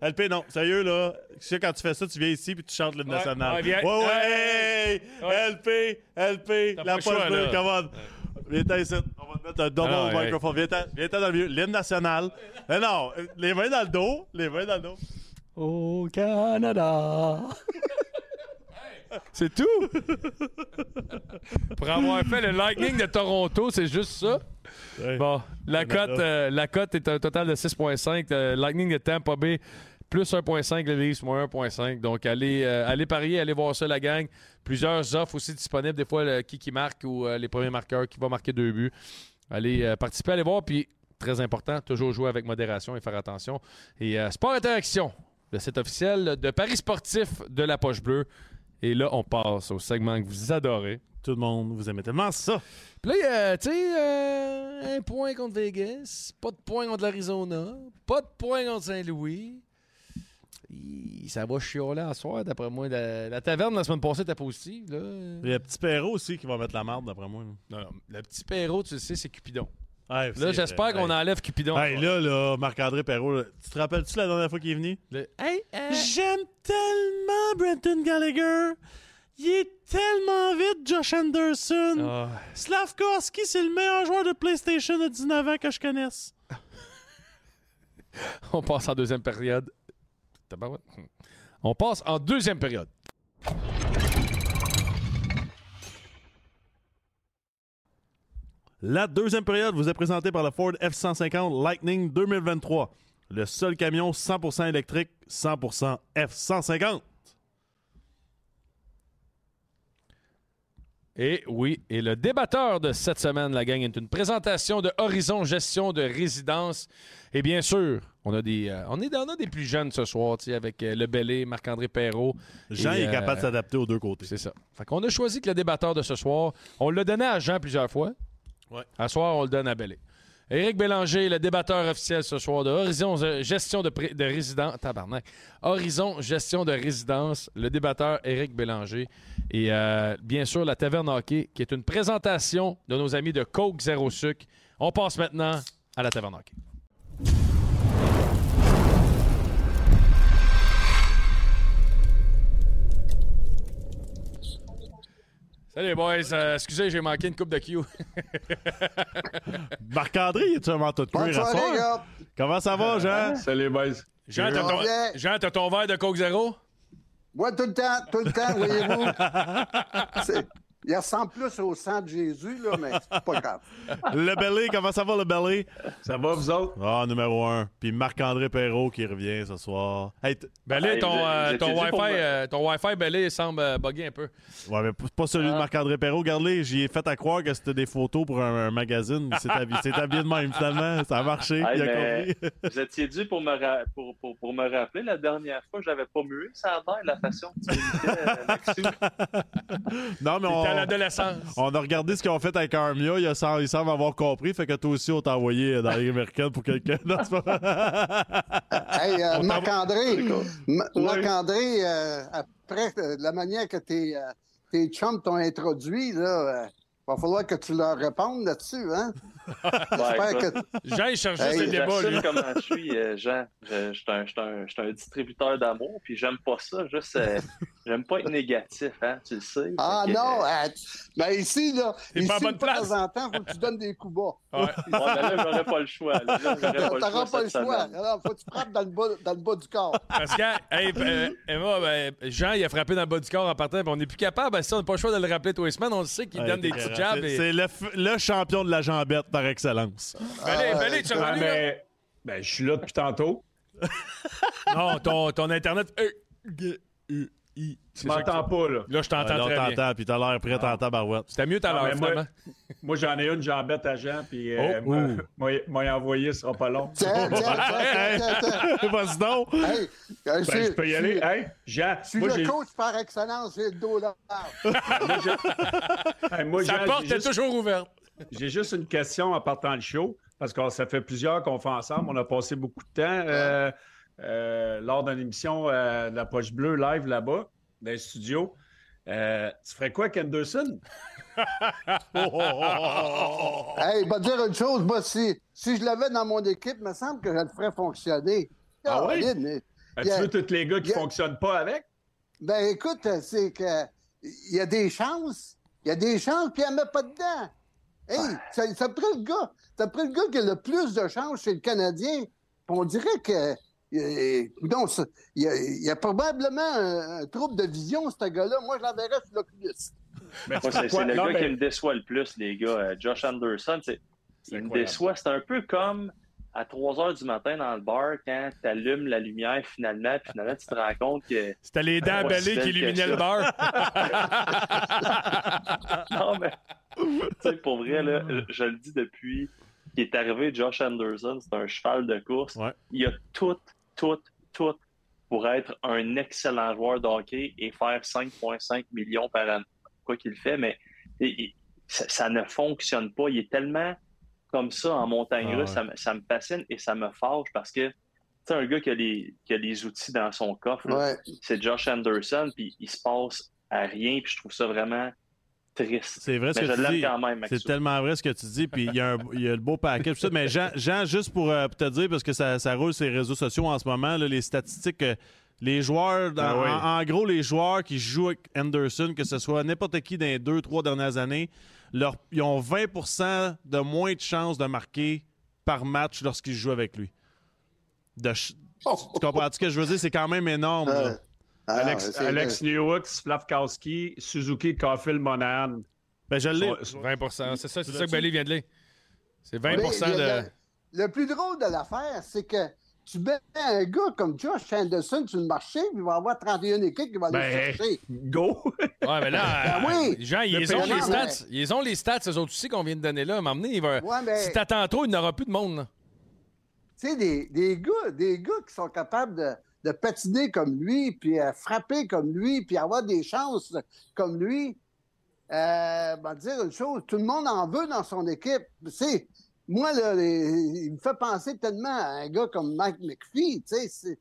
LP, non, sérieux, là. Tu sais, quand tu fais ça, tu viens ici puis tu chantes le national. ouais, viens. ouais, ouais, Ouais. LP, LP, la poche bleue, là. Come on. Viens-t'en ici. On va te mettre un double Ah, ouais. microphone. Viens-t'en viens-t'en dans le milieu. L'hymne national. Mais non, les mains dans le dos. Les mains dans le dos. Au Canada. C'est tout? Pour avoir fait le Lightning de Toronto, c'est juste ça? Ouais. Bon, la cote, euh, la cote est un total de 6.5. Euh, Lightning de Tampa Bay, plus 1.5, le Leafs, moins 1.5. Donc, allez, euh, allez parier, allez voir ça, la gang. Plusieurs offres aussi disponibles. Des fois, le, qui qui marque ou euh, les premiers marqueurs, qui va marquer deux buts. Allez euh, participer, allez voir. Puis, très important, toujours jouer avec modération et faire attention. Et euh, Sport Interaction, le site officiel de Paris sportif de la Poche Bleue. Et là, on passe au segment que vous adorez. Tout le monde, vous aimez tellement ça. Puis là, il y a, tu sais, un point contre Vegas, pas de point contre l'Arizona, pas de point contre Saint-Louis. Ça va chialer à soir, d'après moi. La, la taverne la semaine passée était positive. Là. Il y a Petit Perrault aussi qui va mettre la marde, d'après moi. Non, non, le petit Perrault, tu le sais, c'est Cupidon. Là, j'espère qu'on enlève Cupidon. Hey, là, là, Marc-André Perrault, tu te rappelles-tu la dernière fois qu'il est venu? Le- Hey, euh, J'aime tellement Brenton Gallagher. Il est tellement vite, Josh Anderson. ah, Slavkovski, c'est le meilleur joueur de PlayStation de 19 ans que je connaisse. on passe en deuxième période. Tabarouette. On passe en deuxième période. La deuxième période vous est présentée par le Ford F-150 Lightning 2023. Le seul camion 100% électrique, 100% F-150. Et oui, et le débatteur de cette semaine, la gang, est une présentation de Horizon Gestion de Résidence. Et bien sûr, on a des, euh, on est, on a des plus jeunes ce soir, avec euh, le Bellé, Marc-André Perrault. Jean Et, est capable de euh, s'adapter aux deux côtés. C'est ça. Fait qu'on a choisi que le débatteur de ce soir, on l'a donné à Jean plusieurs fois. Ouais. À soir, on le donne à Bellé. Éric Bélanger, le débatteur officiel ce soir de Horizon Gestion de, Résidence. Tabarnak. Horizon Gestion de Résidence, le débatteur Éric Bélanger. Et euh, bien sûr, la Taverne Hockey, qui est une présentation de nos amis de Coke Zéro Sucre. On passe maintenant à la Taverne Hockey. Salut les boys, Euh, excusez, j'ai manqué une coupe de Q. Marc-André, es-tu un manteau de cuir à Bonsoir, soir? les gars. Comment ça va, Jean? Salut, boys. Jean, t'as ton? Jean, t'as ton verre de Coke Zéro? Moi, tout le temps, tout le temps, voyez-vous. C'est- Il ressemble plus au sang de Jésus, là, mais c'est pas grave. Le Belly, comment ça va, le Belly? Ça va, vous autres? Ah, numéro un. Puis Marc-André Perrault qui revient ce soir. Hey, Ben Hey, ton, euh, ton Wi-Fi, euh, ton Wi-Fi, ben il semble euh, bugger un peu. ouais, mais pas celui Ah. de Marc-André Perrault. Regarde-les, j'y ai fait à croire que c'était des photos pour un, un magazine. Il s'est habillé, de même, finalement. Ça a marché. Hey, il a mais- compris. Vous étiez dû pour me, ra- pour, pour, pour me rappeler la dernière fois, j'avais pas mué. Ça a l'air la façon que tu imitais, euh, Maxou. Non, mais T'es à on, l'adolescence. on a regardé ce qu'ils ont fait avec Armia. Il, semble, il semble avoir compris. Fait que toi aussi, on t'a envoyé dans les américaines pour quelqu'un. Hey, euh, Marc-André. Marc-André, euh, après euh, la manière que tes, tes chums t'ont introduit, là, euh, va falloir que tu leur répondes là-dessus, hein? J'espère que... Jean, il cherche Hey, juste le débat, J'assume lui. comment je suis, Jean. Je, je suis un, distributeur d'amour, puis j'aime pas ça. Juste, euh, j'aime pas être négatif, hein, tu le sais. Ah que, non, euh, euh, ben ici, là, ici, pas bonne de place. temps en temps, faut que tu donnes des coups bas. Ouais. ouais, mais là, j'aurais pas le choix. Là, Là, j'aurais pas le T'auras choix. pas le choix. Alors, faut que tu frappes dans le bas, dans le bas du corps. Parce que, hey, euh, Emma, ben, Jean, il a frappé dans le bas du corps en partant, puis on n'est plus capable. Ben, ça, on n'a pas le choix de le rappeler tous les semaines. On le sait qu'il Ouais, donne des petits jabs. C'est Et... c'est le, f- le champion de la jambette par excellence. Belé, Belé, tu es Ouais, revenu, là? mais ben, je suis là depuis tantôt. Non, ton, ton Internet. I. Tu m'entends pas, là. Là, je t'entends on très bien. puis t'as l'air prêt Ah. en tabarouette. C'était mieux mais moi- finalement. Moi, j'en ai une jambette à Jean, puis euh, Oh, moi- ouh. moi, envoyer, ce sera pas long. Tiens, tiens, tiens, tiens, tiens, tiens. Vas-y donc. Euh, Ben, je peux y aller. Hey, Jean, Je suis moi, le coach par excellence, j'ai le dos là. Sa porte est toujours ouverte. J'ai juste une question en partant le show, parce que ça fait plusieurs qu'on fait ensemble. On a passé beaucoup de temps euh, lors d'une émission euh, de la Poche Bleue live là-bas, dans les studios. Euh, tu ferais quoi, Kenderson? Hey, va dire une chose, moi, si, si je l'avais dans mon équipe, il me semble que je le ferais fonctionner. Ah oui? Ben, Il Tu veux tous les gars qui il a- fonctionnent pas avec? Ben écoute, c'est que il y a des chances. Il y a des chances, puis elle met pas dedans. Hey, ça, ça le gars. Ça pris le gars qui a le plus de chances chez le Canadien. On dirait que. Non, il y, a, il y a probablement un, un trouble de vision, ce gars-là. Moi, je l'enverrais sur l'Oculus. C'est le non, gars mais- qui me déçoit le plus, les gars. Euh, Josh Anderson, c'est- il me déçoit. C'est un peu comme à 3 h du matin dans le bar quand tu allumes la lumière finalement, puis finalement tu te rends compte que. C'était les dents c'est qui illuminaient le beurre. non, mais. Tu sais, pour vrai, là, je, le dis depuis qu'il est arrivé, Josh Anderson, c'est un cheval de course. Ouais. Il a tout, tout, tout pour être un excellent joueur de hockey et faire 5,5 millions par année. Quoi qu'il fait, mais ça, ça ne fonctionne pas. Il est tellement comme ça en montagne Ah russe, ouais. ça, me- ça me fascine et ça me fâche parce que c'est un gars qui a, les, qui a les outils dans son coffre. Ouais. C'est Josh Anderson, puis il se passe à rien, puis je trouve ça vraiment triste. C'est vrai ce Mais que je tu dis. quand même, Maxou. C'est tellement vrai ce que tu dis. Puis il y, a y le beau ça. Mais Jean, Jean, juste pour euh, te dire, parce que ça, ça roule sur les réseaux sociaux en ce moment, là, les statistiques, euh, les joueurs, dans- Ah oui. en, en gros, les joueurs qui jouent avec Anderson, que ce soit n'importe qui dans les deux, trois dernières années, leur- ils ont 20% de moins de chances de marquer par match lorsqu'ils jouent avec lui. De ch- tu comprends ce que je veux dire? C'est quand même énorme. Euh, ah, Alex, Alex Newhook, Slavkowski, Suzuki, Caulfield, Monahan. Ben, je l'ai. Sont- 20 C'est ça, c'est ça que? Belé vient de lire. C'est 20 Mais le, de. le- le plus drôle de l'affaire, c'est que tu mets un gars comme Josh Anderson sur le marché, puis il va avoir 31 équipes qui vont aller Ben, le chercher. Go! Ouais, mais là, Ben oui. les gens, ils Le ont les mais- stats. Ils ont les stats, eux autres aussi, qu'on vient de donner là. À un moment donné, il va... Ouais, mais- si t'attends trop, il n'aura plus de monde. Tu sais, des, des gars, des gars qui sont capables de, de patiner comme lui, puis euh, frapper comme lui, puis avoir des chances comme lui. Euh, ben, dire une chose, tout le monde en veut dans son équipe. Tu sais, moi, là, les- il me fait penser tellement à un gars comme Mike McPhee. Tu sais, c'est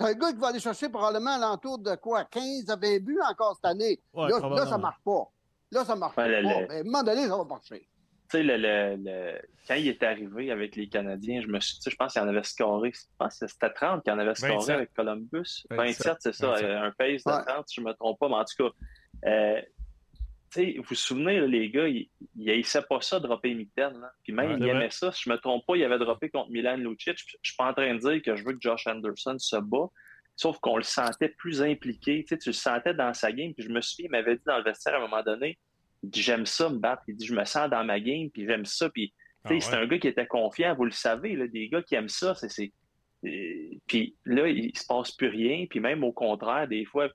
un gars qui va aller chercher probablement à l'entour de quoi? 15 à 20 buts encore cette année. Ouais, là, là, ça marche pas. Là, ça marche Ouais, pas. Mais à un moment donné, ça va marcher. Tu sais, le, le- le- quand il est arrivé avec les Canadiens, je me suis, tu sais, je pense qu'il en avait scoré, je pense que c'était 30 qu'il en avait scoré 27. avec Columbus. 27, 27, c'est ça, 27. un pace de Ouais. 30, si je me trompe pas, mais en tout cas, euh, tu sais, vous vous souvenez, là, les gars, ils il haïssaient pas ça, dropper Mitten. là. Puis même, Ouais, il c'est aimait vrai. ça. Si je me trompe pas, il avait droppé contre Milan Lucic. Je suis pas en train de dire que je veux que Josh Anderson se bat, sauf qu'on le sentait plus impliqué. Tu sais, tu le sentais dans sa game. Puis je me souviens, il m'avait dit dans le vestiaire à un moment donné, j'aime ça me battre. Il dit, je me sens dans ma game, puis j'aime ça. Puis, Ah ouais. c'est un gars qui était confiant, vous le savez, là, des gars qui aiment ça, c'est. euh, Puis là, il se passe plus rien, puis même au contraire, des fois,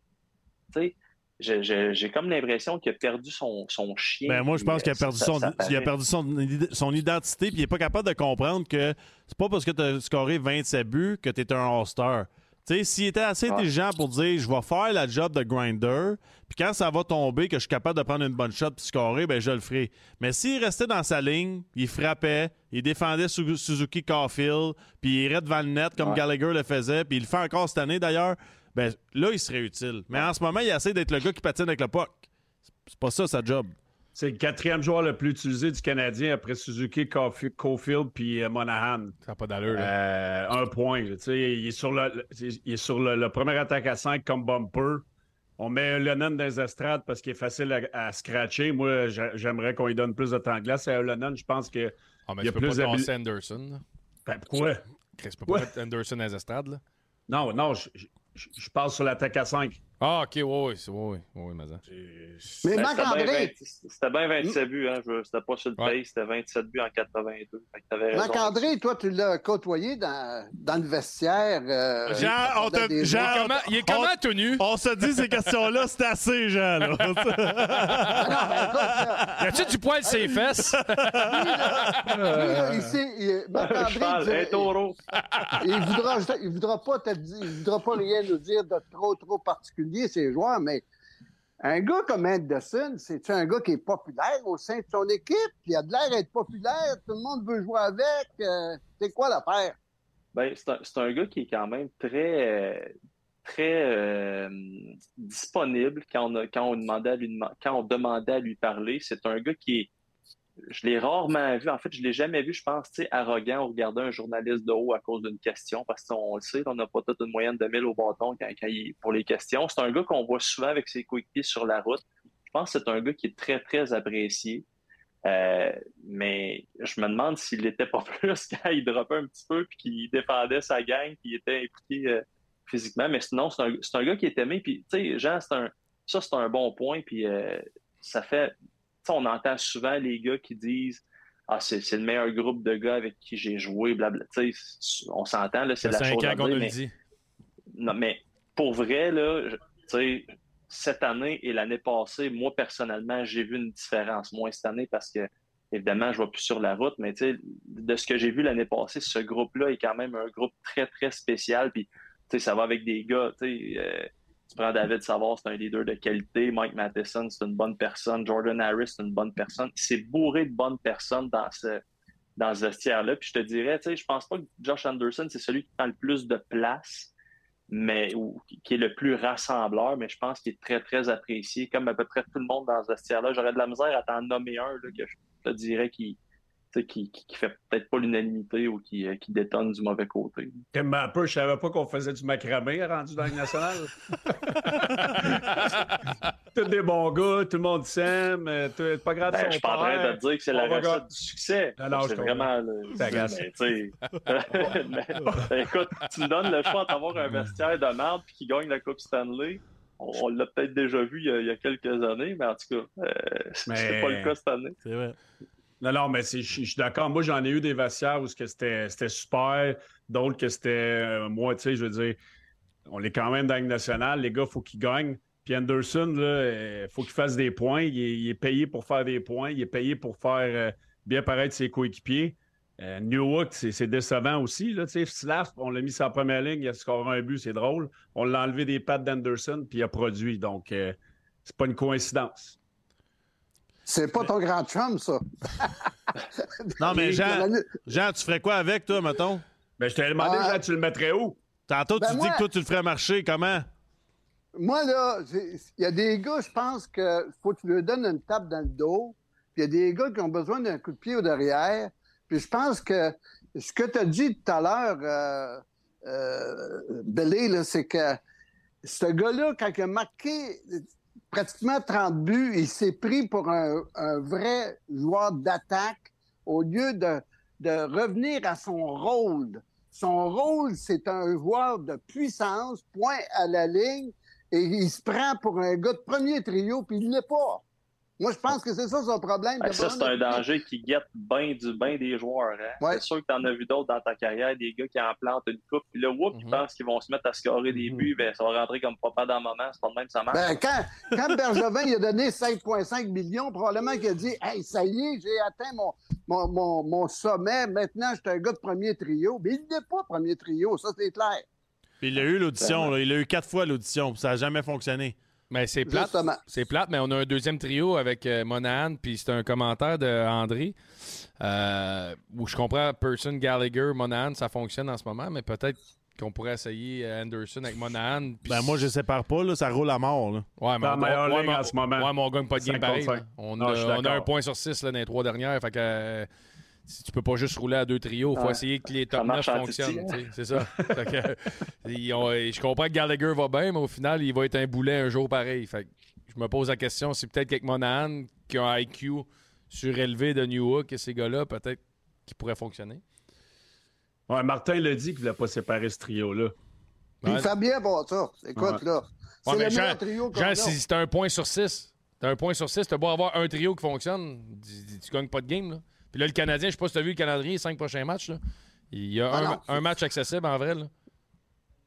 tu sais, j'ai comme l'impression qu'il a perdu son, son chien. Ben, moi, je pense qu'il a euh, perdu ça- son, ça il a perdu son, son identité, puis il n'est pas capable de comprendre que c'est pas parce que tu as scoré 27 buts que tu es un All-Star. Sais, s'il était assez intelligent pour dire je vais faire la job de grinder, puis quand ça va tomber, que je suis capable de prendre une bonne shot puis scorer, ben je le ferai. Mais s'il restait dans sa ligne, il frappait, il défendait Su- Suzuki Caulfield, puis il irait devant le net comme Ouais. Gallagher le faisait, puis il le fait encore cette année d'ailleurs, ben là, il serait utile. Mais en ce moment, il essaie d'être le gars qui patine avec le puck. C'est pas ça sa job. C'est le quatrième joueur le plus utilisé du Canadien après Suzuki, Caulfi- Caulfield puis euh, Monahan. Ça n'a pas d'allure. là. Euh, un point. là. Tu sais, il est sur, le, il est sur le, le premier attaque à 5 comme bumper. On met Lennon dans les estrades parce qu'il est facile à, à scratcher. Moi, j'a- j'aimerais qu'on lui donne plus de temps de glace. À Lennon, je pense que. Ah, mais il y tu a peux plus pas tasser Anderson. Ben, pourquoi? Chris, tu peux pas Ouais. mettre Anderson dans les estrades. Là. Non, non, je- je parle sur l'attaque à 5. Ah, ok, c'est- ouais, ouais, ouais, mais ça. Mais Ben, Marc-André, C'était bien 20 c'était bien 27 buts, hein. je- C'était pas sur le Ouais. pace, c'était 27 buts en 82. Fait que t'avais raison. Marc-André, toi, tu l'as côtoyé dans, dans le vestiaire. euh, Jean, on dans te- des- Jean, Il est comment, il est comment on- tout nu? On se dit ces questions-là, c'est assez, Jean. là. Non, mais écoute, là, Y a-tu du poil sur ses fesses? Un Marc-André, il voudra, il voudra pas te dire- il voudra pas rien nous dire de trop, trop particulier, ces joueurs, mais un gars comme Anderson, c'est un gars qui est populaire au sein de son équipe, il a de l'air d'être populaire, tout le monde veut jouer avec. euh, c'est quoi l'affaire? Ben, c'est un, gars qui est quand même très, euh, très euh, disponible quand on, demandait lui, quand on demandait à lui parler. C'est un gars qui est. Je l'ai rarement vu. En fait, je l'ai jamais vu, je pense, arrogant ou regarder un journaliste de haut à cause d'une question, parce qu'on le sait, on n'a pas toute une moyenne de 1000 au bâton pour les questions. C'est un gars qu'on voit souvent avec ses coéquipiers sur la route. Je pense que c'est un gars qui est très, très apprécié. Euh, mais je me demande s'il n'était pas plus quand il dropait un petit peu puis qu'il défendait sa gang, qu'il était impliqué euh, physiquement. Mais sinon, c'est un, gars qui est aimé. Puis, tu sais, Jean, un, ça, c'est un bon point. Euh, ça fait. On entend souvent les gars qui disent Ah, c'est le meilleur groupe de gars avec qui j'ai joué, blabla. Tu sais, on s'entend, là, c'est la chose à dire, mais- dit. non, mais pour vrai, là, cette année et l'année passée, moi, personnellement, j'ai vu une différence. Moins cette année parce que, évidemment, je ne vais plus sur la route, mais tu sais, de ce que j'ai vu l'année passée, ce groupe-là est quand même un groupe très, très spécial. Puis, tu sais, ça va avec des gars, tu sais, euh, tu prends David Savard, c'est un leader de qualité. Mike Matheson, c'est une bonne personne. Jordan Harris, c'est une bonne personne. C'est bourré de bonnes personnes dans ce, dans ce vestiaire-là. Puis je te dirais, tu sais, je pense pas que Josh Anderson, c'est celui qui prend le plus de place, mais ou, qui est le plus rassembleur, mais je pense qu'il est très, très apprécié, comme à peu près tout le monde dans ce vestiaire-là. J'aurais de la misère à t'en nommer un là, que je te dirais qui, qui, qui, qui fait peut-être pas l'unanimité ou qui, euh, qui détonne du mauvais côté. Comme un peu, je savais pas qu'on faisait du macramé rendu dans le national. Tous des bons gars, tout le monde s'aime. euh, tout- Pas grave, Ben, je suis pas en train de te dire que c'est la recette du succès. Non, c'est je comprends. vraiment. le- mais, écoute, tu me donnes le choix d'avoir un vestiaire de merde puis qui gagne la Coupe Stanley. On, on l'a peut-être déjà vu il y, a, il y a quelques années, mais en tout cas, euh, c'est Mais- pas le cas cette année. C'est vrai. Non, non, mais je suis d'accord. Moi, j'en ai eu des vestiaires où c'était super, d'autres que c'était euh, moi, tu sais, je veux dire, on est quand même dans la nationale. Les gars, il faut qu'ils gagnent. Puis Anderson, il faut qu'il fasse des points. Il est, payé pour faire des points. Il est payé pour faire euh, bien paraître ses coéquipiers. Euh, Newhook, c'est décevant aussi. Là. Slav, on l'a mis sur la première ligne, il a scoré un but, c'est drôle. On l'a enlevé des pattes d'Anderson, puis il a produit. Donc, euh, c'est pas une coïncidence. C'est pas ton grand chum, ça. Non, mais Jean, Jean, tu ferais quoi avec, toi, mettons? Ben, je t'ai demandé, Ah. Jean, tu le mettrais où? Tantôt, Ben, tu moi- dis que toi, tu le ferais marcher. Comment? Moi, là, il y a des gars, je pense que faut que tu leur donnes une tape dans le dos. Puis il y a des gars qui ont besoin d'un coup de pied au derrière. Puis je pense que ce que tu as dit tout à l'heure, euh, euh, c'est que ce gars-là, quand il a marqué pratiquement 30 buts, il s'est pris pour un, vrai joueur d'attaque au lieu de, de revenir à son rôle. Son rôle, c'est un joueur de puissance, point à la ligne, et il se prend pour un gars de premier trio, puis il l'est pas. Moi, je pense que c'est ça son problème. Ben, ça, c'est un danger qui guette bien du bain des joueurs. Hein? Ouais. C'est sûr que tu en as vu d'autres dans ta carrière, des gars qui en plantent une coupe, puis là, whoop, Mhm. ils pensent qu'ils vont se mettre à scorer des buts, ben, ça va rentrer comme papa dans le moment, c'est pas de même que ça marche. Ben, quand, quand Bergevin il a donné 5,5 millions, probablement qu'il a dit Hey, ça y est, j'ai atteint mon, mon, mon, mon sommet. Maintenant, je suis un gars de premier trio. Mais il n'est pas premier trio, ça, c'est clair. Puis il a eu l'audition, il a eu quatre fois l'audition, puis ça n'a jamais fonctionné. Mais c'est plate. C'est plate, mais on a un deuxième trio avec euh, Monahan, puis c'est un commentaire de André euh, où je comprends Person, Gallagher, Monahan, ça fonctionne en ce moment, mais peut-être qu'on pourrait essayer euh, Anderson avec Monahan. Ben, moi, je sépare pas, là, ça roule à mort. Là. Ouais, mais on, meilleure ouais, ligne mais- en ce moment. Ouais, mais on gagne pas de game pareil. On, Non, a, on un point sur six là, dans les trois dernières. Fait que euh, si tu peux pas juste rouler à deux trios. Il faut Ouais. essayer que les top 9 marche en fonctionnent. hein? C'est ça. Fait que, ils ont- je comprends que Gallagher va bien, mais au final, il va être un boulet un jour pareil. Fait que je me pose la question, c'est peut-être qu'avec Monahan, qui a un IQ surélevé de New Hook, et ces gars-là, peut-être qu'ils pourraient fonctionner. Ouais, Martin l'a dit qu'il ne voulait pas séparer ce trio-là. Ouais. il fait bien pour ça. Écoute, Ouais. là. C'est Ouais, le mais meilleur Jean, trio Jean, si t'as un point sur six, t'as un point sur six, t'as beau avoir un trio qui fonctionne, tu, tu gagnes pas de game. Là. Puis là, le Canadien, je sais pas si t'as vu le calendrier, les cinq prochains matchs. Là. Il y a Ah un, non. un match accessible en vrai. Là.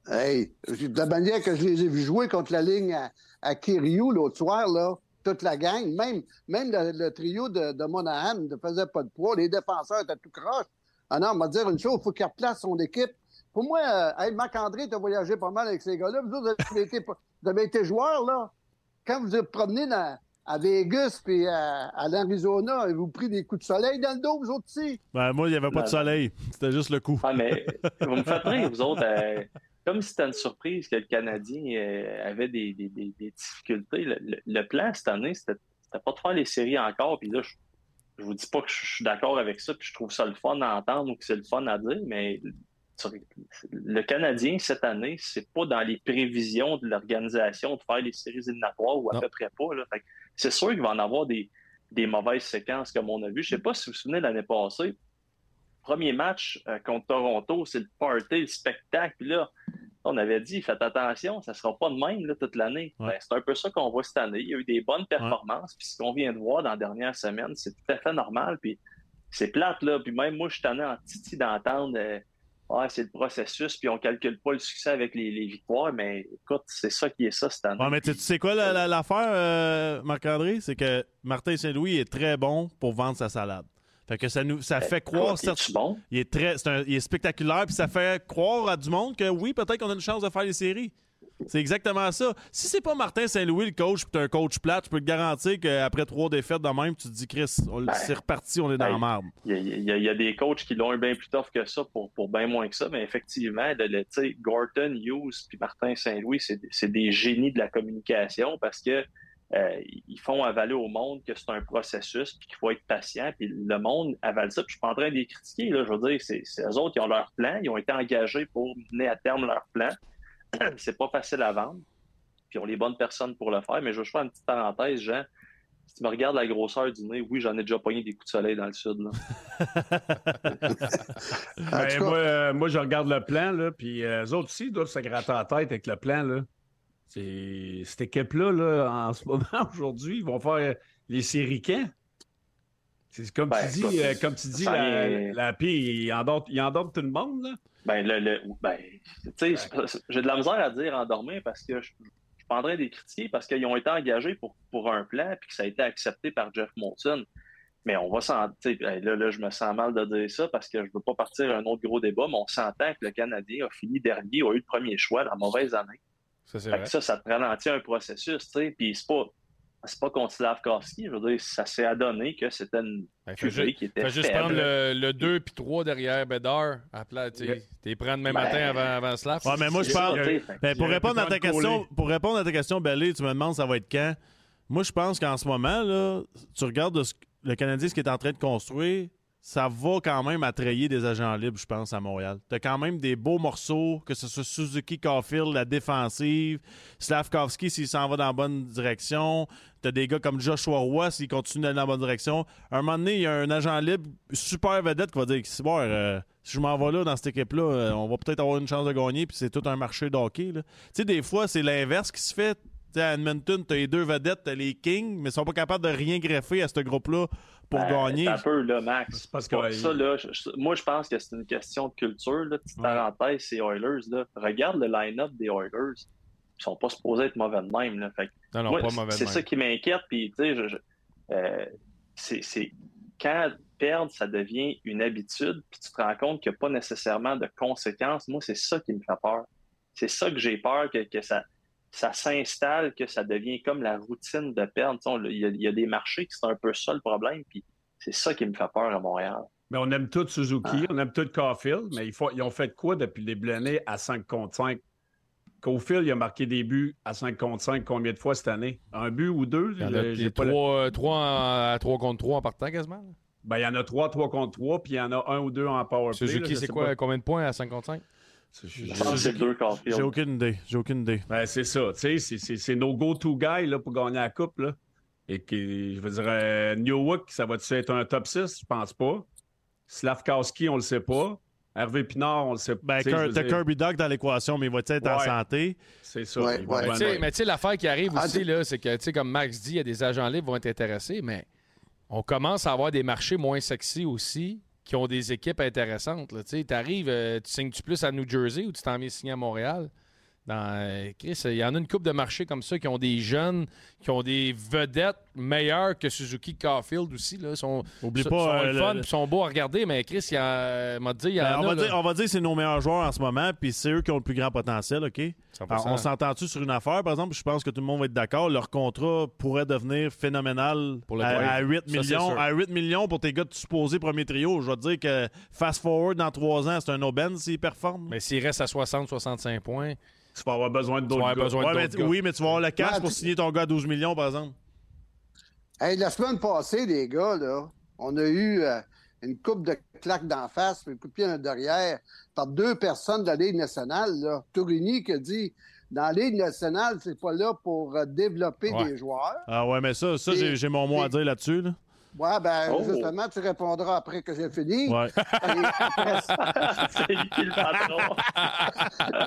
Hey, de la manière que je les ai vus jouer contre la ligne à, à Kiryu l'autre soir, là, toute la gang, même, même le, le trio de, de Monahan ne faisait pas de poids. Les défenseurs étaient tout croche. Ah non, on va dire une chose, il faut qu'il replace son équipe. Pour moi, euh, hey, Marc-André, tu as voyagé pas mal avec ces gars-là. Vous vous avez été, vous avez été joueurs, là. Quand vous êtes promené dans, à Vegas puis à, à l'Arizona, et vous pris des coups de soleil dans le dos, vous autres aussi? Ben, moi, il n'y avait pas de soleil. C'était juste le coup. Ah, mais vous me faites rire, vous autres. euh, comme si c'était une surprise que le Canadien euh, avait des, des- des- des difficultés. Le, le- le plan cette année, c'était pas de faire les séries encore. Puis là, je, je vous dis pas que je suis d'accord avec ça, puis je trouve ça le fun à entendre ou que c'est le fun à dire, mais le Canadien, cette année, c'est pas dans les prévisions de l'organisation de faire les séries éliminatoires ou à Non. peu près pas. là. Fait que C'est sûr qu'il va en avoir des, des mauvaises séquences comme on a vu. Je sais pas si vous vous souvenez l'année passée, premier match euh, contre Toronto, c'est le party, le spectacle. Puis là, on avait dit, faites attention, ça sera pas de même là, toute l'année. Ouais. Ben, c'est un peu ça qu'on voit cette année. Il y a eu des bonnes performances. Puis ce qu'on vient de voir dans la dernière semaine, c'est tout à fait normal. Puis c'est plate, là. Puis même moi, je suis tanné en titi d'entendre euh, C'est le processus, puis on calcule pas le succès avec les, les victoires. Mais écoute, c'est ça qui est ça cette année. Ouais, mais tu sais quoi la- la- l'affaire, euh, Marc-André? C'est que Martin Saint-Louis est très bon pour vendre sa salade. Fait que ça nous ça fait croire. Écoute, es-tu bon? Il est très, c'est un- il est spectaculaire, puis ça fait croire à du monde que oui, peut-être qu'on a une chance de faire les séries. C'est exactement ça. Si c'est pas Martin Saint-Louis le coach, puis t'es un coach plate, je peux te garantir qu'après trois défaites de même, tu te dis Chris, Ben, c'est reparti, on est dans ben, la marde. Il y, a, y y des coachs qui l'ont eu bien plus tough que ça pour, pour bien moins que ça, mais effectivement, le, le- Gorton, Hughes puis Martin Saint-Louis, c'est des génies de la communication parce que euh, ils font avaler au monde que c'est un processus puis qu'il faut être patient. Puis le monde avale ça. Puis je suis pas en train de les critiquer. Là, je veux dire, c'est c'est eux autres qui ont leur plan. Ils ont été engagés pour mener à terme leur plan. c'est pas facile à vendre. Puis ils ont les bonnes personnes pour le faire. Mais je veux juste faire une petite parenthèse, Jean. Si tu me regardes la grosseur du nez, oui, j'en ai déjà pogné des coups de soleil dans le sud. Là. En Ben, moi, euh, moi, je regarde le plan, là, puis euh, eux autres aussi, ils doivent se gratter la tête avec le plan. Là. C'est- Cette équipe-là, là, en ce moment, aujourd'hui, ils vont faire les séries quand? C'est comme, Ben, tu dis, euh, comme tu dis, la, pire, il endort, il endort tout le monde. Là. Ben, le, le- ben, tu sais, j'ai de la misère à dire endormir parce que je, je suis pas en train de les critiquer parce qu'ils ont été engagés pour, pour un plan puis que ça a été accepté par Jeff Molson. Mais on va s'en. tu sais, ben, Là, là, je me sens mal de dire ça parce que je veux pas partir à un autre gros débat, mais on s'entend que le Canadien a fini dernier, a eu le premier choix, la mauvaise année. Ça, c'est ça, ça te ralentit un processus, tu sais. Puis c'est pas. C'est pas contre Slavkovski, je veux dire, ça s'est adonné que c'était une Ben, QV ju- qui était Fais juste faible. prendre le, le 2 puis 3 derrière Bédard. À plat, tu sais. T'es prendre demain Ben, matin avant, avant Slav? Ouais, mais moi, je parle. Ben, pour, répondre à ta question, pour répondre à ta question, Bellé, tu me demandes ça va être quand? Moi, je pense qu'en ce moment, là, tu regardes de ce- le Canadien, ce qu'il est en train de construire, ça va quand même attrayer des agents libres, je pense, à Montréal. Tu as quand même des beaux morceaux, que ce soit Suzuki, Caulfield, la défensive, Slavkovski s'il s'en va dans la bonne direction. Tu as des gars comme Joshua Roy s'il continue d'aller dans la bonne direction. À un moment donné, il y a un agent libre super vedette qui va dire bon, euh, si je m'en vais là dans cette équipe-là, euh, on va peut-être avoir une chance de gagner, puis c'est tout un marché de hockey. là. Tu sais, des fois, c'est l'inverse qui se fait. Tu sais, à Edmonton, tu as les deux vedettes, tu les Kings, mais ils sont pas capables de rien greffer à ce groupe-là pour Ben, gagner. c'est Un peu, là, Max. Parce que- ça, là, je- moi, je pense que c'est une question de culture. Là. Petite Ouais. parenthèse, c'est Oilers. Là. Regarde le line-up des Oilers. Ils sont pas supposés être mauvais de même. Là. Fait que Non, non, moi, pas mauvais. c'est ça qui m'inquiète. Puis, tu sais, euh, c'est c'est- quand perdre, ça devient une habitude, puis tu te rends compte qu'il n'y a pas nécessairement de conséquences. Moi, c'est ça qui me fait peur. C'est ça que j'ai peur, que, que ça, ça s'installe, que ça devient comme la routine de perdre. Il y, a des marchés qui sont un peu ça le problème, puis c'est ça qui me fait peur à Montréal. Mais on aime tout Suzuki, ah. on aime tout Caulfield, mais ils, ont fait quoi depuis les années à 5 contre 5? Caulfield, il a marqué des buts à 5 contre 5 combien de fois cette année? Un but ou deux? Il y en a, j'ai pas à 3 contre 3 en partant quasiment. Ben, il y en a 3 3 contre 3, puis il y en a un ou deux en power Suzuki, c'est quoi? Combien de points à 5 contre 5? J'ai aucune idée. J'ai aucune idée. Ben, c'est ça. tu sais, C'est c'est- c'est nos go-to guys là, pour gagner la coupe. Là. Et qui, je veux dire, euh, ça va-tu être un top 6? Je pense pas. Slavkowski, on le sait pas. Hervé Pinard, on le sait pas. Ben, t'as dire, Kirby Doc dans l'équation, mais il va être en santé? C'est ça. Ouais, ouais. Mais tu sais- être. mais tu sais, l'affaire qui arrive Ah, aussi, c'est que, tu sais, comme Max dit, il y a des agents libres qui vont être intéressés, mais on commence à avoir des marchés moins sexy aussi qui ont des équipes intéressantes. là. Tu arrives, tu signes-tu plus à New Jersey ou tu t'en viens signer à Montréal? Dans, euh, Chris, il y en a une coupe de marchés comme ça qui ont des jeunes, qui ont des vedettes meilleures que Suzuki Caulfield aussi. Là. Ils sont, Oublie pas, sont euh, le fun, le- sont beaux à regarder, mais Chris, il y a, m'a dit, il y en Ben, on, a. va dire, on va dire que c'est nos meilleurs joueurs en ce moment, puis c'est eux qui ont le plus grand potentiel, OK? 100%. Alors, on s'entend-tu sur une affaire, par exemple? Je pense que tout le monde va être d'accord. Leur contrat pourrait devenir phénoménal Pour à, à 8 Ça, c'est millions. À 8 millions pour tes gars de supposé premier trio. Je vais te dire que fast forward dans 3 ans, c'est un aubaine s'ils performent. Mais s'il reste à 60-65 points, Tu vas avoir besoin d'autres gars. besoin Ouais, mais d'autres t- gars. oui, mais tu vas avoir le cash Ouais, pour tu- signer ton gars à 12 millions, par exemple. Hey, la semaine passée, les gars, là, on a eu euh, une coupe de claques d'en face, puis une coup de pied en derrière, par deux personnes de la Ligue nationale. Là. Tourigny qui a dit dans la Ligue nationale, c'est pas là pour euh, développer Ouais. des joueurs. Ah ouais, mais ça, ça j'ai mon mot à dire là-dessus. Là. Ouais, ben, Oh. justement, tu répondras après que j'ai fini. Ouais. C'est lui qui le patron.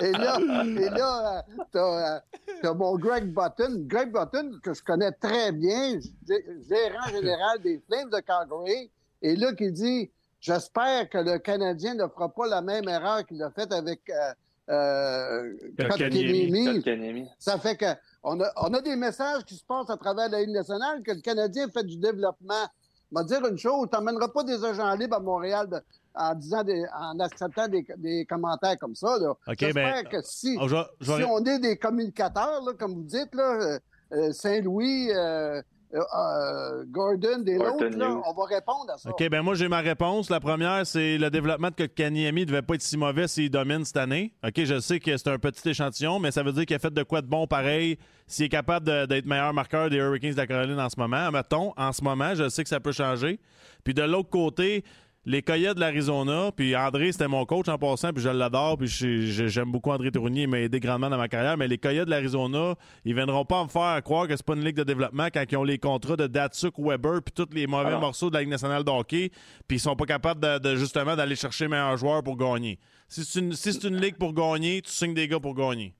Et là, et là euh, t'as, t'as mon Greg Button. Greg Button, que je connais très bien, gé- gérant général des Flames de Calgary. Et là, qui dit J'espère que le Canadien ne fera pas la même erreur qu'il a faite avec euh, euh, Kotkaniemi. Ça fait que on a, on a des messages qui se passent à travers la Ligue nationale que le Canadien fait du développement. Je vais te dire une chose, tu n'emmèneras pas des agents libres à Montréal de- en disant des- en acceptant des, des commentaires comme ça. Là. OK, J'espère ben, que si, Oh, je vais- si on est des communicateurs, là, comme vous dites, là, euh, euh, Saint-Louis, euh, euh, euh, Gordon, des Gordon autres, là, Hughes. on va répondre à ça. OK, ben moi, j'ai ma réponse. La première, c'est le développement de Kanyemi ne devait pas être si mauvais s'il domine cette année. OK, je sais que c'est un petit échantillon, mais ça veut dire qu'il a fait de quoi de bon pareil s'il est capable d'être meilleur marqueur des Hurricanes de la Caroline en ce moment. Mettons, en ce moment, je sais que ça peut changer. Puis de l'autre côté, les Coyotes de l'Arizona, puis André, c'était mon coach en passant, puis je l'adore, puis j'aime beaucoup André Tournier, il m'a aidé grandement dans ma carrière, mais les Coyotes de l'Arizona, ils viendront pas me faire croire que c'est pas une ligue de développement quand ils ont les contrats de Datsuk, Weber, puis tous les mauvais Ah morceaux de la Ligue nationale de hockey, puis ils sont pas capables de, de, justement d'aller chercher meilleurs joueurs pour gagner. Si c'est une, si c'est une ligue pour gagner, tu signes des gars pour gagner.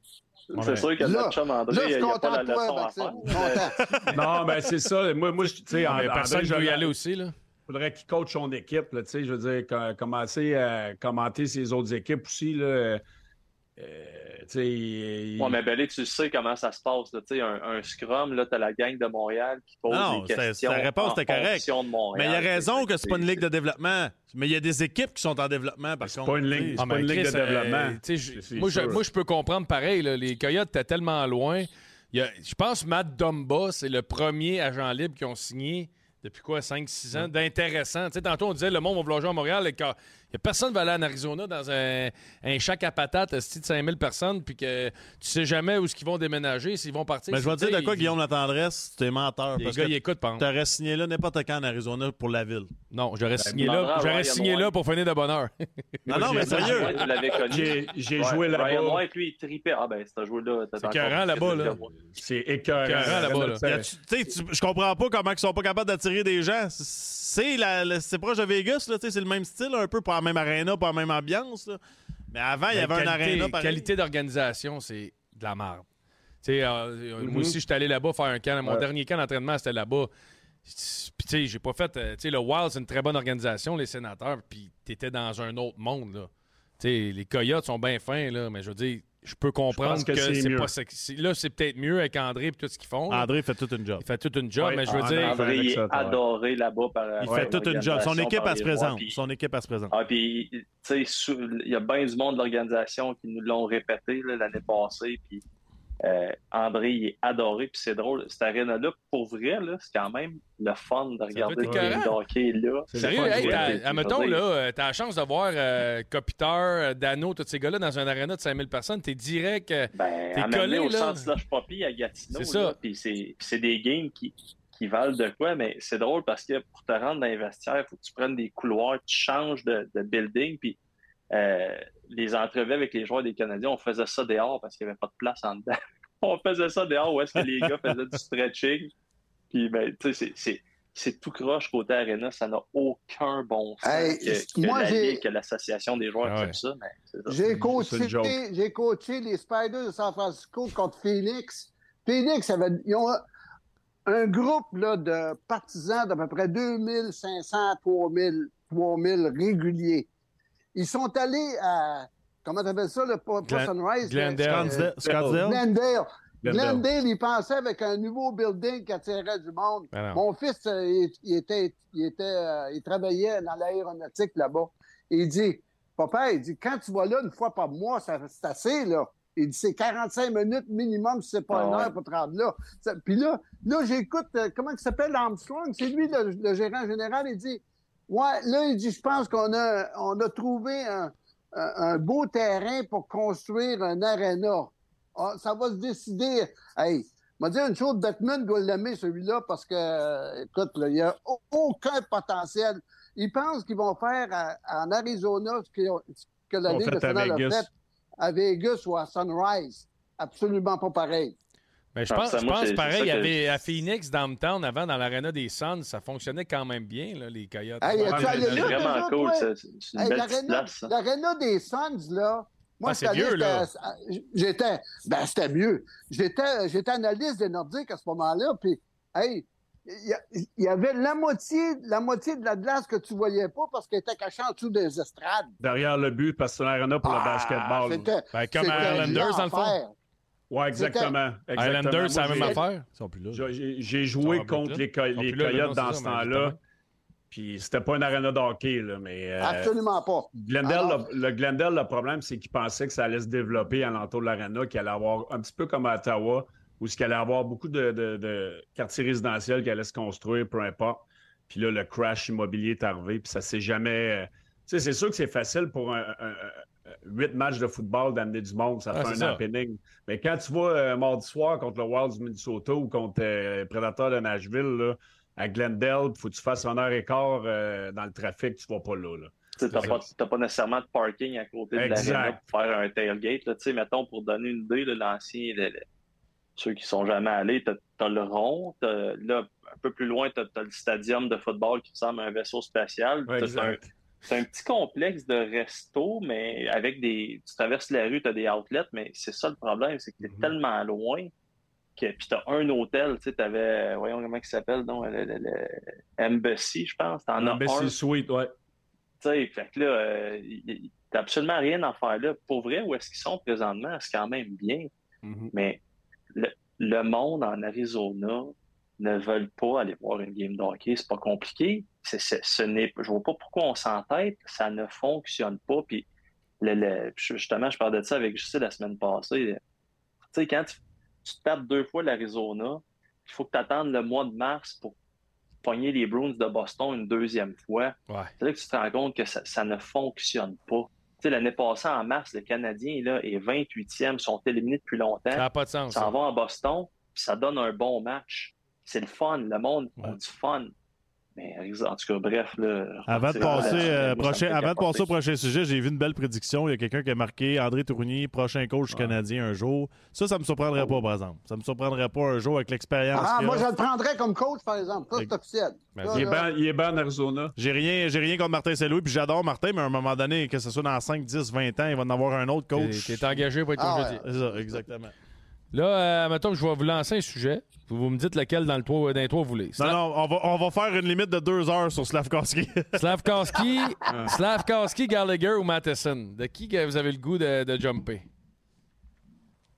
C'est sûr que Là- notre chum André, Là, je il n'y a content pas la leçon à faire. Non, ben c'est ça. Moi, moi je- tu sais, personne ne je veut y aller aussi. Là. Faudrait qu'il coach son équipe, là, tu sais, je veux dire, co- commencer à commenter ses autres équipes aussi, là. euh, tu sais, il- Ouais, mais Belé, tu sais comment ça se passe. là, tu sais, un, un scrum, là, t'as la gang de Montréal qui pose Non, des questions. ta réponse était correcte. Mais il a raison que c'est pas une ligue de développement. Mais il y a des équipes qui sont en développement, par C'est pas une ligue. tu Ah, pas mais une ligue de Chris, euh, développement. tu c'est moi, je, moi, je peux comprendre pareil. là, les Coyotes étaient tellement loin. Il y a- je pense que Matt Dumba, c'est le premier agent libre qui ont signé depuis quoi, 5-6 ans, d'intéressant. Tu sais, tantôt, on disait le monde va vouloir jouer à Montréal. A personne qui va aller en Arizona dans un, un chac à patates esti, de 5000 personnes, puis que tu sais jamais où ils vont déménager, s'ils vont partir. Mais je vais te dire de quoi, ils- Guillaume La Tendresse, t'es menteur. Les parce gars, que ils écoutent, par exemple. T'aurais signé là n'importe quand en Arizona pour la ville. Non, j'aurais signé demandera là, à j'aurais signé là pour finir de bonheur. Non, non, j'ai- mais sérieux. J'ai- Ouais, joué là-bas. Ryan White, lui, il tripait. Ah, ben, c'est joué là. C'est écœurant, là-bas, là. C'est écœurant. Là-bas, là. Je comprends pas comment ils sont pas capables d'attirer des gens. C'est la- la- c'est proche de Vegas, là, tu sais, c'est le même style, un peu, pas la même arena, pas la même ambiance. là. Mais avant, il y avait un qualité- arena pareil. Qualité d'organisation, c'est de la merde. Tu sais, euh, Mhm. Moi aussi, j'étais allé là-bas faire un camp. Mon Ouais. dernier camp d'entraînement, c'était là-bas. Puis, tu sais, j'ai pas fait. euh, Tu sais, le Wild, c'est une très bonne organisation, les sénateurs. Puis, t'étais dans un autre monde, là. Tu sais, les Coyotes sont bien fins, là. Mais je veux dire, je peux comprendre Je que que, c'est pas sexy. Là, c'est peut-être mieux avec André et tout ce qu'ils font. là. André fait toute une job. Il fait toute une job, Ouais, mais je veux André- dire. André, il est ouais. adoré là-bas par Il fait toute une job. Son équipe, elle se présente. puis- Son équipe, elle se présente. Ah, puis, tu sais, il y a bien du monde de l'organisation qui nous l'ont répété là, l'année passée. Puis, Euh, André, il est adoré, puis c'est drôle. Cette arena-là, pour vrai, c'est quand même le fun de regarder le hockey là. Sérieux, hey, t'as- admettons, là, euh, t'as la chance de voir euh, Kopitar, euh, Dano, tous ces gars-là dans un arena de 5000 personnes, t'es direct, euh, t'es à m'amener collé, au là. centre Slush Poppy à Gatineau. C'est ça. là, Puis c'est puis c'est des games qui, qui valent de quoi, mais c'est drôle parce que pour te rendre dans les vestiaires, il faut que tu prennes des couloirs, tu changes de, de building, puis euh, les entrevues avec les joueurs des Canadiens, on faisait ça dehors parce qu'il n'y avait pas de place en dedans. on faisait ça dehors où est-ce que les gars faisaient du stretching. Puis, ben, tu sais, c'est- tout croche côté Arena, ça n'a aucun bon sens Hey, que, que moi, la j'ai- Ligue, que l'association des joueurs Ah ouais. comme ça. Mais. J'ai coaché, j'ai coaché les Spiders de San Francisco contre Phoenix. Phoenix, avait, ils ont un groupe là, de partisans d'à peu près 2500, 3000, 3000 réguliers. Ils sont allés à, comment t'appelles ça, le pas, Glen- Sunrise? Glendale. Glendale. Glendale. Glendale, ils pensaient avec un nouveau building qui attirait du monde. Ben. Mon fils, euh, il, il était, il, était, euh, il travaillait dans l'aéronautique là-bas. Il dit, papa, il dit, quand tu vas là une fois par mois, ça- c'est assez, là. Il dit, c'est 45 minutes minimum si c'est pas Ah une ouais. heure pour te rendre là. Ça- Puis là, là j'écoute, euh, comment il s'appelle Armstrong? C'est lui, le, le gérant général. Il dit, ouais, là, il dit, je pense qu'on a, on a trouvé un, beau terrain pour construire un aréna. Ah, ça va se décider. Hey, m'a dit une chose, Bettman doit l'aimer, celui-là, parce que, euh, écoute, là, il n'y a au- aucun potentiel. Ils pensent qu'ils vont faire à- en Arizona ce, ont- ce que la Ligue nationale a fait à Vegas ou à Sunrise. Absolument pas pareil. Mais je Ah, pense, ça, je moi, pense c'est- c'est pareil, il y avait à Phoenix, Downtown, avant, dans l'aréna des Suns, ça fonctionnait quand même bien, là, les Coyotes. Hey, Ouais, c'est vraiment déjà, cool, c'est- une Hey, belle. L'aréna des Suns, là. Moi, Ah, c'est j'étais. Ben, c'était mieux. J'étais, j'étais analyste des Nordiques à ce moment-là, puis, hey, il y, avait la moitié, la moitié de la glace que tu voyais pas parce qu'elle était cachée en dessous des estrades. Derrière le but, parce que c'est un arena pour le Ah, basketball. c'était- Ben, comme à Islanders, dans le fond. Oui, exactement. exactement. Islanders, c'est la même j'ai- affaire. Ils sont plus là. J'ai- joué à contre les, Co- là, Coyotes dans ce temps-là. Puis c'était pas une arena de hockey, là, mais. euh, Absolument pas. Glendale, Alors- le, le Glendale, le problème, c'est qu'ils pensaient que ça allait se développer alentour de l'arena, qu'il allait avoir un petit peu comme à Ottawa, où il allait avoir beaucoup de, de- de quartiers résidentiels qui allaient se construire, peu importe. Puis là, le crash immobilier est arrivé, puis ça s'est jamais. euh, Tu sais, c'est sûr que c'est facile pour un- huit matchs de football d'amener du monde, ça Ah, fait un happening. Mais quand tu vas euh, mardi soir contre le Wild du Minnesota ou contre euh, Predator de Nashville, là, à Glendale, il faut que tu fasses un heure et quart euh, dans le trafic, tu vas pas là. là. Tu n'as pas, pas nécessairement de parking à côté de Exact. l'arena pour faire un tailgate. Là. Tu sais, Mettons, pour donner une idée, l'ancien, ceux qui sont jamais allés, tu as, le rond. t'as- Là, un peu plus loin, tu as, le stadium de football qui ressemble à un vaisseau spatial. Ouais, exact. C'est un petit complexe de resto, mais avec des. Tu traverses la rue, tu as des outlets, mais c'est ça le problème, c'est que tu es Mhm. tellement loin que. Puis tu as un hôtel, tu sais, tu avais. Voyons comment il s'appelle, donc, le, le- le Embassy, je pense. Un. Embassy Suite, ouais. Tu sais, fait que là, euh, t'as absolument rien à faire là. Pour vrai, où est-ce qu'ils sont présentement, c'est quand même bien. Mhm. Mais le, le monde en Arizona ne veulent pas aller voir une game de hockey. C'est pas compliqué. C'est, ce n'est, je vois pas pourquoi on s'entête. Ça ne fonctionne pas. Puis, le, le- justement, je parlais de ça avec Justin la semaine passée. Tu sais, quand tu, tu tapes deux fois l'Arizona, il faut que tu attendes le mois de mars pour pogner les Bruins de Boston une deuxième fois. Ouais. C'est là que tu te rends compte que ça, ça ne fonctionne pas. Tu sais, l'année passée, en mars, le Canadien là, est 28e, sont éliminés depuis longtemps. Ça n'a pas de sens. S'en ça. va à Boston, puis ça donne un bon match. C'est le fun, le monde a du fun. Mais en tout cas, bref. Là, Avant de passer, euh, prochain, avant de passer au prochain sujet, j'ai vu une belle prédiction. Il y a quelqu'un qui a marqué André Tournier, prochain coach canadien un jour. Ça, ça me surprendrait pas, par exemple. Ça me surprendrait pas un jour avec l'expérience. Ah, moi, a. je le prendrais comme coach, par exemple. Ça, c'est officiel. Ben, Il est, ban, il est en Arizona. J'ai rien, j'ai rien contre Martin Saint-Louis, puis j'adore Martin, mais à un moment donné, que ce soit dans 5, 10, 20 ans, il va en avoir un autre coach. T'es engagé pour être Ah, coach ouais. de C'est ça, exactement. Là, euh, mettons que je vais vous lancer un sujet. Vous vous me dites lequel dans le toit, dans les trois vous voulez. Non, non, on va, on va faire une limite de deux heures sur Slavkowski. Slavkowski, Slavkowski, Gallagher ou Matheson? De qui que vous avez le goût de, de jumper?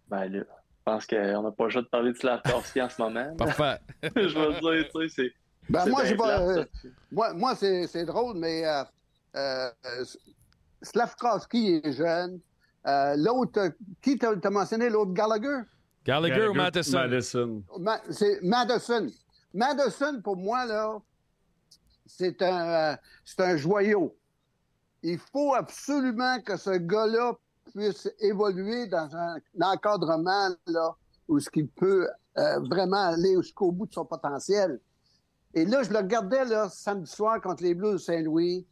Ben là, je pense qu'on n'a pas le choix de parler de Slavkovski en ce moment. Parfait. je veux dire, tu sais, c'est. Ben, moi, j'ai pas. euh, moi, moi c'est c'est drôle, mais euh, euh, Slavkovski est jeune. Euh, l'autre, euh, qui t'a t'as mentionné, l'autre Gallagher? Gallagher ou? Madison? Ma- c'est Madison. Madison, pour moi, là, c'est un, euh, c'est un joyau. Il faut absolument que ce gars-là puisse évoluer dans un, encadrement là, où ce qu'il peut euh, vraiment aller jusqu'au bout de son potentiel. Et là, je le regardais là, samedi soir contre les Blues de Saint-Louis.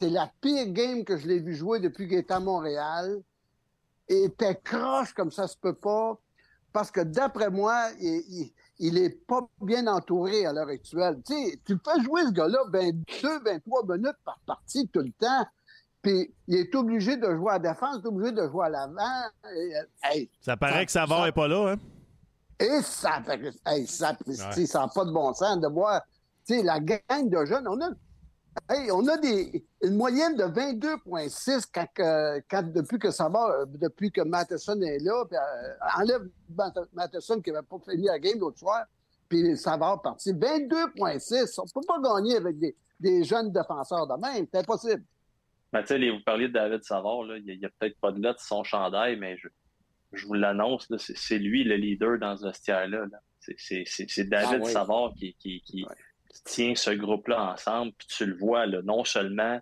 C'est la pire game que je l'ai vu jouer depuis qu'il est à Montréal. Et était croche comme ça se peut pas. Parce que d'après moi, il, il, il est pas bien entouré à l'heure actuelle. Tu sais, tu fais jouer ce gars-là 22, 23 minutes par partie tout le temps. Puis il est obligé de jouer à la défense, il est obligé de jouer à l'avant. Euh, hey, Ça paraît que Savard n'est pas là, hein? et ça hey, ça ça n'a pas de bon sens de voir tu sais, la gang de jeunes. On a, hey, on a des, une moyenne de 22,6 quand, depuis que ça va, euh, depuis que Matheson est là. Puis, euh, enlève Math- Matheson qui n'avait pas fini la game l'autre soir, puis ça va partir. 22,6. On ne peut pas gagner avec des, des jeunes défenseurs de même. C'est impossible. Ben, tu sais, les- vous parliez de David Savard, là, il n'y a, peut-être pas de là de son chandail, mais je, je vous l'annonce, c'est lui le leader dans ce vestiaire-là. là. C'est- David Ah oui. Savard qui, qui, qui tient ce groupe-là ensemble, puis tu le vois là, non seulement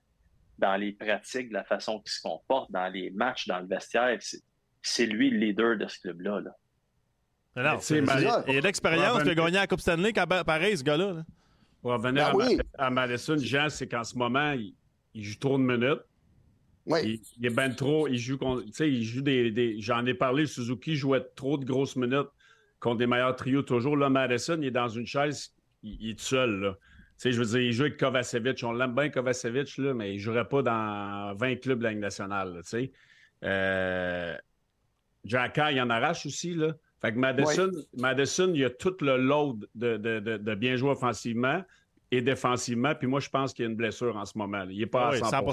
dans les pratiques, de la façon qu'il se comporte, dans les matchs, dans le vestiaire, c'est- c'est lui le leader de ce club-là. Là. Sais, c'est- il y a de l'expérience, a gagné la Coupe Stanley, quand- pareil, ce gars-là. là. Pour revenir Ben à, oui. à Madison, Jean, c'est qu'en ce moment, il, il joue trop de minutes. Oui. Il, il est ben trop. Il joue, contre- tu sais, il joue des. des- J'en ai parlé, Suzuki jouait trop de grosses minutes contre des meilleurs trios toujours. Là, Madison, il est dans une chaise, il, il est tout seul. Là. Tu sais, je veux dire, il joue avec Kovacevic. On l'aime bien, Kovacevic, là, mais il ne jouerait pas dans 20 clubs de la Ligue nationale. là, tu sais. Euh, Jacka, il en arrache aussi. Là. Fait que Madison, Madison, il a tout le load de, de- de- de bien jouer offensivement et défensivement. Puis moi, je pense qu'il y a une blessure en ce moment. là. Il n'est pas Ah oui, à 100 ouais.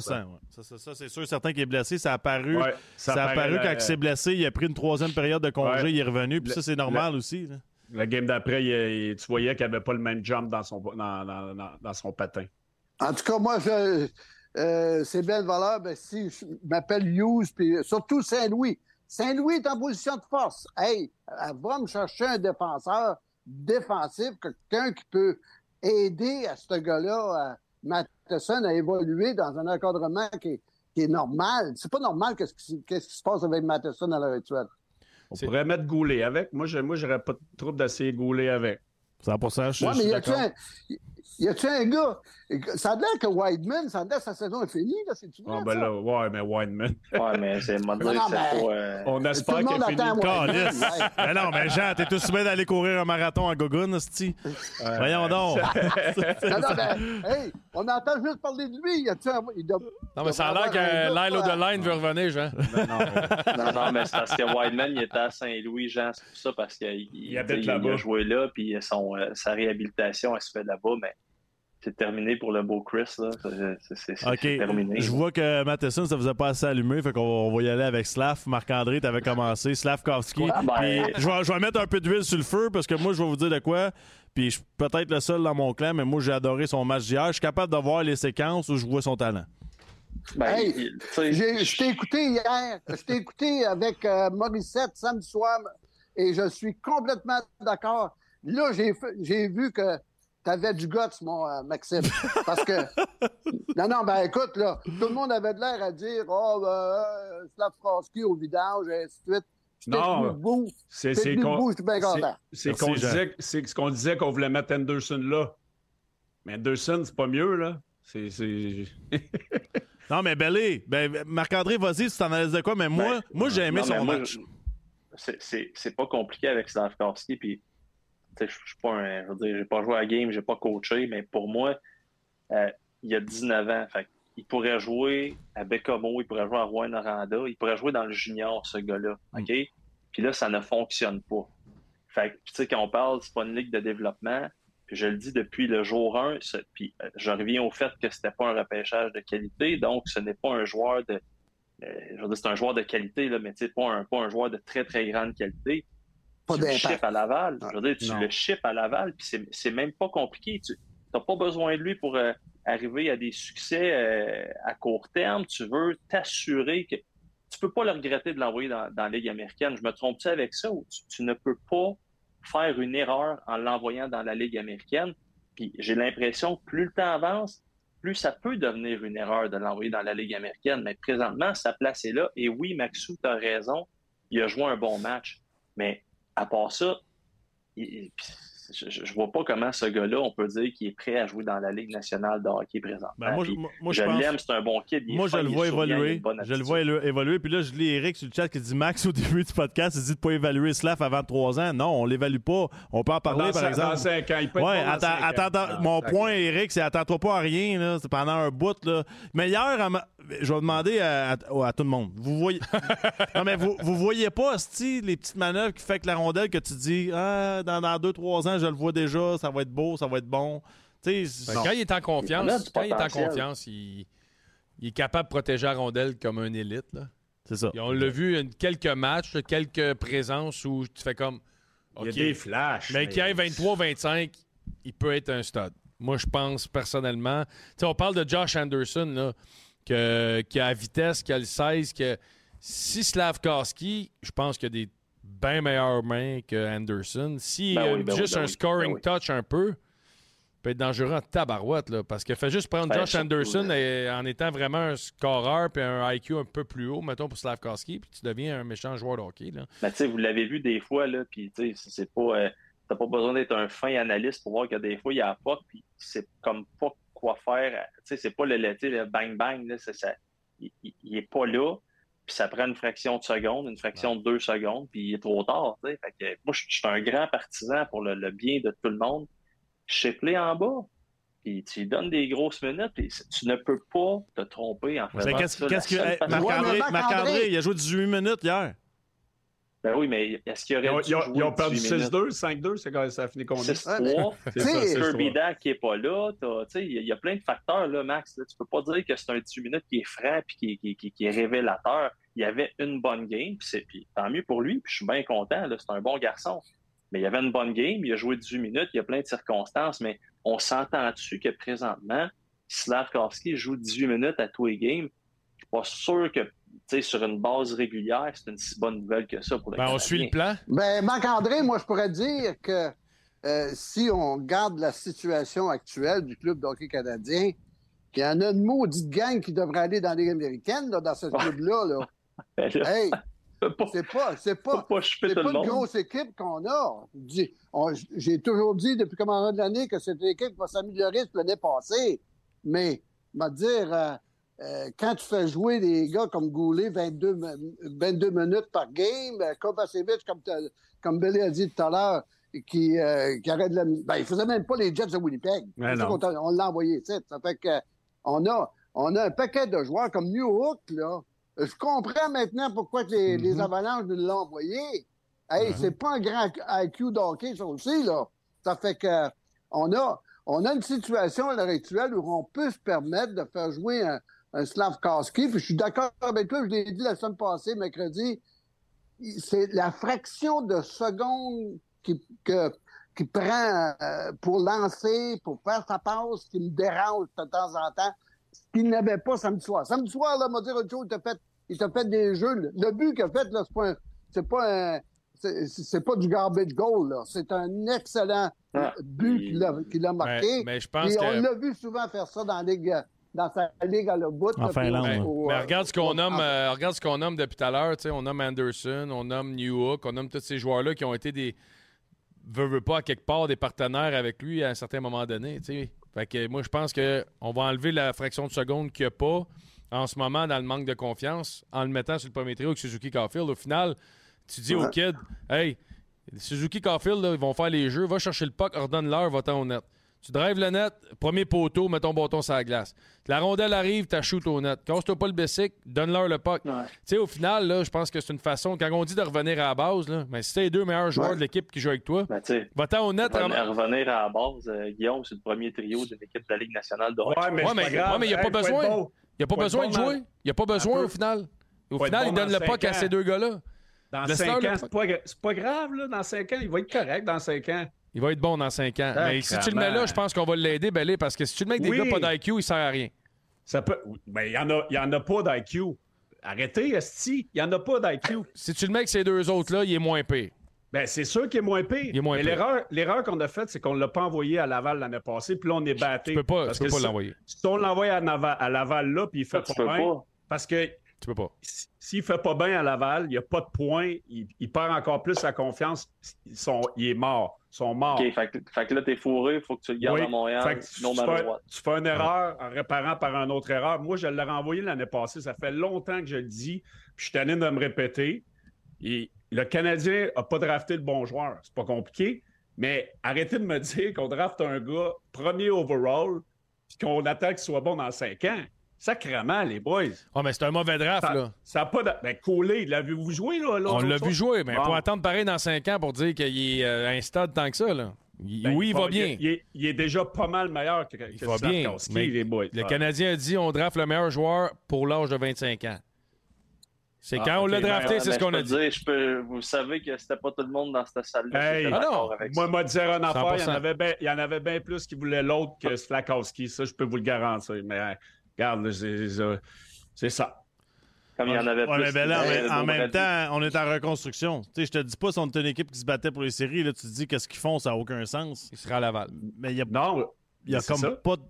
Ça, ça, ça, c'est sûr, certain qu'il est blessé. Ça a apparu, Ouais, ça ça a apparu quand euh, il s'est blessé. Il a pris une troisième période de congé, Ouais. il est revenu. Puis Le- ça, c'est normal le- aussi. là. Le game d'après, tu voyais qu'il n'avait pas le même jump dans son, dans, dans- son patin. En tout cas, moi, euh, c'est belle valeur. Ben, si je m'appelle Hughes, puis surtout Saint-Louis. Saint-Louis est en position de force. Hey, elle va me chercher un défenseur défensif, quelqu'un qui peut aider à ce gars-là, Matheson, à évoluer dans un encadrement qui est, qui est normal. C'est pas normal qu'est-ce qui, qui se passe avec Matheson à l'heure actuelle. On pourrait mettre Goulet avec. Moi, je moi, j'aurais pas de trouble d'essayer Goulet avec. 100 je, Ouais, je mais suis y a-tu d'accord. un, y a-tu un gars? Ça a l'air que Whiteman, ça a l'air que sa saison est finie, là, c'est-tu vrai, Ah, ben là, ouais, mais Wineman. Ouais, mais c'est moi de Non, dire non, que c'est mais- pas. euh, On espère le qu'il a fini. Ouais. Mais non, mais Jean, t'es tout soumis d'aller courir un marathon à Gogun, sti. Voyons donc. Non, non, ben, hey, on entend juste parler de lui. Y a-tu un- il doit- Non, mais ça a l'air que Lyle gars, O'Deline veut revenir, Jean. Non, non, mais c'est parce que Wideman, il était à Saint-Louis, Jean, c'est pour ça, parce qu'il il, a joué là, puis son, euh, sa réhabilitation, elle se fait là-bas, mais c'est terminé pour le beau Chris, là. C'est- terminé. Je vois que Matheson, ça vous a pas assez allumé. Fait qu'on va, on va y aller avec Slav. Marc-André, t'avais commencé. Slavkovski. Ouais, ben- Puis je vais, je vais mettre un peu d'huile sur le feu parce que moi, je vais vous dire de quoi. Puis je suis peut-être le seul dans mon clan, mais moi, j'ai adoré son match d'hier. Je suis capable de voir les séquences où je vois son talent. Ben, Hey, Je t'ai écouté hier. Je t'ai écouté avec euh, Morissette samedi soir et je suis complètement d'accord. Là, j'ai vu que tu avais du guts, mon euh, Maxime. Parce que. Non, non, ben écoute, là, tout le monde avait de l'air à dire Oh, ben, euh, Slavkovski au vidange, et ainsi de suite. Non. C'est qu'on ce qu'on disait qu'on voulait mettre Anderson là. Mais Anderson, c'est pas mieux, là. C'est. Non, mais Bellé, ben, Marc-André, vas-y, tu t'en allais de quoi, mais moi, Ben, moi j'ai aimé non, son match. c'est- C'est c'est pas compliqué avec Slavkovski, puis je suis pas un. Je veux dire, j'ai pas joué à la game, j'ai pas coaché, mais pour moi, euh, il a 19 ans. Fait il pourrait jouer à Bécomo, il pourrait jouer à Rouen Noranda, il pourrait jouer dans le junior, ce gars-là. OK? Puis là, ça ne fonctionne pas. Fait tu sais, quand on parle, c'est pas une ligue de développement. Puis je le dis depuis le jour 1, ce- puis euh, je reviens au fait que c'était pas un repêchage de qualité, donc ce n'est pas un joueur de. euh, je veux dire, c'est un joueur de qualité, là, mais tu sais, pas un, pas un joueur de très, très grande qualité. Pas tu le ships à Laval. Je veux dire, tu Non. le ships à Laval, puis c'est- c'est même pas compliqué. Tu n'as pas besoin de lui pour euh, arriver à des succès euh, à court terme. Tu veux t'assurer que. Tu tu peux pas le regretter de l'envoyer dans, dans la Ligue américaine. Je me trompe-tu avec ça ou tu, tu ne peux pas faire une erreur en l'envoyant dans la Ligue américaine? Puis j'ai l'impression que plus le temps avance, plus ça peut devenir une erreur de l'envoyer dans la Ligue américaine. Mais présentement, sa place est là. Et oui, Maxou, tu as raison. Il a joué un bon match. Mais à part ça, il- je, je vois pas comment ce gars-là, on peut dire qu'il est prêt à jouer dans la Ligue nationale de hockey présentement. Ben, moi, je- Puis moi- moi, je je pense- l'aime, c'est un bon kid. Moi, je le vois évoluer. Je le vois évoluer. Puis là, je lis Eric sur le chat qui dit Max, au début du podcast, il dit de pas évaluer Slav avant 3 ans. Non, on l'évalue pas. On peut en parler, Dans par exemple. dans cinq ans. Il peut Ouais, attends, attends, attends. Mon point, Eric, c'est attends-toi pas à rien. là. C'est pendant un bout. Là. Mais hier, à ma- je vais demander à, à- à tout le monde. Vous voyez. non, mais vous, vous voyez pas, les petites manœuvres qui fait que la rondelle que tu dis ah, dans 2-3 ans, je le vois déjà, ça va être beau, ça va être bon. Ben, quand il est en confiance, quand il est en confiance, il, il est capable de protéger la rondelle comme un élite. là. C'est ça. Et on l'a vu une- quelques matchs, quelques présences où tu fais comme. Il y a OK, des flashs. Mais qu'il ait 23-25, il peut être un stud. Moi, je pense personnellement. On parle de Josh Anderson, là, que, qui a la vitesse, qui a le 16, que si Slavkowski, je pense qu'il a des bien meilleures mains que Anderson. Si Ben oui, ben juste oui, ben un scoring ben oui. touch un peu, peut être dangereux en tabarouette, là, parce que fait juste prendre Ben, Josh Anderson et- en étant vraiment un scoreur puis un IQ un peu plus haut, mettons, pour Slavkowski, puis tu deviens un méchant joueur de hockey. Là. Mais tu sais, vous l'avez vu des fois, là, puis c'est pas. euh, T'as pas besoin d'être un fin analyste pour voir que des fois, il y a la POC, puis c'est comme pas quoi faire. Tu sais, c'est pas le, le, le bang-bang, là, c'est ça. Il, il- il est pas là, puis ça prend une fraction de seconde, une fraction de deux secondes, puis il est trop tard. Fait que moi, je je suis un grand partisan pour le, le bien de tout le monde. Shipley en bas, puis tu lui donnes des grosses minutes, puis tu ne peux pas te tromper en faisant Mais qu'est-ce ça. Qu'est-ce que. hey, Marc-André- il a joué 18 minutes hier. Ben oui, mais est-ce qu'il aurait Ils ont, ils ont- perdu 18 minutes? 6-2, 5-2, c'est quand ça a fini combien? 6-3. C'est ça, T'sais, 6-3. Kirby Dack qui est pas là. Il y, a- y plein de facteurs, là, Max. là. Tu peux pas dire que c'est un 18 minutes qui est franc et qui, qui, qui- qui est révélateur. Il y avait une bonne game, puis c'est- puis tant mieux pour lui, puis je suis bien content. C'est un bon garçon. Mais il y avait une bonne game, il a joué 18 minutes, il y a plein de circonstances, mais on s'entend dessus que présentement, Slavkovski joue 18 minutes à tous les games? Je suis pas sûr que sur une base régulière, c'est une si bonne nouvelle que ça pour le Ben, on suit le plan. Ben, Marc-André, moi, je pourrais dire que euh, si on garde la situation actuelle du club d'hockey canadien, qu'il y en a une maudite gang qui devrait aller dans la Ligue américaine, là, dans ce club-là. Là. Ben là, Hey, pas- c'est pas, c'est pas, pas c'est une grosse équipe qu'on a. J'ai toujours dit depuis le commencement de l'année que cette équipe va s'améliorer sur l'année passée. Mais, on va dire, euh, euh, quand tu fais jouer des gars comme Goulet 22, mi- 22 minutes par game, euh, Kovacevic, comme, comme Billy a dit tout à l'heure, qui, euh, qui arrête de la... Ben, il faisait même pas les Jets de Winnipeg. Qu'on t'a- on l'a envoyé ici. Ça fait que on a, on a un paquet de joueurs comme New Hook, là. Je comprends maintenant pourquoi les, les Avalanches nous l'ont envoyé. Hey, c'est pas un grand IQ d'hockey, ça aussi, là. Ça fait que on a, on a une situation à l'heure actuelle où on peut se permettre de faire jouer un Slavkowski. Puis je suis d'accord avec toi, je l'ai dit la semaine passée, mercredi. C'est la fraction de seconde qui, que, qui prend euh, pour lancer, pour faire sa passe, qui me dérange de temps en temps, ce qu'il n'avait pas samedi soir. Samedi soir, là, m'a dit autre chose, il t'a fait, il t'a fait des jeux. Le- Le but qu'il a fait, là, c'est pas un, c'est pas un, c'est, c'est pas du garbage goal, là. C'est un excellent Ah, but il- qu'il a, qu'il a marqué. Mais, mais je pense Puis que. on l'a vu souvent faire ça dans, la ligue, dans sa ligue à la bout. En là, Finlande, ouais. Mais regarde ce qu'on au- nomme, euh, regarde ce qu'on nomme depuis tout à l'heure. tu sais, On nomme Anderson, on nomme Newhook, on nomme tous ces joueurs-là qui ont été des. Veux, veux pas, à quelque part, des partenaires avec lui à un certain moment donné. Fait que moi, je pense qu'on va enlever la fraction de seconde qu'il n'y a pas en ce moment dans le manque de confiance en le mettant sur le premier trio avec Suzuki Caulfield. Au final, tu dis au Ouais. kid, hey, Suzuki Caulfield, là, ils vont faire les jeux, va chercher le puck, ordonne-leur, va-t'en au net. Tu drives le net, premier poteau, mets ton bâton sur la glace. La rondelle arrive, tu shoot au net. Casse-toi pas le bessic, donne-leur le puck. Ouais. Tu sais, au final, là, je pense que c'est une façon, quand on dit de revenir à la base, là, ben, si t'es les deux meilleurs joueurs Ouais. de l'équipe qui jouent avec toi, Ben, va-t'en au net. revenir, à la base, euh, Guillaume, c'est le premier trio d'une équipe de la Ligue nationale de hockey. Ouais, mais Ouais, mais- grave. mais il y a pas Hey, besoin. bon. Il n'y a pas Faut besoin bon de jouer. Il n'y a pas besoin au final. Au Faut final, bon il donne le puck à ces deux gars-là. Dans Laisse-leur 5 le ans, pas, c'est pas grave, là. Dans 5 ans, il va être correct dans 5 ans. Il va être bon dans 5 ans. Mais si tu le mets là, je pense qu'on va l'aider, Belé, parce que si tu le mets avec des Oui. gars pas d'IQ, il sert à rien. Ça peut. Ben, il y en a, il y en a pas d'IQ. Arrêtez, Esti. Il n'y en a pas d'IQ. Si tu le mets avec ces deux autres-là, il est moins pire. Ben, c'est sûr qu'il est moins pire. Il est moins Mais l'erreur, l'erreur qu'on a faite, c'est qu'on ne l'a pas envoyé à Laval l'année passée, puis là, on est batté. Tu peux pas, Parce tu peux que pas si- l'envoyer. Si on l'envoie à, à Laval là, puis il fait Tu pas bien, parce que Tu peux pas. s'il fait pas bien à Laval, il n'y a pas de points, il, il perd encore plus sa confiance, ils sont, il est mort. Sont morts. OK, fait, que- fait que là, t'es fourré, il faut que tu le gardes Oui. à Montréal, Fait que tu, fais, what. tu fais une erreur en réparant par une autre erreur. Moi, je l'ai renvoyé l'année passée. Ça fait longtemps que je le dis. Puis je suis tanné de me répéter. Et le Canadien n'a pas drafté le bon joueur. C'est pas compliqué. Mais arrêtez de me dire qu'on drafte un gars premier overall puis qu'on attend qu'il soit bon dans cinq ans. Sacrement, les boys. Ah, mais c'est un mauvais draft, Ça, là. ça a pas de... Ben, Colé, l'avez-vous joué, là? l'autre- On l'a vu jouer, mais Bon. pour attendre pareil dans 5 ans pour dire qu'il est euh, à un stade tant que ça, là. Il- Ben, oui, il va bien. Il, est- il est déjà pas mal meilleur que, que Il va bien. Mais les boys. le Ouais. Canadien a dit on draft le meilleur joueur pour l'âge de 25 ans. C'est Ah, quand on l'a ben, drafté, c'est mais ce qu'on a dit. dire, je peux, vous savez que c'était pas tout le monde dans cette salle-là. Hey, Ah non. d'accord avec Moi, moi, dire une affaire, il y, en 100%. avait bien, il y en avait bien plus qui voulaient l'autre que Slakowski. Ça, je peux vous le garantir. Mais regarde, c'est ça. Comme il y en avait Ouais, plus. mais ben là, mais en même temps, on est en reconstruction. Tu sais, je te dis pas si on était une équipe qui se battait pour les séries, là, tu te dis qu'est-ce qu'ils font, ça n'a aucun sens. Il sera à Laval. Mais il y a, Non, il y a c'est comme ça. pas de-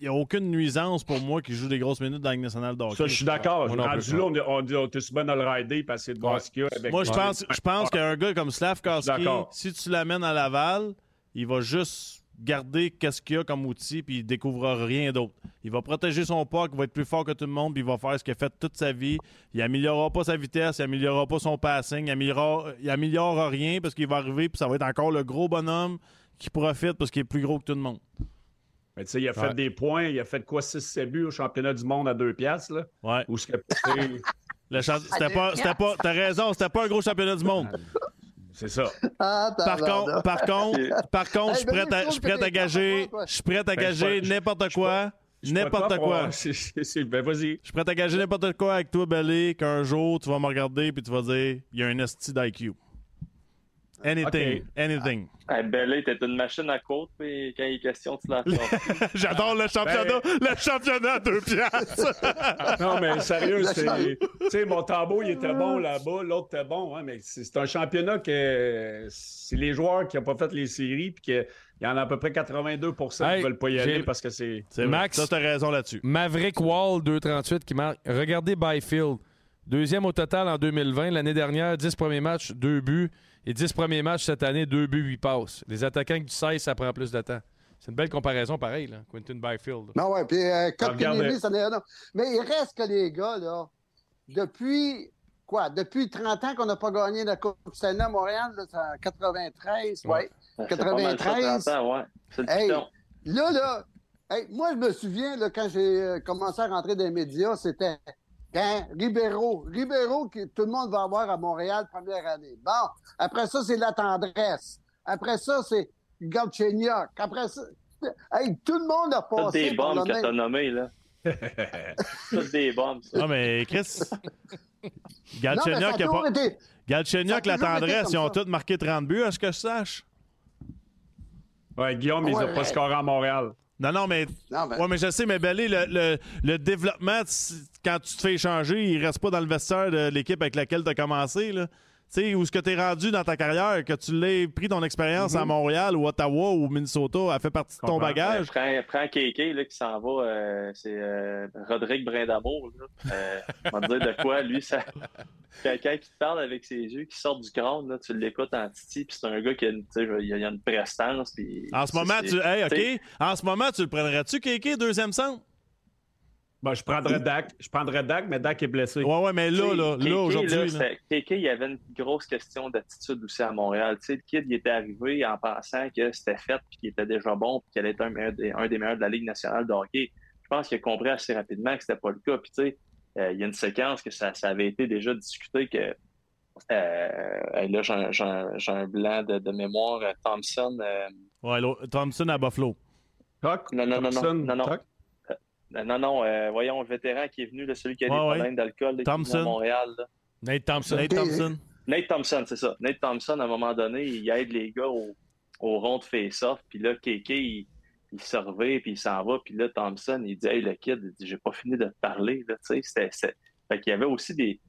il y a aucune nuisance pour moi qui joue des grosses minutes dans la Ligue nationale de hockey. Ça, je suis d'accord. Rendu là, on, est- on dit, on est souvent dans le rider, puis essayer de voir ce qu'il y a. Avec Moi, je pense, je pense qu'un gars comme Slavkowski, D'accord. si tu l'amènes à Laval, il va juste garder qu'est-ce qu'il y a comme outil, puis il découvrira rien d'autre. Il va protéger son puck, il va être plus fort que tout le monde, puis il va faire ce qu'il a fait toute sa vie. Il améliorera pas sa vitesse, il améliorera pas son passing, il améliorera, il améliorera rien parce qu'il va arriver, puis ça va être encore le gros bonhomme qui profite parce qu'il est plus gros que tout le monde. Mais tu sais, il a fait des points. Il a fait quoi, 6-7 buts au championnat du monde à deux piastres, là? Ouais. Ou ce que c'est- Le champ- C'était pas, c'était pas, t'as raison, c'était pas un gros championnat du monde. c'est ça. Ah, Par contre, par contre, par contre, je suis prêt ben, à, je je à gager, je suis prêt à Ben, gager n'importe quoi, Je suis pas n'importe quoi. Ben, vas-y. Je suis prêt à gager n'importe quoi avec toi, Belly, qu'un jour, tu vas me regarder puis tu vas dire il y a un esti d'IQ. Anything, anything. Hey, Belé, t'es une machine à côte, puis quand il est question de la J'adore le championnat, le championnat à deux piastres. Non, mais sérieux, c'est. Tu sais, mon tambour, il était bon là-bas, l'autre était bon, hein, mais c'est un championnat que c'est les joueurs qui n'ont pas fait les séries, puis qu'il y en a à peu près 82% qui Hey, ne veulent pas y aller parce que c'est. Max- Ça, t'as raison là-dessus. Maverick Wall, 2,38 qui marque. Regardez Byfield. Deuxième au total en 2020. L'année dernière, 10 premiers matchs, 2 buts. Et 10 premiers matchs cette année, 2 buts, 8 passes. Les attaquants du 16, ça prend plus de temps. C'est une belle comparaison, pareil, là. Quentin Byfield. Non, ouais, puis euh. Kotkaniemi, ça n'est rien. Mais il reste que les gars, là, depuis quoi? Depuis 30 ans qu'on n'a pas gagné la Coupe Stanley à Montréal, là, c'est en 93, ouais. C'est pas mal ça, 93. 30 ans, ouais. C'est le Hey, piton. là, là, hey, moi, je me souviens, là, quand j'ai euh, commencé à rentrer dans les médias, c'était Ribeiro. Ribeiro, que tout le monde va avoir à Montréal première année. Bon, après ça, c'est la tendresse. Après ça, c'est Galchenyuk. Après ça, hey, tout le monde a Toutes passé des par bombes que t'as nommées, là. Toutes des bombes, ça. Non, mais Chris, Non, mais ça Galchenyuk, a pas... été- Galchenyuk, la tendresse, ils ont tous marqué 30 buts, à ce que je sache. Ouais, Guillaume, il n'a Ouais. pas scoré à Montréal. Non, non, mais. Non, mais- Ouais, mais je sais, mais Belly, le, le, le développement, quand tu te fais échanger, il reste pas dans le vestiaire de l'équipe avec laquelle tu as commencé. Là. Tu sais, où ce que tu es rendu dans ta carrière, que tu l'aies pris ton expérience à Montréal ou Ottawa ou Minnesota, a fait partie de ton bagage. Prends, prends Kéké là, qui s'en va, euh, c'est euh, Rodrigue Brindamour. Euh, on va dire de quoi, lui, ça... quelqu'un qui te parle avec ses yeux, qui sort du crâne, là, tu l'écoutes en titi, puis c'est un gars qui a une, il a, une prestance. Puis, En ce moment, tu. Hey, OK. En ce moment, tu le prendrais-tu, Kéké, deuxième centre? Bon, je prendrais Dak. Je prendrais Dak, mais Dak est blessé. Ouais, ouais, mais là, là, là, aujourd'hui. Kéké, il y avait une grosse question d'attitude aussi à Montréal. Tu sais, le kid, il était arrivé en pensant que c'était fait, puis qu'il était déjà bon, puis qu'il allait être un, meilleur des, un des meilleurs de la Ligue nationale de hockey. Je pense qu'il a compris assez rapidement que c'était pas le cas. Puis, tu sais, euh, il y a une séquence que ça, ça avait été déjà discuté que. Euh, là, j'ai un- blanc de, de mémoire. euh, Thompson. euh, Ouais, Thompson à Buffalo. Toc, non, non, non, Thompson, non, non, non. Toc. Euh, non, non, euh, voyons, le vétéran qui est venu, là, celui qui a Ouais, des ouais. problèmes d'alcool, là, qui est venu Thompson. à Montréal. là. Nate Thompson. Nate Thompson. Nate Thompson, c'est ça. Nate Thompson, à un moment donné, il aide les gars au, au rond de face-off. Puis là, Kéké, il, il se puis il s'en va. Puis là, Thompson, il dit Hey, le kid, il dit, j'ai pas fini de te parler. Là, tu sais, c'était- c'était- Fait qu'il y avait aussi des.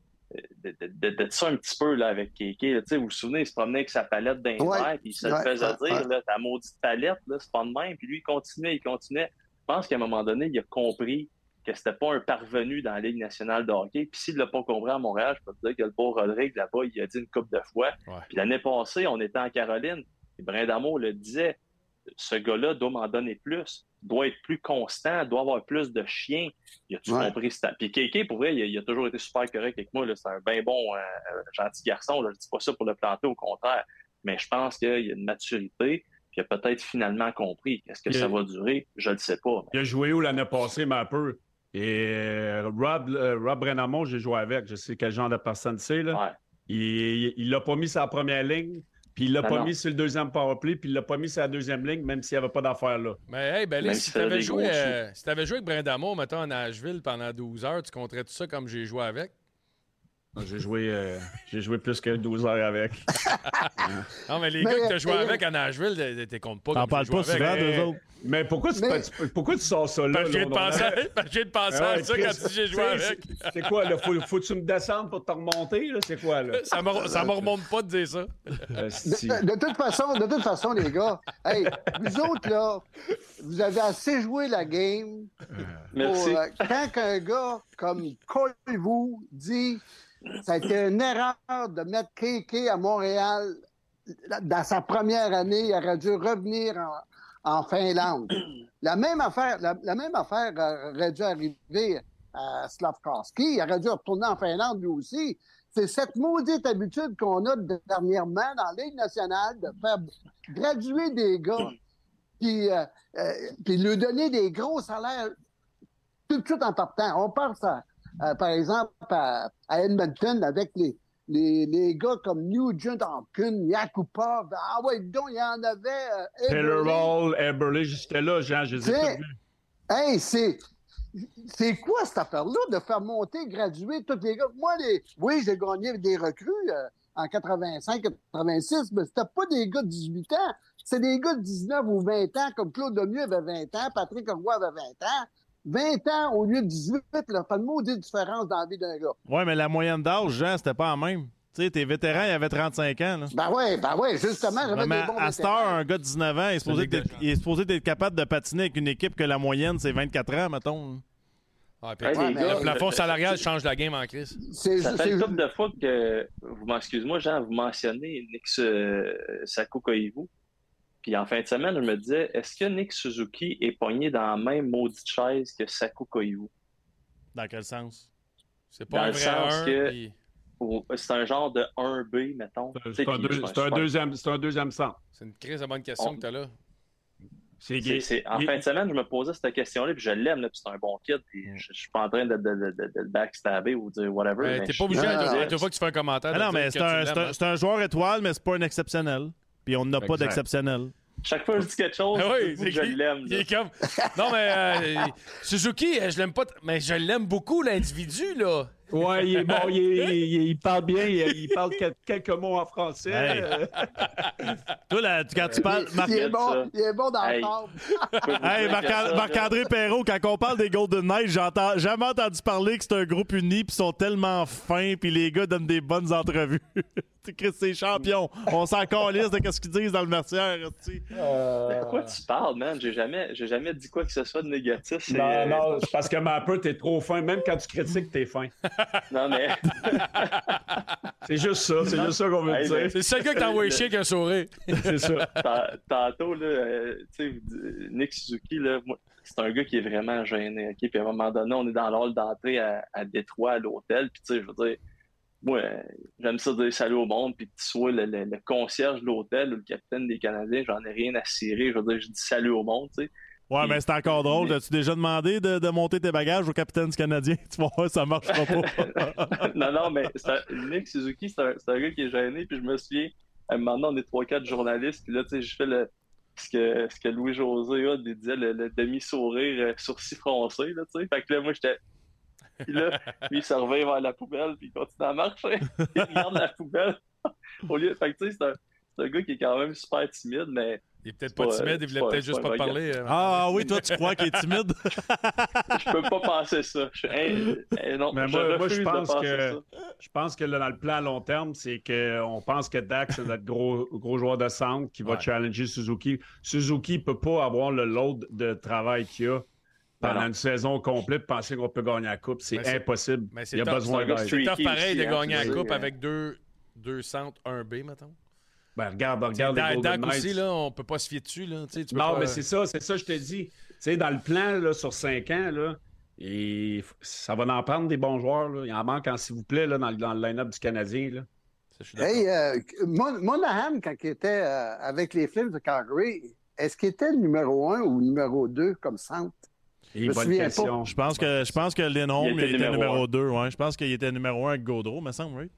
De, de, de, de ça un petit peu là, avec Kéké. là. Tu sais, vous vous souvenez, il se promenait avec sa palette d'un Ouais. verre, puis il se le Ouais, faisait ouais, dire, ouais. là, ta maudite palette, là, c'est pas de même. Puis lui, il continuait, il continuait. Je pense qu'à un moment donné, il a compris que c'était pas un parvenu dans la Ligue nationale de hockey. Puis s'il l'a pas compris à Montréal, je peux te dire que le beau Rodrigue, là-bas, il a dit une couple de fois. Puis l'année passée, on était en Caroline, et Brindamour le disait, ce gars-là doit m'en donner plus, doit être plus constant, doit avoir plus de chiens. Il a-tu Ouais. compris ça? Puis Kéké, pour vrai, il a, il a toujours été super correct avec moi. C'est un bien bon, euh, euh, gentil garçon. Là. Je dis pas ça pour le planter, au contraire. Mais je pense qu'il y a une maturité, puis il a peut-être finalement compris. Est-ce que Il y a- ça va durer? Je ne le sais pas. Il a joué où l'année passée, mais un peu? Et euh, Rob, euh, Rob j'ai joué avec. Je sais quel genre de personne c'est. Là. Il il l'a pas mis sur la première ligne, puis il l'a pas non. mis sur le deuxième powerplay, puis il l'a pas mis sur la deuxième ligne, même s'il n'y avait pas d'affaire là. Mais hey, ben là, si t'avais des joué, euh, si t'avais joué avec Brindamour, mettons, à Nashville pendant 12 heures, tu compterais tout ça comme j'ai joué avec? J'ai joué, euh, j'ai joué plus que 12 heures avec. Non, mais les Mais, gars que t'as joué euh, avec à Nashville, t'es- t'es comptes pas T'en parles pas avec. souvent Mais- d'eux autres. Mais pourquoi tu, Mais- tu- pourquoi tu sors ça là? Parce que j'ai de penser de Ah à ouais, ça quand tu dis j'ai joué tu sais, avec. c'est- C'est quoi, là? Faut, faut que tu me descendes pour te remonter, là? C'est quoi, là? Ça me, ça me remonte pas de dire ça. De, de toute façon, de toute façon, les gars, hey, vous autres, là, vous avez assez joué la game. Merci. pour, euh, quand un gars comme Colvou dit ça a été une erreur de mettre KK à Montréal dans sa première année, il aurait dû revenir en, Finlande. La même affaire, la, même affaire aurait dû arriver à Slavkowski. Il aurait dû retourner en Finlande lui aussi. C'est cette maudite habitude qu'on a dernièrement dans la Ligue nationale de faire graduer des gars puis, euh, euh, puis lui donner des gros salaires tout de suite en partant. On pense, à, à, par exemple, à, à Edmonton avec les, les, les gars comme Nugent Hopkins, Yakupov. Ah ouais, donc il y en avait. Euh, Taylor Eberle. J'étais là, Jean, je les ai. Hey, c'est. C'est quoi cette affaire-là de faire monter, graduer tous les gars? Moi, les... oui, j'ai gagné avec des recrues euh, en 85, 86, mais c'était pas des gars de 18 ans. C'est des gars de 19 ou 20 ans, comme Claude Lemieux avait 20 ans, Patrick Roy avait 20 ans. 20 ans au lieu de 18, là, fait une maudite différence dans la vie d'un gars. Ouais, mais la moyenne d'âge, Jean, c'était pas la même. Tu sais, tes vétérans, ils avaient 35 ans. Là. Ben ouais, ben ouais, justement, j'avais Ouais, mais des bons à cette heure, un gars de 19 ans, il est supposé, d'être, il est supposé d'être capable de patiner avec une équipe que la moyenne, c'est 24 ans, mettons. Ah, puis les le gars, plafond salarial change la game en crise. Ça fait une couple de fois que, vous m'en- excuse-moi, Jean, vous mentionnez Nick euh, Koivu. Puis en fin de semaine, je me disais, est-ce que Nick Suzuki est pogné dans la même maudite chaise que Saku Koivu? Dans quel sens? C'est Dans le sens que puis- c'est un genre de 1B, mettons. C'est un, deux- un deuxième, c'est un deuxième centre. C'est une crise de bonne question On- que t'as là. C'est en il- fin de semaine, je me posais cette question-là, puis je l'aime, puis c'est un bon kid, puis je, je suis pas en train de, de, de, de- de le backstabber ou dire whatever. Mais t'es pas obligé, à fois que tu fais un commentaire. Ah non, mais c'est tu un, un- hein. c'est un joueur étoile, mais c'est pas un exceptionnel. Puis on n'a pas d'exceptionnel. Chaque fois que je dis quelque chose, Ah oui, je qui- l'aime. Il là. est comme. Non, mais euh, Suzuki, je l'aime pas. t- Mais je l'aime beaucoup, l'individu, là. Ouais, il est bon, il, est- il- il parle bien, il, il parle quel- quelques mots en français. Hey. Euh, Toi, là, tu- quand tu parles. Marc- Il est bon, il est bon dans Hey. le Hey, Marc- Marc-André Perrault, quand on parle des Golden Knights, j'entends jamais entendu parler que c'est un groupe uni, puis ils sont tellement fins, puis les gars donnent des bonnes entrevues. Tu sais, Chris, c'est champion. On s'en calisse de ce qu'ils disent dans le mercière. tu sais. De quoi tu parles, man? J'ai jamais, j'ai jamais dit quoi que ce soit de négatif. Non, non, c'est parce que ma peu, t'es trop fin. Même quand tu critiques, t'es fin. Non, mais. C'est juste ça, c'est juste ça qu'on veut Hey, dire. ben, C'est le seul gars qui t'a envoyé chier avec un sourire. C'est ça. Tant- Tantôt, là, euh, tu sais, Nick Suzuki, là, c'est un gars qui est vraiment gêné. ok? Puis à un moment donné, on est dans l'hall d'entrée à, à Détroit, à l'hôtel. Puis, tu sais, je veux dire, moi, j'aime ça dire salut au monde. Puis que tu sois le, le- le concierge de l'hôtel ou le capitaine des Canadiens, j'en ai rien à cirer. Je veux dire, je dis salut au monde, tu sais. Ouais, mais c'est encore drôle. As-tu déjà demandé de, de monter tes bagages au capitaine du Canadien? Tu voir, ça marchera pas. non, non, mais Nick Suzuki, c'est un, gars qui est gêné. Puis je me souviens, à un moment donné, on est trois, quatre journalistes. Puis là, tu sais, je fais le, ce que, ce que Louis-José disait le, le demi-sourire, euh, sourcil froncé, là, tu sais. Fait que là, moi, j'étais. Puis là, lui, il se revient vers la poubelle, puis il continue à marcher. il regarde la poubelle. Au lieu... Fait que, tu sais, c'est un, c'est un gars qui est quand même super timide, mais il est peut-être pas, timide, euh, il voulait peut-être juste pas, pas parler. Euh. Ah, ah oui, toi, tu crois qu'il est timide? je peux pas penser ça. Eh, non, Mais je moi, je pense que ça. je pense que là, dans le plan à long terme, c'est qu'on pense que Dax c'est notre gros, gros joueur de centre qui va challenger Suzuki. Suzuki peut pas avoir le load de travail qu'il a pendant une saison complète, penser qu'on peut gagner la coupe, c'est impossible. Il y a top, besoin d'aide. C'est pareil de hein, gagner la coupe avec deux, deux centres, 1B, mettons. Ben, regarde, regarde les Golden Knights. là, on peut pas se fier dessus. Là. Non, mais c'est ça, c'est ça, je te dis. Dans le plan, là, sur 5 ans, là, ça va en prendre des bons joueurs. Là. Il en manque, hein, s'il vous plaît, là, dans, le line-up du Canadien. Là. Hey, euh, Mon Monahan, quand il était euh, avec les Flames de Calgary, est-ce qu'il était le numéro 1 ou numéro 2 comme centre? Je, bonne question. je pense que je pense que était, numéro 2, ouais. Je pense qu'il était numéro 1 avec Gaudreau, me semble, oui.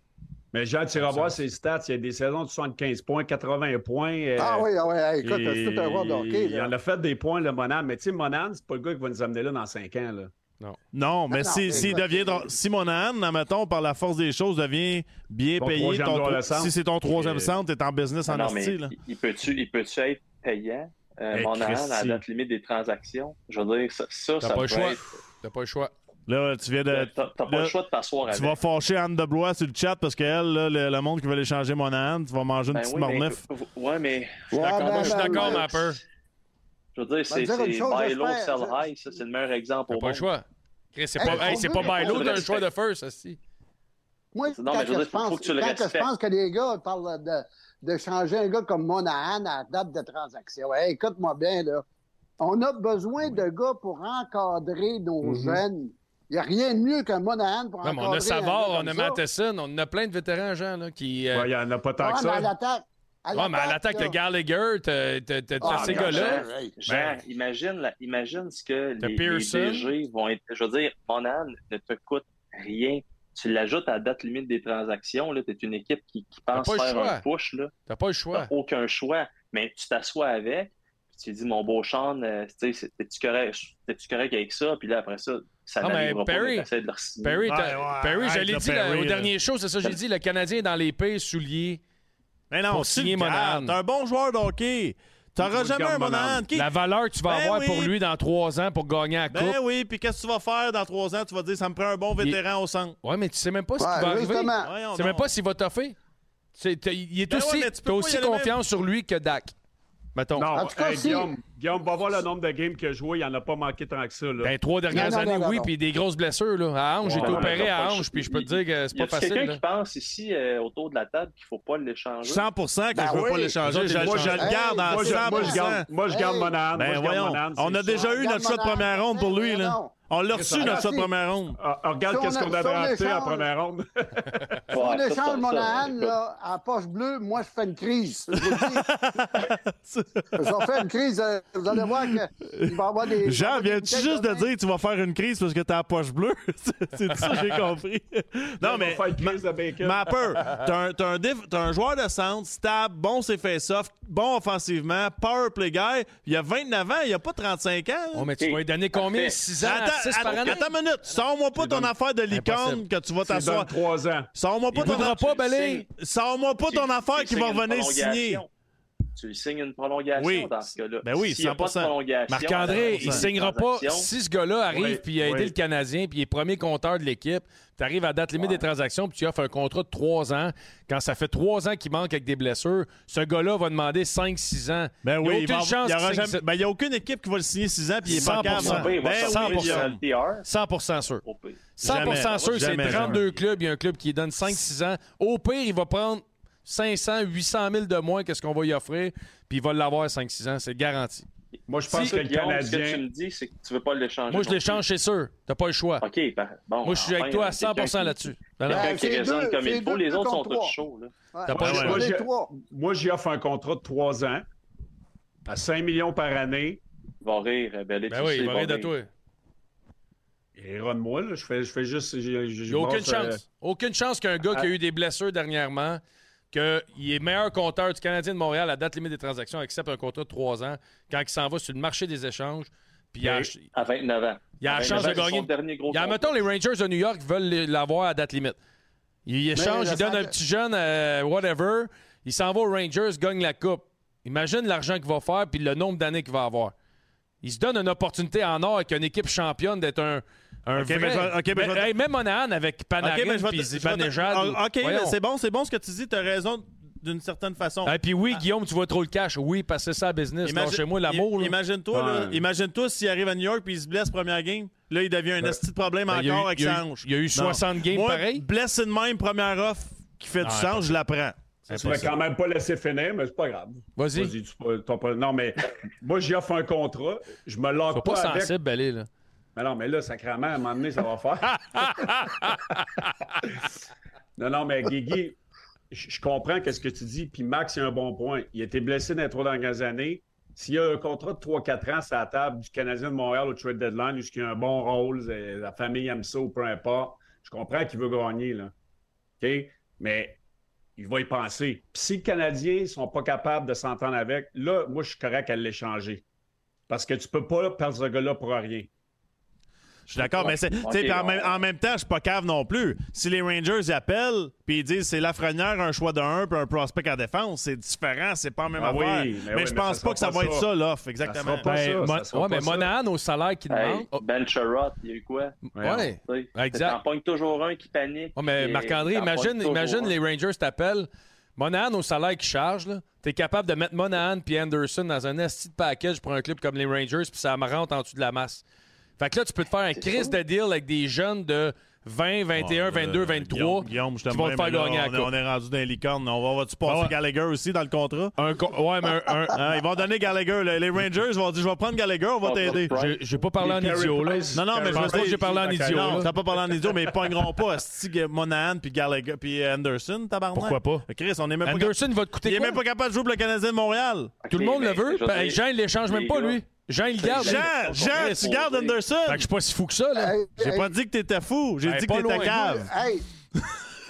Mais Jean Tirabois, ses stats, il y a des saisons de 75 points, 80 points. Euh, ah oui, ah oui, écoute, c'est un roi de hockey. Il en a fait des points, le Monan. Mais tu sais, Monan, c'est pas le gars qui va nous amener là dans 5 ans. Là. Non. non, mais ah s'il si, deviendra. Si mon âne, admettons, par la force des choses, devient bien ton payé, ton, si c'est ton troisième centre, t'es en business ah en asti. Il peut-tu peut être payant, euh, à la date limite des transactions? Je veux dire, ça, ça, ça pas peut le choix. être... T'as pas le choix. Là, tu viens de. Pas le choix de. Tu vas fâcher Anne de Blois sur le chat parce qu'elle, le, le, monde qui veut échanger mon Anne, tu vas manger une ben petite oui. Mais, ouais, mais. Je suis d'accord, ouais, ben, ben, ma peur. Je veux dire, c'est buy low, sell high, ça, c'est le meilleur exemple pas le choix. C'est pas, hey, c'est pas buy low, t'as choix de first, aussi. Moi, quand, je, dire, pense, faut que, tu le quand je pense que les gars parlent de, de changer un gars comme Monahan à date de transaction, écoute-moi bien, là. On a besoin de gars pour encadrer nos mm-hmm. jeunes il n'y a rien de mieux qu'un Monahan pour non, mais On a Savard, on a Matheson, on a plein de vétérans, gens qui. Euh... Il en a pas tant que ça. Mais à l'attaque. Ouais, mais à l'attaque, t'as Gallagher, t'as ah, ces gars-là. imagine, imagine ce que les, les vont être. Je veux dire, Monahan ne te coûte rien tu l'ajoutes à la date limite des transactions, tu es une équipe qui, pense faire un push. Tu n'as pas le choix. Aucun choix. Mais tu t'assois avec, puis tu dis, mon beau Sean, euh, t'es-tu correct, correct, avec ça? Puis là, après ça, mais Perry, pas. Perry, je l'ai dit la, au dernier show, c'est ça j'ai dit, le Canadien est dans l'épée, soulier. Mais non, tu T'es un bon joueur donc. T'auras jamais un Monahan. La valeur que tu vas ben avoir pour lui dans trois ans pour gagner à ben Coupe. Ben oui, puis qu'est-ce que tu vas faire dans trois ans? Tu vas dire, ça me prend un bon vétéran au centre. Ouais, mais tu sais même pas ouais, qui va. Tu sais même pas s'il va t'offrir. Il est ben aussi, aussi confiance sur lui que Dak. Non, en tout cas, Guillaume, va voir le nombre de games qu'il a joué, il n'en a pas manqué tant que ça. Ben, trois dernières années, oui, puis des grosses blessures. Là. À Ange, j'ai été opéré à Ange, puis je peux te dire que c'est pas facile. Y a quelqu'un qui pense ici euh, autour de la table qu'il ne faut pas l'échanger? 100 que ben je ne veux pas l'échanger. Je, moi, je le garde en moi, moi, je garde, moi, mon ben âme. Voyons, on a déjà eu notre shot de première ronde pour lui. là. On l'a reçu dans notre première ronde. Ah, ah, regarde qu'est-ce qu'on a drafté en première ronde. On échange Monahan là, en poche bleue, moi, je fais une crise. Je fait une crise vous allez voir qu'il va avoir des. Jean, viens-tu juste de dire que tu vas faire une crise parce que t'as la poche bleue? c'est ça que j'ai compris. non, mais. Faire une crise de bacon. Ma peur. T'as un, un, un, joueur de centre, stable, bon ses face soft, bon offensivement, power play guy. Il y a 29 ans, il n'y a pas 35 ans. Oh, mais tu vas lui donner combien? 6 ans? Attends, par année? attends une minute. Sors-moi pas ton affaire de licorne que tu vas t'asseoir. 3 ans. Sors-moi pas ton affaire. Sors-moi pas ton affaire qui va revenir signer tu signes une prolongation oui. dans ce cas-là. Ben oui, 100%. A pas de prolongation, Marc-André, il ne signera pas. Si ce gars-là arrive oui, il a aidé le Canadien puis il est premier compteur de l'équipe, tu arrives à date limite des transactions puis tu offres un contrat de 3 ans. Quand ça fait trois ans qu'il manque avec des blessures, ce gars-là va demander 5-6 ans. Ben oui, il n'y a, aucune aura jamais... ben, il y a aucune équipe qui va le signer 6 ans puis il est 100%. pas. Ben, 100%. 100% ben, sûr. 100% sûr, c'est 32 clubs. Il y a un club qui donne 5-6 ans. Au pire, il va prendre 500, 800 000 de moins que ce qu'on va y offrir, puis il va l'avoir 5-6 ans, c'est garanti. Moi, je pense que le Canadien... Ce que tu me dis, c'est que tu veux pas l'échanger. Moi, je l'échange, c'est sûr. T'as pas le choix. OK, ben, bon. Moi, je suis avec toi euh, à 100 qui... là-dessus. Ben, comme il faut, les autres sont tous chauds. Pas moi, j'ai... moi, j'y offre un contrat de 3 ans à 5 millions par année. Il va rire, euh, ben, oui, il va rire de toi. Il rira de moi, là. Je fais, je fais juste. Aucune euh, chance. Aucune chance qu'un gars qui a eu des blessures dernièrement qu'il est meilleur compteur du Canadien de Montréal à date limite des transactions, accepte un contrat de 3 ans quand il s'en va sur le marché des échanges. Puis à 29 ans. Il a la chance de gagner. Mettons, les Rangers de New York veulent l'avoir à date limite. Il échange, il donne un petit jeune, euh, whatever. Il s'en va aux Rangers, gagne la coupe. Imagine l'argent qu'il va faire puis le nombre d'années qu'il va avoir. Il se donne une opportunité en or avec une équipe championne d'être un, un Ok, vrai... mais je mais je vais- hey, même Monahan avec Panarin puis Zibanejad. Ah, OK, c'est bon, c'est bon ce que tu dis. Tu as raison d'une certaine façon. Et puis oui, Guillaume, tu vois trop le cash. Oui, parce que c'est ça la business. Imagine- chez moi l'amour. Imagine-toi, Ouais. imagine-toi s'il arrive à New York puis il se blesse première game. Là, il devient un esti de problème ben, encore eu- avec il y a sa eu- hanche. il y a eu 60 games Moi, pareil. blessé de même, première offre qui fait du sens, je la prends. Je pourrais quand même pas laisser finir, mais c'est pas grave. Vas-y. tu peux- t'as pas- Non, mais moi, j'y offre un contrat. Je me log Sois pas, pas avec. sensible, Belé, là. Mais non, mais là, sacrément, à un moment donné, ça va faire. non, non, mais Guigui, je comprends ce que tu dis. Puis Max, il a un bon point. Il a été blessé dans les trois dernières années. S'il y a un contrat de 3-4 ans sur la table du Canadien de Montréal au trade deadline, où il a un bon rôle, c'est- la famille aime ça ou peu importe, je comprends qu'il veut gagner. Là. OK? Mais il va y penser. Puis si les Canadiens ne sont pas capables de s'entendre avec, là, moi, je suis correct à l'échanger. Parce que tu peux pas perdre ce gars-là pour rien. Je suis d'accord, mais c'est, en, même, en même temps, je suis pas cave non plus. Si les Rangers ils appellent puis ils disent c'est Lafrenière, un choix de 1 puis un prospect en défense, c'est différent, c'est pas la même Ah oui, affaire. mais mais oui, je pense pas que ça va pas être ça. l'offre, exactement. pas Ben, ça, Mon- ça ouais, pas mais. Monahan, au salaire qu'il Hey, demande. oh, Ben Sherrod, il y a eu quoi? Ouais, exact. T'en pognes toujours un qui panique. Ouais, mais Marc-André, imagine, imagine les Rangers t'appellent. Monahan au salaire qu'il charge, là. T'es capable de mettre Monahan puis Anderson dans un esti de package pour un club comme les Rangers, puis ça me rentre en dessous de la masse. Fait que là, tu peux te faire un crise de deal avec des jeunes de 20, 21, 22, 23 Guillaume, Guillaume, je vont te faire là, gagner à on, est- on est rendu dans les licornes. On va, vas-tu passer Ah ouais. Gallagher aussi dans le contrat? Un co- ouais, mais un- un- Hein, ils vont donner Gallagher. là. Les Rangers vont dire Je vais prendre Gallagher, on va t'aider. J'ai- pas parlé en idiot, là. Non, non, mais Je veux dire- j'ai parlé en idiot, Non, là. t'as pas parlé en idiot, mais ils pogneront pas Asti, Monahan puis Gallagher puis Anderson, tabarnak. Pourquoi pas? Chris, on est même Anderson pas va te coûter Il est même pas capable de jouer pour le Canadien de Montréal. Tout le monde le veut. Jean, il l'échange même pas, lui. Jean, il le garde. Jean. Jean, tu gardes Anderson. Fait que je suis pas si fou que ça, là. Hey, J'ai hey, pas dit que t'étais fou, j'ai Hey, dit que t'étais cave. Hey,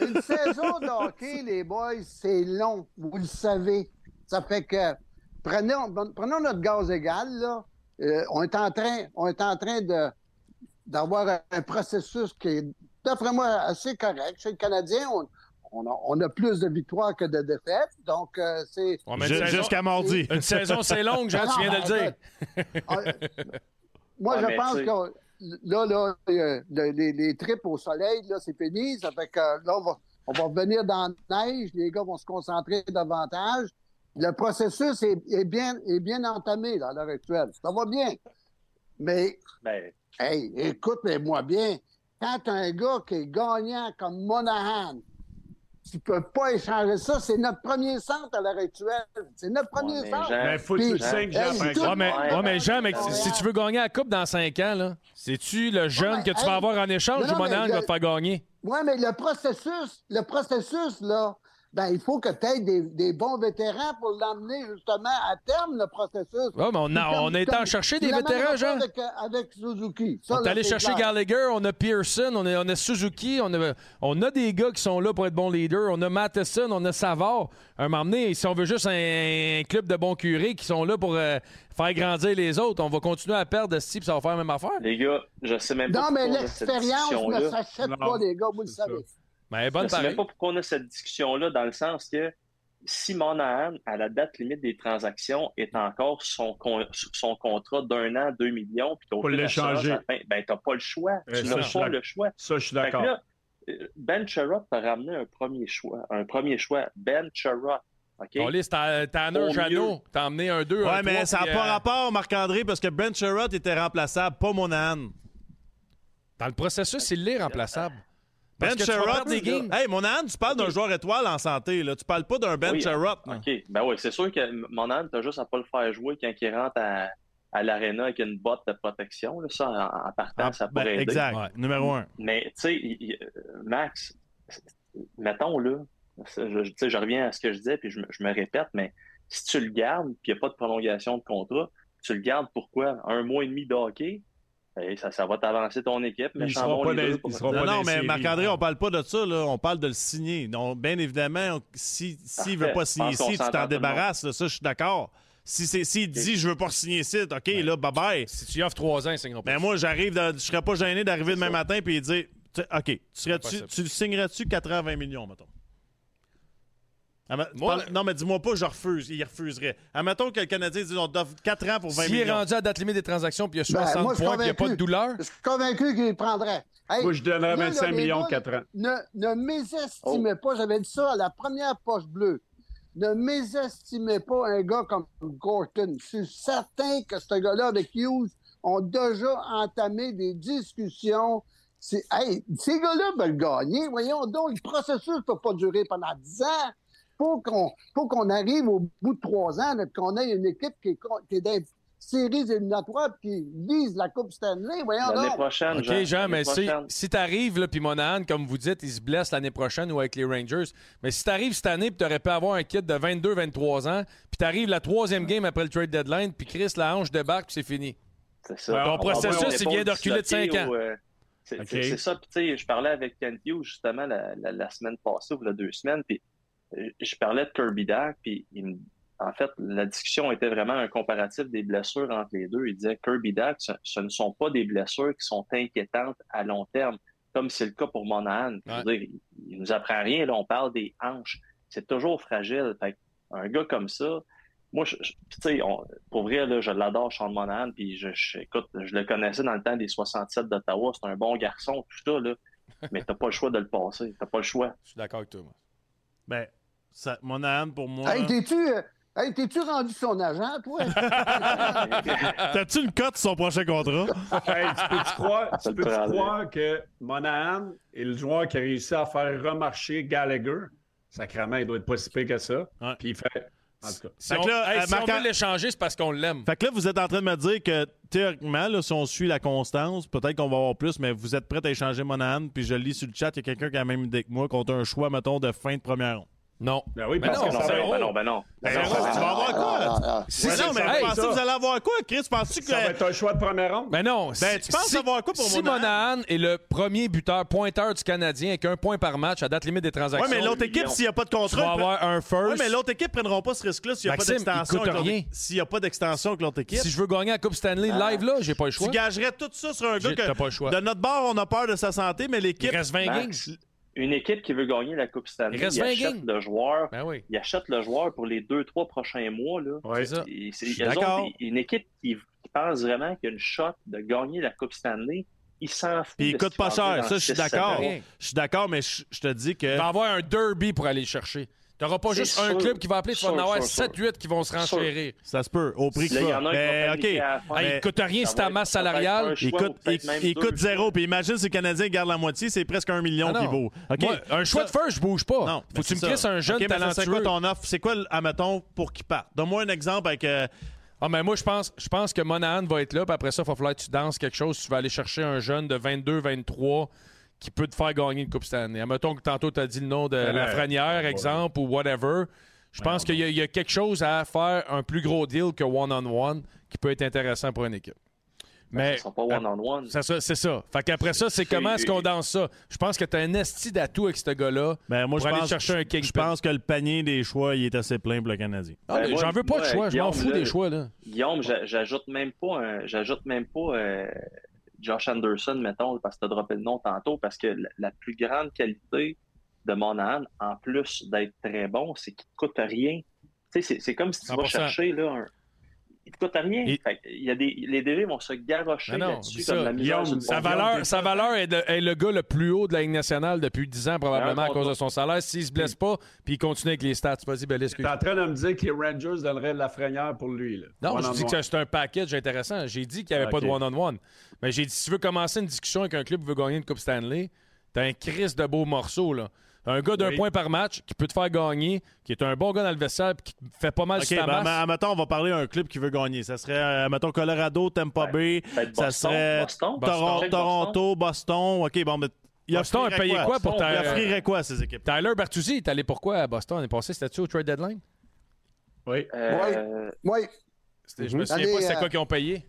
une saison de hockey, les boys, c'est long. Vous le savez. Ça fait que prenons, prenons notre gaz égal, là. Euh, on est en train, on est en train de d'avoir un, un processus qui est, d'après moi, assez correct. Chez le Canadien, on, on, a, on a plus de victoires que de défaites. Donc, euh, c'est. Saison- Jusqu'à mardi. Une saison, c'est longue, Jean, Non, tu viens de le dire. ben, Ah, Moi, Ouais, je pense que là, là, euh, le- les, les trips au soleil, là, c'est fini. Ça fait que là, on va, on va revenir dans la neige. Les gars vont se concentrer davantage. Le processus est, est bien, est bien entamé là, à l'heure actuelle. Ça va bien. Mais, Ben, hey, écoute-moi bien. Quand un gars qui est gagnant comme Monahan, tu peux pas échanger ça. C'est notre premier centre à l'heure actuelle. C'est notre premier mais centre. Mais faut que tu le Puis- sais, Jean, Hey, par tout- exemple. Ouais, mais, Ouais, ouais, mais Jean, mais si tu veux gagner la Coupe dans 5 ans, là, c'est-tu le jeune mais, que tu vas avoir en échange non, ou qui le- va te faire gagner? Oui, mais le processus, le processus, là, ben, il faut que tu aies des, des bons vétérans pour l'emmener justement à terme, le processus. Ouais, mais on a, on a été en chercher des vétérans, Jean. Avec, avec Suzuki. Ça, On est allé chercher clair. Gallagher, on a Pearson, on a, on a Suzuki, on a, on a des gars qui sont là pour être bons leaders. On a Matheson, on a Savard. Un moment donné, si on veut juste un, un club de bons curés qui sont là pour euh, faire grandir les autres, on va continuer à perdre de ce type, ça va faire la même affaire. les gars, je sais même pas Non, mais l'expérience ne s'achète pas, les gars, vous le ça. Mais Je bonne sais même pas pourquoi on a cette discussion-là, dans le sens que si Monahan, à la date limite des transactions, est encore son, con- son contrat d'un an, 2 millions, puis Faut t'as l'échanger. ben t'as pas le choix. Tu n'as pas le choix. Ça, je suis d'accord. euh, Ben Sherrod t'a ramené un premier choix. Un premier choix. Ben Sherrod. OK? Ton liste, t'as Tanner t'as emmené un 2, Ouais, un mais 3, ça n'a pas euh, rapport, Marc-André, parce que Brent Sherrod était remplaçable, pas Monahan. Dans le processus, il est remplaçable. Ben Sherrod. Hey, Monahan, tu parles d'un joueur étoile en santé, là. Tu parles pas d'un Ben Oui, Sherrod. OK. Ben oui, c'est sûr que Monahan, t'as juste à pas le faire jouer quand il rentre à, à l'aréna avec une botte de protection. Là. Ça, en, en partant, Ah, ça ben, pourrait aider. exact. Ouais. Numéro un. Mais, tu sais, euh, Max, mettons là, je, tu sais, je reviens à ce que je disais, puis je, me- je me répète, mais si tu le gardes, puis il n'y a pas de prolongation de contrat, tu le gardes pourquoi? Un mois et demi de hockey? Eh, ça, ça va t'avancer ton équipe, mais Il sans sera bon pas Non, pas non, mais. Marc-André, on parle pas de ça, là. On parle de le signer. Donc, bien évidemment, on- si, s'il veut Parfait. pas signer ici, tu t'en débarrasses, là. Ça, je suis d'accord. Si c'est, s'il dit, je veux pas signer ici, OK, là, bye-bye. Si tu y offres 3 ans, ils signeront pas. Ben, moi, j'arrive, je serais pas gêné d'arriver demain ça. matin puis dire, tu OK, tu, Impossible. tu le signerais-tu 80 millions, mettons? Ama- parle- non, mais dis-moi pas, je refuse. Il refuserait. Admettons que le Canadien dit on t'offre 4 ans pour 20 S'il est millions. rendu à date limite des transactions puis il y a Ben, 60 moi, je suis points puis il n'y a pas de convaincu. douleur, Je suis convaincu qu'il prendrait. Hey, Moi, je donnerais là, 25 là, les millions gars, 4 ans. Ne, ne mésestimez pas, j'avais dit ça à la première poche bleue. Ne mésestimez pas un gars comme Gorton. Je suis certain que ce gars-là avec Hughes ont déjà entamé des discussions. C'est- Hey, ces gars-là veulent gagner. Voyons donc, le processus ne peut pas durer pendant 10 ans. Faut qu'on faut qu'on arrive au bout de trois ans, là, qu'on ait une équipe qui est, qui est séries éliminatoires et qui vise la Coupe Stanley. Voyons L'année donc. prochaine, OK, Jean, mais si, prochaine. si t'arrives, là, puis Monahan, comme vous dites, il se blesse l'année prochaine ou avec les Rangers, mais si t'arrives cette année, puis t'aurais pu avoir un kid de 22-23 ans, puis t'arrives la troisième game après le trade deadline, puis Chris, la hanche débarque, puis c'est fini. C'est ça. Ton On va processus, il vient de reculer de disloqué 5 ans. euh, c'est OK. c'est- c'est ça. Puis, tu sais, je parlais avec Kent Hughes justement la, la- la semaine passée ou la deux semaines. Puis, je parlais de Kirby Dack. Puis, il en fait, la discussion était vraiment un comparatif des blessures entre les deux. Il disait Kirby Dack, ce, ce ne sont pas des blessures qui sont inquiétantes à long terme, comme c'est le cas pour Monahan. Dire, il, il nous apprend rien. Là, on parle des hanches. C'est toujours fragile. Fait un gars comme ça, moi, je, tu sais, on- pour vrai, là, je l'adore, Sean Monahan, puis je, je- écoute, je le connaissais dans le temps des 67 d'Ottawa, c'est un bon garçon, tout ça, là, mais t'as pas le choix de le passer, t'as pas le choix. Je suis d'accord avec toi, moi. Ben, ça, Monahan, pour moi. Hey, t'es-tu euh, hey, t'es-tu rendu son agent, toi? T'as-tu une cote sur son prochain contrat? Hey, tu peux-tu croire, tu peux que Monahan est le joueur qui a réussi à faire remarcher Gallagher? Sacrément, il doit être pas si pire que ça. Puis il fait. En tout cas. Si, on, hey, si on veut l'échanger, c'est parce qu'on l'aime. Fait que là, vous êtes en train de me dire que théoriquement, là, si on suit la constance, peut-être qu'on va avoir plus, mais vous êtes prêt à échanger Monahan, puis je le lis sur le chat, il y a quelqu'un qui a la même idée que moi contre un choix, mettons, de fin de première ronde. Non. Ben oui, Ben parce non, que ben ça non, va- ben non, ben non. Ben Ben non, non, tu vas avoir quoi? ah, ah. Si, Ouais, non, mais hey, vous pensez ça. que vous allez avoir quoi, Chris? Penses-tu que. Ça va être un choix de première ronde? Mais non. Ben, tu penses avoir quoi pour si Monahan? Est le premier buteur, pointeur du Canadien avec un point par match à date limite des transactions. mais l'autre équipe, s'il n'y a pas de tu contrat. vas elle avoir un first. Ouais, mais l'autre équipe ne prendront pas ce risque-là s'il n'y a pas d'extension. S'il n'y a pas d'extension avec l'autre équipe. Si je veux gagner la Coupe Stanley live, là, j'ai pas le choix. Tu gagerais tout ça sur un gars que. pas le choix. De notre bord, on a peur de sa santé, mais l'équipe. Il reste 20 games. Une équipe qui veut gagner la Coupe Stanley, Il reste il 20 achète games. le joueur. Ben oui. Il achète le joueur pour les deux, trois prochains mois. Là. Ouais. C'est ça. Et autres, une équipe qui, qui pense vraiment qu'il y a une shot de gagner la Coupe Stanley, ils s'en foutent. Puis il de coûte pas cher. Ça, je suis d'accord. Je suis d'accord, mais je je te dis que. Il va avoir un derby pour aller le chercher. T'auras pas juste un club qui va appeler, tu vas en avoir sûr, sûr. 7-8 qui vont se renchérir. Ça se peut, au prix Là, qu'il il y va. en a qui Mais, OK. fin. Hey, il coûte rien Ça si ta masse salariale. Il coûte, il- il zéro. Puis imagine si le Canadien garde la moitié, c'est presque un million Ah qu'il non. vaut. Moi, un choix de Ça- first, je bouge pas. Non. Faut que tu me c'est crisses ça. un jeune OK, mais ça, C'est talentueux. quoi ton offre? C'est quoi, le- admettons, pour qu'il parte? Donne-moi un exemple avec. euh, Ah, mais moi, je pense, je pense que Monahan va être là, puis après ça, il va falloir que tu danses quelque chose. Tu vas aller chercher un jeune de 22, 23 qui peut te faire gagner une Coupe Stanley. Admettons que tantôt, tu as dit le nom de Ouais. Lafrenière, exemple, ou whatever. Je pense qu'il y, a- il y a quelque chose à faire, un plus gros deal que one-on-one qui peut être intéressant pour une équipe. Mais Ça sera pas one-on-one. c'est ça. Fait qu'après ça, c'est comment est-ce qu'on danse ça? Je pense que tu as un esti d'atout avec ce gars-là Ben, moi, pour je aller pense, chercher un je kingpin. pense que le panier des choix, il est assez plein pour le Canadien. Ah, Ben, J'en veux pas de choix, je m'en fous là, des choix. Là. Guillaume, j'a- j'ajoute même pas un- même pas euh, Josh Anderson, mettons, parce que tu as droppé le nom tantôt, parce que la, la plus grande qualité de Monahan, en plus d'être très bon, c'est qu'il ne coûte rien. Tu sais, c'est- comme si tu vas 100%. chercher là, un. Il te coûte rien. Et- Fait il y a des, les DV vont se garrocher Mais non, là-dessus comme la misère Guillaume, Sa valeur, sa valeur est, de- est le gars le plus haut de la Ligue nationale depuis 10 ans, probablement, à Ouais, cause de son salaire. S'il se blesse pas, puis il continue avec les stats. Vas-y, ben. T'es en train de me dire que les Rangers donneraient de la frayeur pour lui. Là. Non, One je on dis one. que c'est un package intéressant. J'ai dit qu'il n'y avait pas de one-on-one. Mais j'ai dit, si tu veux commencer une discussion avec un club qui veut gagner une Coupe Stanley, t'as un Chris de beau morceau, là. Un gars d'un Oui. point par match qui peut te faire gagner, qui est un bon gars dans le vestiaire, qui fait pas mal OK, sur ta ben, masse. admettons, on va parler d'un club qui veut gagner. Ça serait, euh, mettons, Colorado, Tampa Bay. Peut-être Ça Boston, serait Boston, Toron- Boston. Toronto, Boston. OK, bon, mais. Il Boston a payé quoi? pour ta- Il offrirait quoi, ces équipes? Tyler Bertuzzi est allé pourquoi à Boston? L'année passée? C'était-tu au trade deadline? Oui. Euh, Oui. C'était- Je me souviens Allez, pas c'était euh, quoi qu'ils ont payé.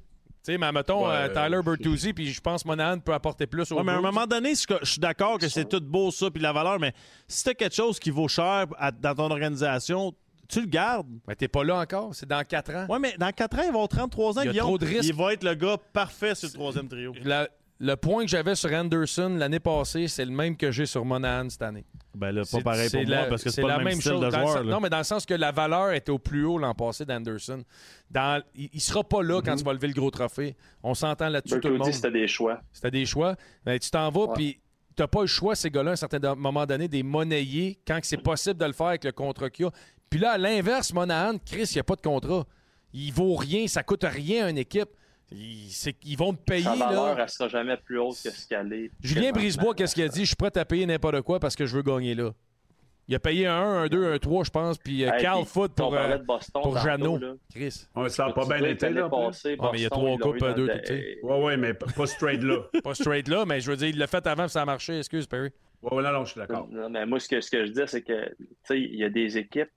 Tu sais, mais mettons, Ouais, euh, Tyler Bertuzzi, puis je pense que Monahan peut apporter plus au Ouais, mais à un moment donné, je je suis d'accord que c'est tout beau, ça, puis la valeur, mais si t'as quelque chose qui vaut cher à- dans ton organisation, tu le gardes. Mais t'es pas là encore, c'est dans 4 ans. Ouais, mais dans 4 ans, ils vont avoir 33 ans, Il y a Guillaume. trop de risques. Il va être le gars parfait sur le troisième trio. La- le point que j'avais sur Anderson l'année passée, c'est le même que j'ai sur Monahan cette année. Ben là, pas pareil pour moi, parce que c'est pas la le même, même style chose. de joueur. sens- non, mais dans le sens que la valeur était au plus haut l'an passé d'Anderson. Dans- Il ne sera pas là quand tu vas lever le gros trophée. On s'entend là-dessus, tout le monde. c'était des choix. C'était des choix. Ben, tu t'en vas, puis tu n'as pas le choix, ces gars-là, à un certain moment donné, des monnayer quand c'est possible de le faire avec le contrat qu'il a. Puis là, à l'inverse, Monahan, Chris, il n'y a pas de contrat. Il vaut rien, ça coûte rien à une équipe. Ils vont te payer. Sa valeur, Là. elle sera jamais plus haute que ce qu'elle est. Julien. Brisebois, qu'est-ce qu'il a dit? Je suis prêt à payer n'importe quoi parce que je veux gagner là. Il a payé un 1, un 2, un 3, je pense, puis euh, Hey, Carl Foot pour, euh, pour. Chris. Ouais, ça n'a pas bien été, là. Ah, mais il y a trois coupes, deux tout, tu sais. Oui, oui, mais pas straight là. Pas straight là, mais je veux dire, il l'a fait avant, ça a marché. Excuse, Perry. Oui, non, non, je suis d'accord. Non, mais moi, ce que, ce que je dis, c'est que tu sais, il y a des équipes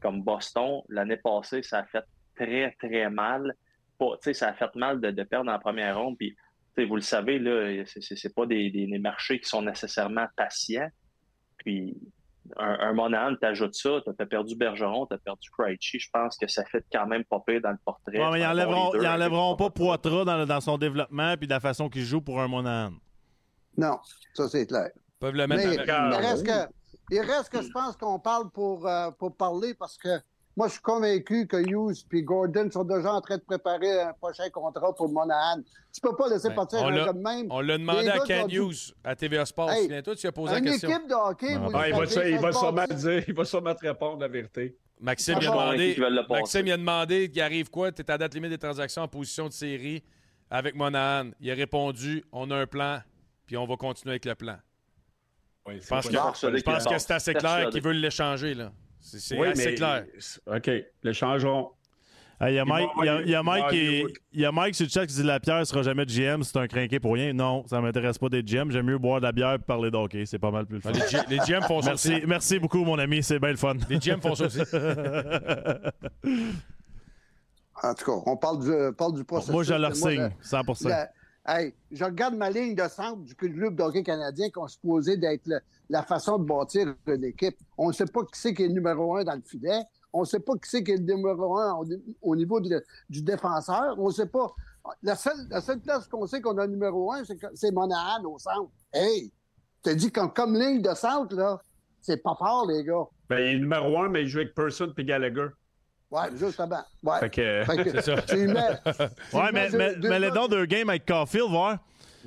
comme Boston, l'année passée, ça a fait très, très mal. Pas- tu sais, ça a fait mal de, de perdre en première ronde. Puis, tu sais, vous le savez, là, c'est- c'est c'est pas des, des- des marchés qui sont nécessairement patients. Puis, un, un Monahan, t'ajoutes ça, t'as t'as perdu Bergeron, t'as perdu Krejci. Je pense que ça fait quand même pas pire dans le portrait. Ouais, mais ils enlèveront, leader, ils un enlèveront pas Poitras dans, dans son développement puis de la façon qu'il joue pour un Monahan. Non, ça c'est clair. Ils peuvent le mettre Mais il reste que, il reste que je pense qu'on parle pour, euh, pour parler parce que moi, je suis convaincu que Hughes et Gordon sont déjà en train de préparer un prochain contrat pour Monahan. Tu peux pas laisser Ben, partir un gars de même. On l'a demandé Les à Ken Hughes à TVA Sports. Hey, Souviens-toi, tu as posé la Une question. équipe de hockey, vous Ah, il, va, savez, il va se sûrement dire, il va sûrement te répondre la vérité. Maxime, Ah, il a demandé. Maxime il a demandé qu'il arrive quoi? Tu es à date limite des transactions en position de série avec Monahan. Il a répondu on a un plan, puis on va continuer avec le plan. Oui, Je pense, que, je pense qu'il que c'est assez clair qu'ils veulent l'échanger. là. C'est c'est Oui, assez mais- clair. OK, le changeront. Ah, Il y a Mike, il y a, il y a il Mike va- qui- il- il y a Mike sur le chat qui dit la pierre sera jamais de GM, c'est un crinqué pour rien. Non, ça m'intéresse pas d'être GM. J'aime mieux boire de la bière et parler d'hockey. C'est pas mal plus le fun. Les, G- les GM font ça Merci, aussi. merci beaucoup, mon ami. C'est bien le fun. Les GM font ça aussi. En tout cas, on parle du, parle du processus. Moi, je leur signe, le- 100 le- hey, je regarde ma ligne de centre du club de hockey canadien qui est supposé d'être la façon de bâtir une équipe. On ne sait pas qui c'est qui est le numéro un dans le filet. On ne sait pas qui c'est qui est le numéro un au, au niveau du défenseur. On ne sait pas. La seule, la seule place qu'on sait qu'on a le numéro un, c'est Monahan au centre. Hey, te dis, comme, comme ligne de centre, là, c'est pas fort, les gars. Ben, il est numéro un, mais il joue avec Person puis Gallagher. Ouais, justement. Ouais. Fait que- Fait que C'est ça. tu y mets- tu y Ouais, mets mais, mais, deux mais les dons deux games avec Caulfield, voir.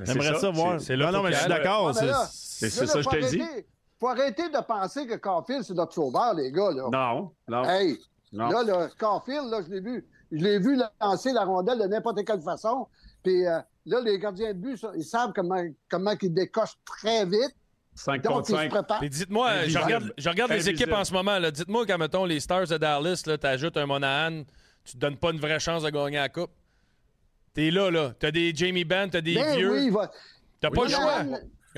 J'aimerais ça, ça, voir. c'est- c'est là non, mais je suis d'accord. Ouais, mais là, c'est- C'est là, ça que je faut te dis. arrêter- faut arrêter de penser que Caulfield, c'est notre sauveur, les gars. Là. Non, non. Hey, non. là, Caulfield, là, je l'ai vu. Je l'ai vu lancer la rondelle de n'importe quelle façon. Puis euh, là, les gardiens de but, ça, ils savent comment, comment ils décochent très vite. 5 Donc, contre ils se 5. préparent. Mais dites-moi, je regarde, je regarde les équipes en ce moment. là. Dites-moi quand, mettons, les Stars de Dallas, tu ajoutes un Monahan, tu te donnes pas une vraie chance de gagner la Coupe. T'es là, là. T'as des Jamie Benn, t'as des Ben vieux. oui, il va. T'as pas le choix. Ils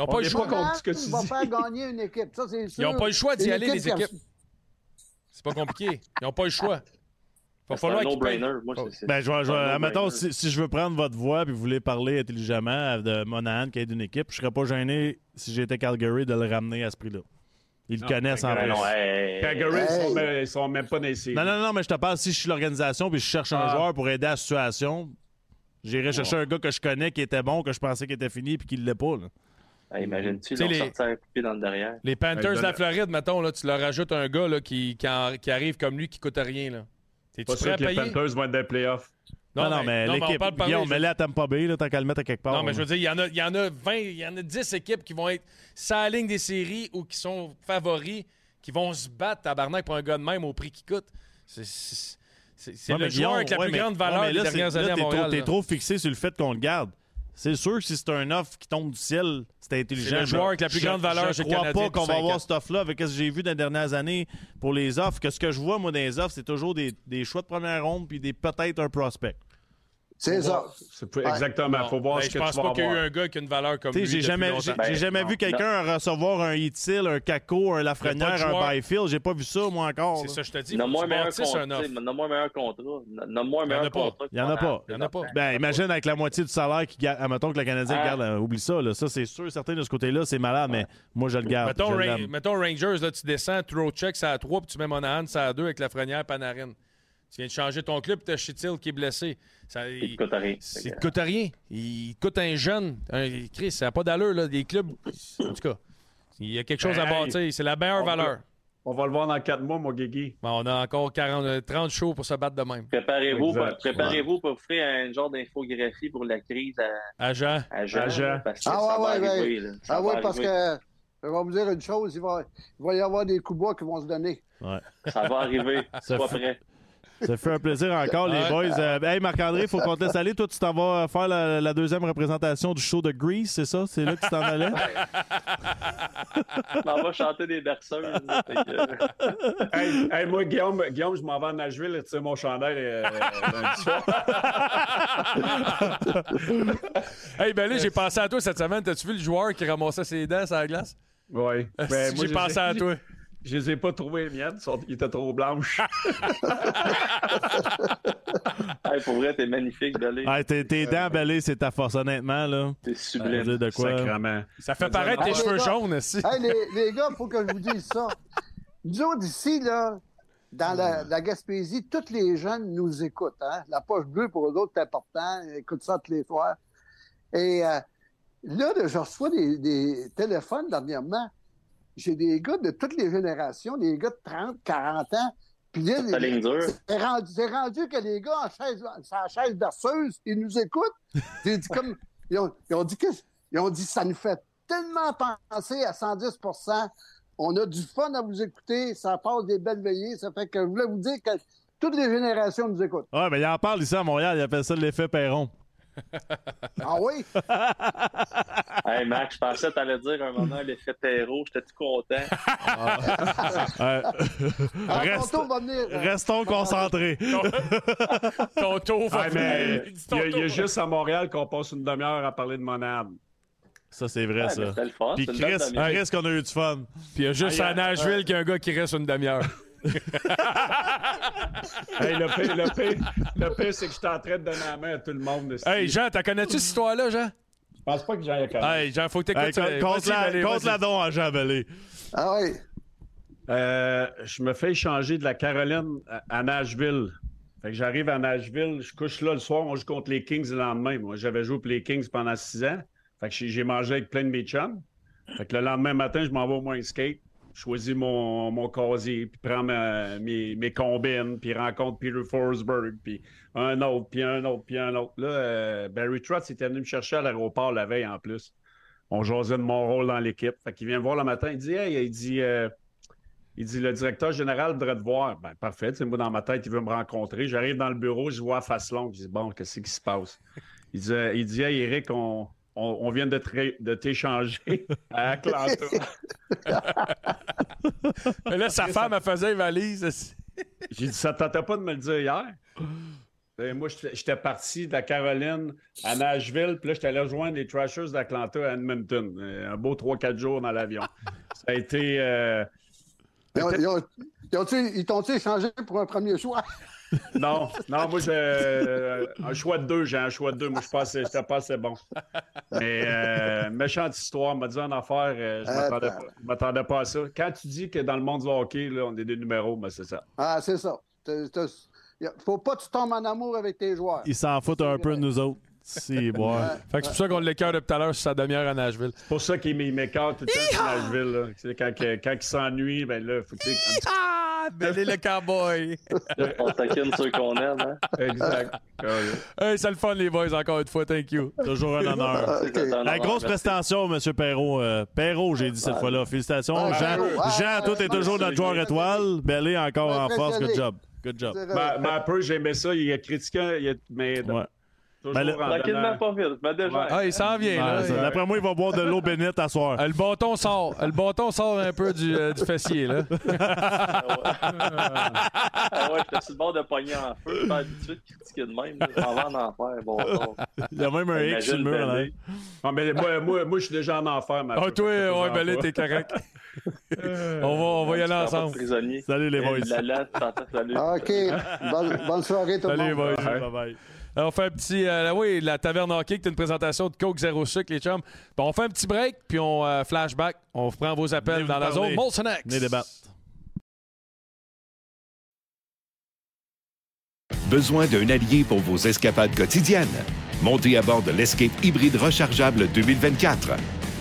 n'ont On pas le choix. contre ce que tu dis. faire gagner une équipe. Ça, c'est sûr. Ils n'ont pas le choix d'y aller, les équipes. C'est pas compliqué. Ils n'ont pas le choix. Il va C'est un falloir payent. no-brainer. Moi, c'est- c'est- Ben, je vais, je un admettons, si, si je veux prendre votre voix et vous voulez parler intelligemment de Monahan qui est d'une équipe, je serais pas gêné si j'étais Calgary de le ramener à ce prix-là. Ils le Non, connaissent en plus. Ben non, hey, Calgary, ils, Hey. sont même, ils sont même pas séries. Non, non, non, mais je te parle si je suis l'organisation puis je cherche un Ah. joueur pour aider à la situation. J'irai chercher un gars que je connais qui était bon, que je pensais qu'il était fini puis qu'il ne l'est pas. là. Imagine-tu, ils les- ont sorti un coupé dans le derrière. Les Panthers de la Floride, mettons, là, tu leur rajoutes un gars là, qui, qui, en- qui arrive comme lui qui coûte rien. là. T'es-tu Pas prêt sûr à que les payer? Panthers vont être dans les playoffs. Non, non, mais on l'équipe. par- Guillaume, mets-la à Tampa Bay, là, tant qu'à le mettre à quelque part. Non, mais je veux dire, il y en a, il y en a 20, il y en a 10 équipes qui vont être la ligne des séries ou qui sont favoris, qui vont se battre, tabarnak, pour un gars de même au prix qu'il coûte. C'est- C'est c'est- c'est Ouais, le mais joueur Guillaume, avec la ouais, plus mais- grande ouais, valeur mais là, des dernières là, années à t'es Montréal. Trop fixé sur le fait qu'on le garde. C'est sûr que si c'est un offre qui tombe du ciel, c'est intelligent. C'est le joueur avec la plus Je- grande valeur Je le crois pas qu'on va avoir cette offre-là avec ce que j'ai vu dans les dernières années pour les offres. Que ce que je vois, moi, dans les offres, c'est toujours des, des choix de première ronde puis des peut-être un prospect. C'est ça. C'est Exactement. Il faut voir Ben, ce je que pense tu vas pas qu'il y a eu un gars qui a une valeur comme lui. j'ai jamais, j'ai, Ben, j'ai jamais non, vu quelqu'un recevoir un Hitil, un Kako, un Lafrenière, un Byfield. J'ai pas vu ça, moi, encore. C'est ça, je te dis. Nomme-moi un meilleur contrat. Nomme-moi un meilleur contrat. Il y en a pas. Il y en a pas. Il y en a pas. Ben, imagine avec la moitié du salaire qui garde. Admettons que le Canadien Ah. garde. oublie ça, là. Ça, c'est sûr, certain de ce côté-là, c'est malade, mais moi, je le garde. Mettons, je mettons Rangers, là, tu descends, throw check, ça à 3, puis tu mets Monahan, ça à 2 avec Lafrenière, Panarin. Tu viens de changer ton club, t'as Chitil qui est blessé. Ça, Il te coûte rien. Il te coûte rien. Il te coûte un jeune. Un, Chris, ça n'a pas d'allure, là. Des clubs. En tout cas, Il y a quelque chose à Hey, bâtir. C'est la meilleure on va- valeur. On va le voir dans quatre mois, mon Guigui. Bon, on a encore 40, euh, 30 shows pour se battre de même. Préparez-vous Exact. préparez-vous pour faire un genre d'infographie pour la crise à, À Jean. à Jean. À Jean. Parce que Ah ouais, ouais, arriver. ouais. Ah oui, parce arriver. que je vais vous dire une chose, il va, il va y avoir des coups bas qui vont se donner. Ouais. Ça va arriver. Ça Sois fait- prêt. Ça fait un plaisir encore, les boys. Euh, hey, Marc-André, il faut qu'on te laisse aller. Toi, tu t'en vas faire la, la deuxième représentation du show de Grease, c'est ça? C'est là que tu t'en allais? On va chanter des berceuses. que- hey, hey, moi, Guillaume, Guillaume, je m'en vais à Nashville, tu sais, mon chandail euh, lundi soir. Hey, ben là, j'ai pensé à toi cette semaine. T'as-tu vu le joueur qui ramassait ses dents sur la glace? Oui. Ben, j'ai je pensé à toi. Je les ai pas trouvés, les miennes. sont- Ils étaient trop blanches. Hey, pour vrai, t'es magnifique, Dolly. Ah, tes, tes dents belées, c'est ta force, honnêtement. là. T'es Ça sublime. veut dire de quoi? Sacrement. Ça fait paraître tes cheveux gars. jaunes aussi. Hey, les, les gars, il faut que je vous dise ça. Nous autres, ici, là, dans la, la Gaspésie, tous les jeunes nous écoutent. Hein? La poche bleue, pour eux autres, c'est important. Ils écoutent ça tous les soirs. Et euh, là, là, je reçois des, des téléphones dernièrement. J'ai des gars de toutes les générations, des gars de 30, 40 ans. Puis là, c'est rendu, c'est rendu que les gars en chaise, sur la chaise berceuse, ils nous écoutent. Dit comme, ils, ont, ils ont dit que, ils ont dit ça nous fait tellement penser à 110% On a du fun à vous écouter, ça passe des belles veillées. Ça fait que je voulais vous dire que toutes les générations nous écoutent. Ouais, mais il en parle ici à Montréal. Il appelle ça l'effet Perron. Ah oui? Hey, Max, je pensais que t'allais dire un moment l'effet terreau. J'étais tout content? Ah, Reste- on va venir, Restons concentrés. Ton tour va Ah, mais Il y, a- juste à Montréal qu'on passe une demi-heure à parler de monade. Ça, c'est vrai, Ouais, ça. mais c'était le fun. Puis Chris. Chris qu'on a eu du fun. Puis il y a juste à Nashville qu'il y a un gars qui reste une demi-heure. Hey, le pire, le pire, le pire, c'est que je suis en train de donner la main à tout le monde. de Hey. Jean, t'as connais-tu cette histoire-là, Jean? Je pense pas que j'aille à connaître. Hey, Jean, faut que t'écoutes Hey, compte- la, allez, compte vas-y. la don à Jean Bellé. Ah oui. Euh, je me fais échanger de la Caroline à, Nashville. Fait que j'arrive à Nashville, je couche là le soir, on joue contre les Kings le lendemain. Moi, j'avais joué pour les Kings pendant six ans. Fait que j'ai j'ai mangé avec plein de mes chums. Fait que le lendemain matin, je m'en vais au moins skate. Choisis mon, mon casier, puis prends mes, mes combines, puis rencontre Peter Forsberg, puis un autre, puis un autre, puis un autre. Là, euh, Barry Trotz était venu me chercher à l'aéroport la veille en plus. On jasait de mon rôle dans l'équipe. Fait qu'il vient me voir le matin, il dit Hey, il dit euh, il dit le directeur général voudrait te voir. Ben, parfait. Moi, dans ma tête, il veut me rencontrer. J'arrive dans le bureau, je vois face longue. Je dis Bon, qu'est-ce qui se passe? Il dit, euh, il dit Hey, Eric, on, on, on vient de t'échanger à Atlanta. Mais là, sa femme, elle faisait une valise. J'ai dit Ça ne tentait pas de me le dire hier. Et moi, j'étais parti de la Caroline à Nashville, puis là, j'étais allé rejoindre les Trashers d'Atlanta à Edmonton. Euh, Un beau 3-4 jours dans l'avion. Ça a été. euh, Ils t'ont-tu échangé pour un premier choix? Non, non, moi, j'ai euh, un choix de deux. J'ai un choix de deux. Moi, je pense que c'était pas assez bon. Mais euh, méchante histoire, m'a dit en affaire, euh, je m'attendais Attends. pas, je m'attendais pas à ça. Quand tu dis que dans le monde du hockey, là, on est des numéros, ben c'est ça. Ah, c'est ça. A- Faut pas que tu tombes en amour avec tes joueurs. Il s'en fout un peu de nous autres. Si, bon. Fait que c'est pour ça qu'on l'écœure depuis tout à l'heure sur sa demi-heure à Nashville. C'est pour ça qu'il m'écarte tout le temps sur Nashville. là. C'est Quand, quand il s'ennuie, ben là, faut que Ah, Belé le cowboy. On taquine ceux qu'on aime. Hein? Exact. hey, c'est le fun, les boys, encore une fois. Thank you. Toujours un honneur. Un La honneur, grosse merci. prestation, M. Perrault. Euh, Perrault, j'ai dit cette fois-là. Félicitations. Ah, Jean. Ah, Jean ah, toi, t'es ah, toujours ah, notre joueur ah, étoile. Bellé encore en force. Good job. Good job. Ben, ben, un peu, j'aimais ça. Il a critiqué, il a- mais Ouais. Toujours Ben, le- en Tranquillement, donnant- pas vite. Mais déjà. Ouais. Ah, il s'en vient, là. Ouais. D'après moi, il va boire de l'eau bénite à soir. Euh, Le bâton sort. Le bâton sort un peu du, euh, du fessier, là. Ah ouais, j'étais sur le bord de pogner en feu. Habitué de critiquer de même. là. J'en vais en enfer. Il y a même un X sur le mur. là. Ah, mais moi, moi, moi, je suis déjà en enfer. ma Ah, toi, ouais, t'es correct. on va, on va y aller ensemble. Salut les boys. La salut. Ah, OK. Bonne, bonne soirée, tout le Salut, monde. boys. Bye bye. Alors, on fait un petit. euh, oui, la taverne hockey, qui est une présentation de Coke Zéro Sucre, les chums. Bon, on fait un petit break, puis on euh, flashback. On prend vos appels Venez dans la parler. zone Molson X. Venez débattre. Besoin d'un allié pour vos escapades quotidiennes? Montez à bord de l'Escape hybride rechargeable 2024.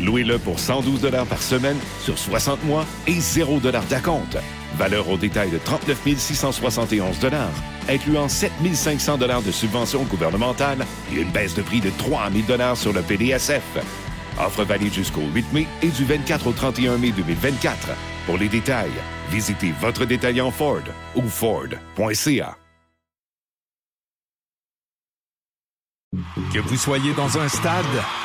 Louez-le pour 112 par semaine sur 60 mois et 0 d'acompte. Valeur au détail de 39 671 incluant 7 500 de subventions gouvernementales et une baisse de prix de 3 000 sur le PDSF. Offre valide jusqu'au 8 mai et du 24 au 31 mai 2024. Pour les détails, visitez votre détaillant Ford ou Ford.ca. Que vous soyez dans un stade,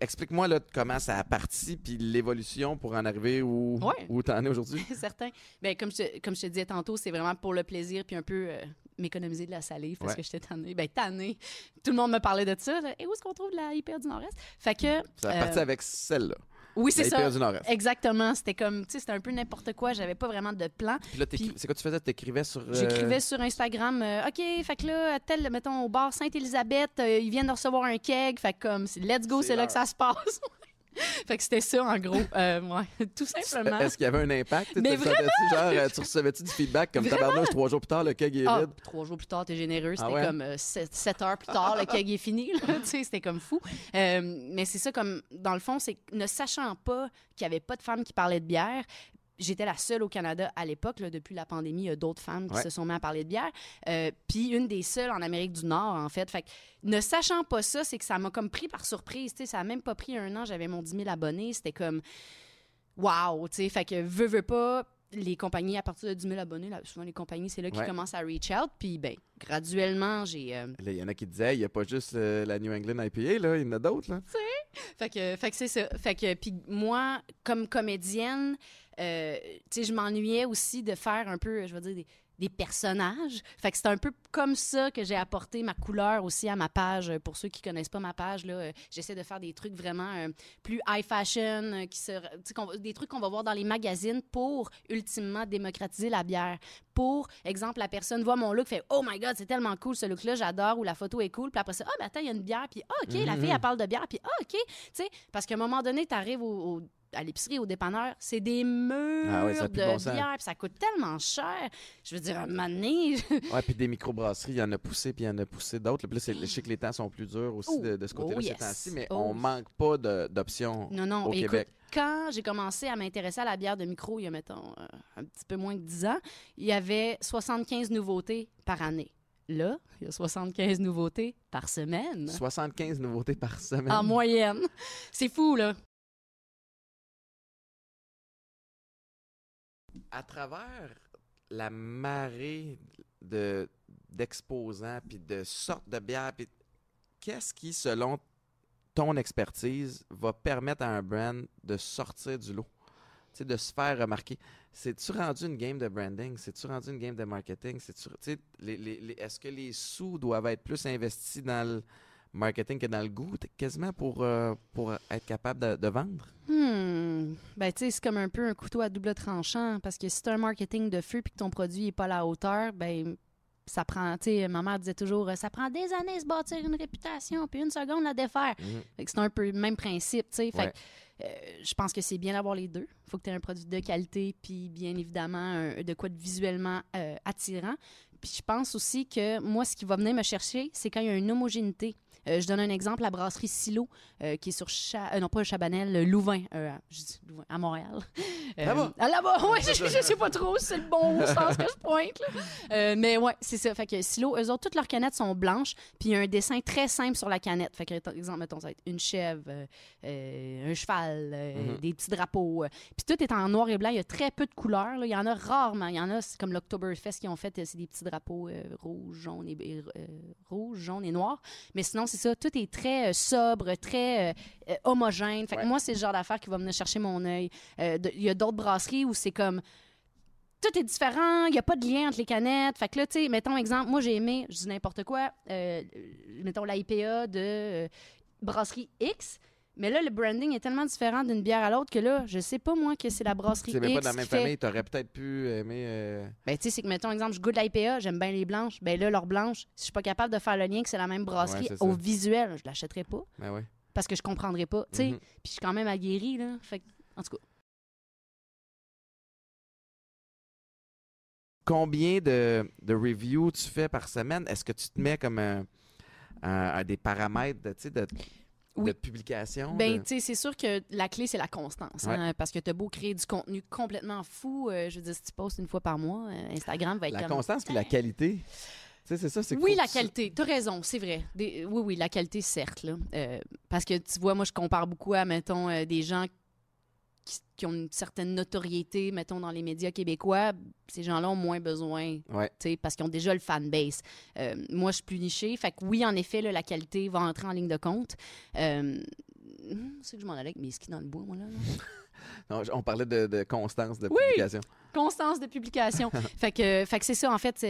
Explique-moi là, comment ça a parti, puis l'évolution pour en arriver où, Ouais. où tu en es aujourd'hui. Certain. Ben, comme, je, comme je te disais tantôt, c'est vraiment pour le plaisir puis un peu euh, m'économiser de la salive parce Ouais. que j'étais tannée. Ben, tannée. Tout le monde me parlait de ça. Et où est-ce qu'on trouve la hyper du Nord-Est? Fait que. Ça a euh, parti avec celle-là. Oui, c'est ça. IPA du Nord-Est. Exactement. C'était comme, tu sais, c'était un peu n'importe quoi. J'avais pas vraiment de plan. Puis là, c'est quoi tu faisais? T'écrivais sur. euh, J'écrivais sur Instagram, euh, OK, fait que là, à tel, mettons, au bar Sainte-Élisabeth, euh, ils viennent de recevoir un keg. Fait que comme, let's go, c'est là que ça se passe. fait que c'était ça, en gros. Euh, ouais, tout simplement. Est-ce qu'il y avait un impact? Mais Tu vraiment! genre, euh, tu recevais-tu du feedback comme tabarnouche, trois jours plus tard, le keg est Ah, vide? trois jours plus tard, t'es généreux. Ah C'était ouais? comme 7 heures plus tard, le keg est fini. Tu C'était comme fou. Euh, mais c'est ça, comme dans le fond, c'est ne sachant pas qu'il n'y avait pas de femmes qui parlaient de bière, J'étais la seule au Canada à l'époque, depuis la pandémie, il y a d'autres femmes qui Ouais. se sont mis à parler de bière. Euh, Puis une des seules en Amérique du Nord, en fait. Fait que, ne sachant pas ça, c'est que ça m'a comme pris par surprise. Tu sais, ça a même pas pris un an, j'avais mon 10 000 abonnés. C'était comme, wow, tu sais. Fait que, veux, veux pas, les compagnies, à partir de 10 000 abonnés, là, souvent les compagnies, c'est là qu'ils Ouais. commencent à reach out. Puis, ben, graduellement, j'ai. euh, Il y en a qui disaient, il n'y a pas juste euh, la New England IPA, là, il y en a d'autres. Là. fait que, fait que c'est ça. Fait que, puis moi, comme comédienne, euh, tu sais, je m'ennuyais aussi de faire un peu, je veux dire, des, des personnages. Fait que c'est un peu comme ça que j'ai apporté ma couleur aussi à ma page. Pour ceux qui connaissent pas ma page, là, euh, j'essaie de faire des trucs vraiment euh, plus high fashion, euh, qui se, des trucs qu'on va voir dans les magazines pour ultimement démocratiser la bière. Pour exemple, la personne voit mon look, fait Oh my god, c'est tellement cool ce look-là, j'adore, ou la photo est cool. Puis après ça, ah, ben attends, il y a une bière, puis ah, ok, la fille, elle parle de bière, puis ah, ok. Tu sais, parce qu'à un moment donné, tu arrives au, au- à l'épicerie, au dépanneur, c'est des murs Ah ouais, ça a de de bon bière, puis ça coûte tellement cher. Je veux dire, un donné, Ouais, puis des microbrasseries, il y en a poussé, puis il y en a poussé d'autres. Puis là, c'est- je sais que les temps sont plus durs aussi Oh, de, de ce côté-là oh ces yes. temps-ci, mais Oh. on manque pas de- d'options Non, non, au écoute, Québec. quand j'ai commencé à m'intéresser à la bière de micro, il y a, mettons, euh, un petit peu moins que 10 ans, il y avait 75 nouveautés par année. Là, il y a 75 nouveautés par semaine. 75 nouveautés par semaine. En moyenne. C'est fou, là. À travers la marée de d'exposants puis de sortes de bières, qu'est-ce qui, selon ton expertise, va permettre à un brand de sortir du lot, de se faire remarquer? C'est-tu rendu une game de branding? C'est-tu rendu une game de marketing? Les- les- les- Est-ce que les sous doivent être plus investis dans le marketing que dans le goût, quasiment pour, euh, pour être capable de, de vendre? Hmm. Ben, tu sais, c'est comme un peu un couteau à double tranchant parce que si tu un marketing de feu puis que ton produit n'est pas à la hauteur, ben ça prend, tu sais, ma mère disait toujours, euh, ça prend des années à se bâtir une réputation puis une seconde la défaire. Que c'est un peu le même principe, tu sais. Fait Ouais. que, euh, je pense que c'est bien d'avoir les deux. faut que tu aies un produit de qualité puis bien évidemment un- de quoi de visuellement euh, attirant. Puis je pense aussi que moi, ce qui va venir me chercher, c'est quand il y a une homogénéité. Euh, je donne un exemple, la brasserie Silo, euh, qui est sur, Cha- euh, non pas Chabanel, Louvain, je dis Louvain, à Montréal. Là-bas? ah, Là-bas, oui, je, je sais pas trop si c'est le bon sens que je pointe. là. Mais ouais, c'est ça. Fait que Silo, eux autres, toutes leurs canettes sont blanches, puis il y a un dessin très simple sur la canette. Fait que, par exemple, mettons, ça va être une chèvre, un cheval, Mhm. des petits drapeaux. Puis tout est en noir et blanc. Il y a très peu de couleurs. là. Il y en a rarement. Il y en a, c'est comme l'Octoberfest qui ont fait, c'est des petits drapeaux euh, rouge, jaune et, et, euh, rouge, jaune et noir. Mais sinon, c'est ça. Tout est très euh, sobre, très euh, euh, homogène. Fait que moi, c'est le genre d'affaire qui va venir chercher mon œil. Il y a d'autres brasseries où c'est comme tout est différent, il n'y a pas de lien entre les canettes. Fait que là, tu sais, mettons exemple, moi j'ai aimé, je dis n'importe quoi, mettons l'IPA de brasserie X, Mais là, le branding est tellement différent d'une bière à l'autre que là, je sais pas, moi, que c'est la brasserie C'est même pas X dans la même qui fait- famille. T'aurais peut-être pu aimer. euh, Ben, tu sais, c'est que, mettons, exemple, je goûte l'IPA, j'aime bien les blanches. Ben là, leurs blanches, si je suis pas capable de faire le lien que c'est la même brasserie Ouais, c'est ça. au visuel, je l'achèterai pas Ben ouais. parce que je comprendrais pas. Tu sais, Mhm. puis je suis quand même aguerrie, là. Fait que, en tout cas. Combien de, de reviews tu fais par semaine? Est-ce que tu te mets comme un, un- un des paramètres de, tu sais, de, de publication? Ben, de- tu sais, c'est sûr que la clé, c'est la constance. Ouais. hein, parce que tu as beau créer du contenu complètement fou. euh, je veux dire, si tu postes une fois par mois, euh, Instagram va être La comme... constance puis la qualité. Tu sais, c'est ça. Oui, la qualité. Tu as raison, c'est vrai. Des- oui, oui, la qualité, certes. Là. Euh, parce que tu vois, moi, je compare beaucoup à, mettons, euh, des gens qui, qui ont une certaine notoriété, mettons, dans les médias québécois. Ces gens-là ont moins besoin, Ouais. parce qu'ils ont déjà le fanbase. Euh, moi, je suis plus nichée. Fait que oui, en effet, là, la qualité va entrer en ligne de compte. Euh, c'est que je m'en allais avec mes skis dans le bois, moi, là. là. Non, on parlait de, de constance de Oui! publication. Constance de publication. fait que, fait que c'est ça, en fait.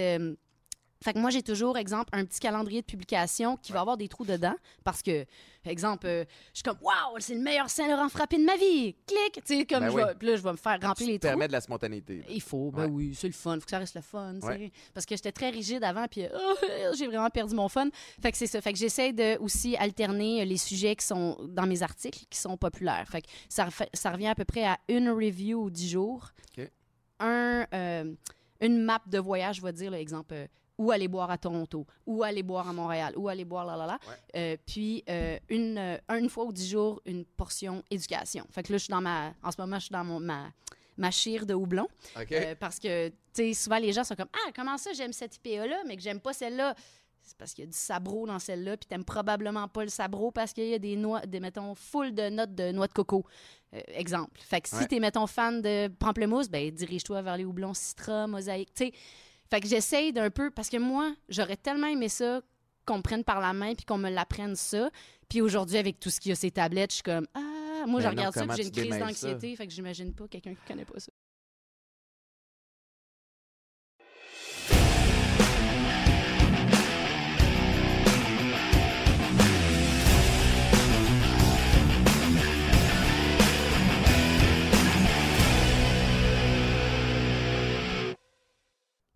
Euh, Fait que moi, j'ai toujours, exemple, un petit calendrier de publication qui va avoir des trous dedans parce que, exemple, euh, je suis comme, waouh, c'est le meilleur Saint-Laurent frappé de ma vie. Clic! Tu sais, comme Ben je oui. là, je vais me faire remplir Tu les te trous. permets de la spontanéité. Il faut, ben Ouais. oui, c'est le fun. Faut que ça reste le fun, tu sais. Ouais. Parce que j'étais très rigide avant, puis euh, j'ai vraiment perdu mon fun. Fait que c'est ça. Fait que j'essaie de aussi alterner les sujets qui sont dans mes articles, qui sont populaires. Fait que ça, ça revient à peu près à une review ou dix jours. OK. Un, euh, une map de voyage, je vais dire, là, exemple, où aller boire à Toronto, où aller boire à Montréal, où aller boire là, là, là. Euh, puis euh, une, euh, une fois ou dix jours, une portion éducation. Fait que là, je suis dans ma... En ce moment, je suis dans mon, ma, ma chire de houblon. OK. Euh, parce que, tu sais, souvent, les gens sont comme Ah, comment ça, j'aime cette IPA-là, mais que j'aime pas celle-là? C'est parce qu'il y a du sabro dans celle-là, puis t'aimes probablement pas le sabro parce qu'il y a des noix, des, mettons, full de notes de noix de coco. Euh, exemple. Fait que si Ouais. t'es, mettons, fan de pamplemousse, ben dirige-toi vers les houblons citra, mosaïque, tu sais. Fait que j'essaye d'un peu, parce que moi, j'aurais tellement aimé ça qu'on me prenne par la main puis qu'on me l'apprenne ça. Puis aujourd'hui, avec tout ce qu'il y a ces tablettes, je suis comme Ah, moi, je non, regarde ça comment puis j'ai une crise ça? d'anxiété. Fait que j'imagine pas quelqu'un qui connaît pas ça.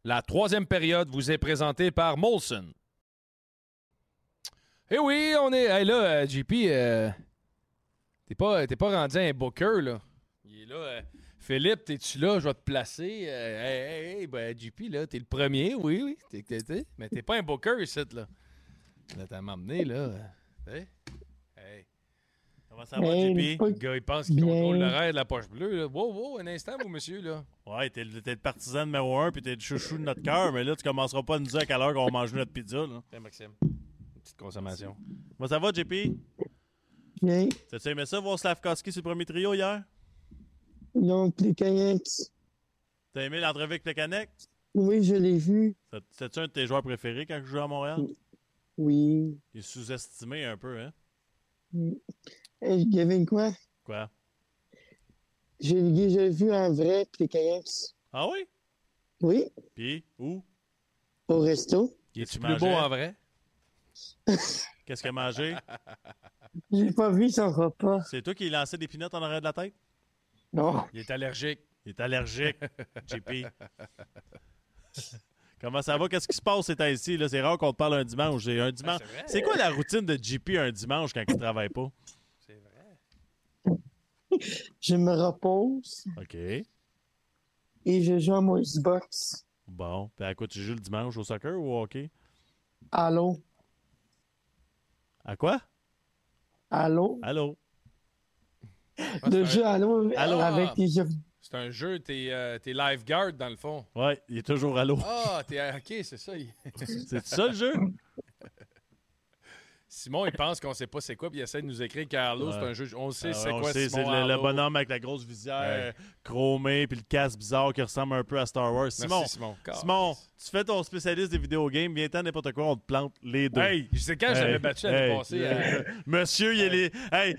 La troisième période vous est présentée par Molson. Eh oui, on est. Hey, là, euh, JP, euh, t'es pas, pas rendu un booker, là. Il est là. euh, Philippe, t'es-tu là? Je vais te placer. Euh, hey, hey, ben, JP, là, t'es le premier, oui, oui. Mais t'es pas un booker ici, là. Là, t'as m'emmené, là. Hey. Comment ça va, Hey, JP? le gars, il pense qu'il contrôle l'horaire de la poche bleue. Là. Wow, wow, un instant, vous, monsieur, là. Ouais, t'es le, t'es le partisan numéro un, puis t'es le chouchou de notre cœur, mais là, tu commenceras pas à nous dire à quelle heure on va manger notre pizza. Là. Maxime. Une petite consommation. Comment ça va, JP? Bien. T'as-tu aimé ça, voir Slavkowski sur le premier trio hier? Donc, les Canucks, T'as aimé l'entrevue avec Plekanec? oui, je l'ai vu. C'était-tu un de tes joueurs préférés quand je jouais à Montréal? Oui. Il est sous-estimé un peu, hein? Hey, Gavin, quoi? Quoi? Déjà vu en vrai, Canucks. Ah oui? Oui, Puis, où? au resto. Il est-tu Tu plus beau en vrai? Qu'est-ce qu'il a mangé? J'ai pas vu son repas. C'est toi qui lançais des pinottes en arrière de la tête? Non. Il est allergique. Il est allergique, JP. Comment ça va? Qu'est-ce qui se passe ces temps-ci? là? C'est rare qu'on te parle un dimanche. C'est un dimanche. c'est vrai. c'est quoi la routine de JP un dimanche quand il travaille pas? Je me repose OK. et je joue à mon Xbox. Bon. Puis à quoi tu joues le dimanche? Au soccer ou au hockey? Allô? À quoi? Allô? Allô? Le jeu Allô, Allô? avec Ah. les jeux. C'est un jeu, t'es, euh, t'es lifeguard dans le fond. Ouais, il est toujours allô. Ah, t'es. Ok, c'est ça. il- C'est ça le jeu? Simon, il pense qu'on sait pas c'est quoi, puis il essaie de nous écrire Carlo, c'est Ouais. un jeu. On sait Ah, c'est quoi sait, Simon. C'est le, bonhomme avec la grosse visière Ouais. chromée puis le casque bizarre qui ressemble un peu à Star Wars. Simon, Simon. Simon, tu fais ton spécialiste des vidéogames, viens-t'en n'importe quoi, on te plante les deux. Hey, je sais quand j'avais battu l'année passée, hein. Monsieur, il les... Hey!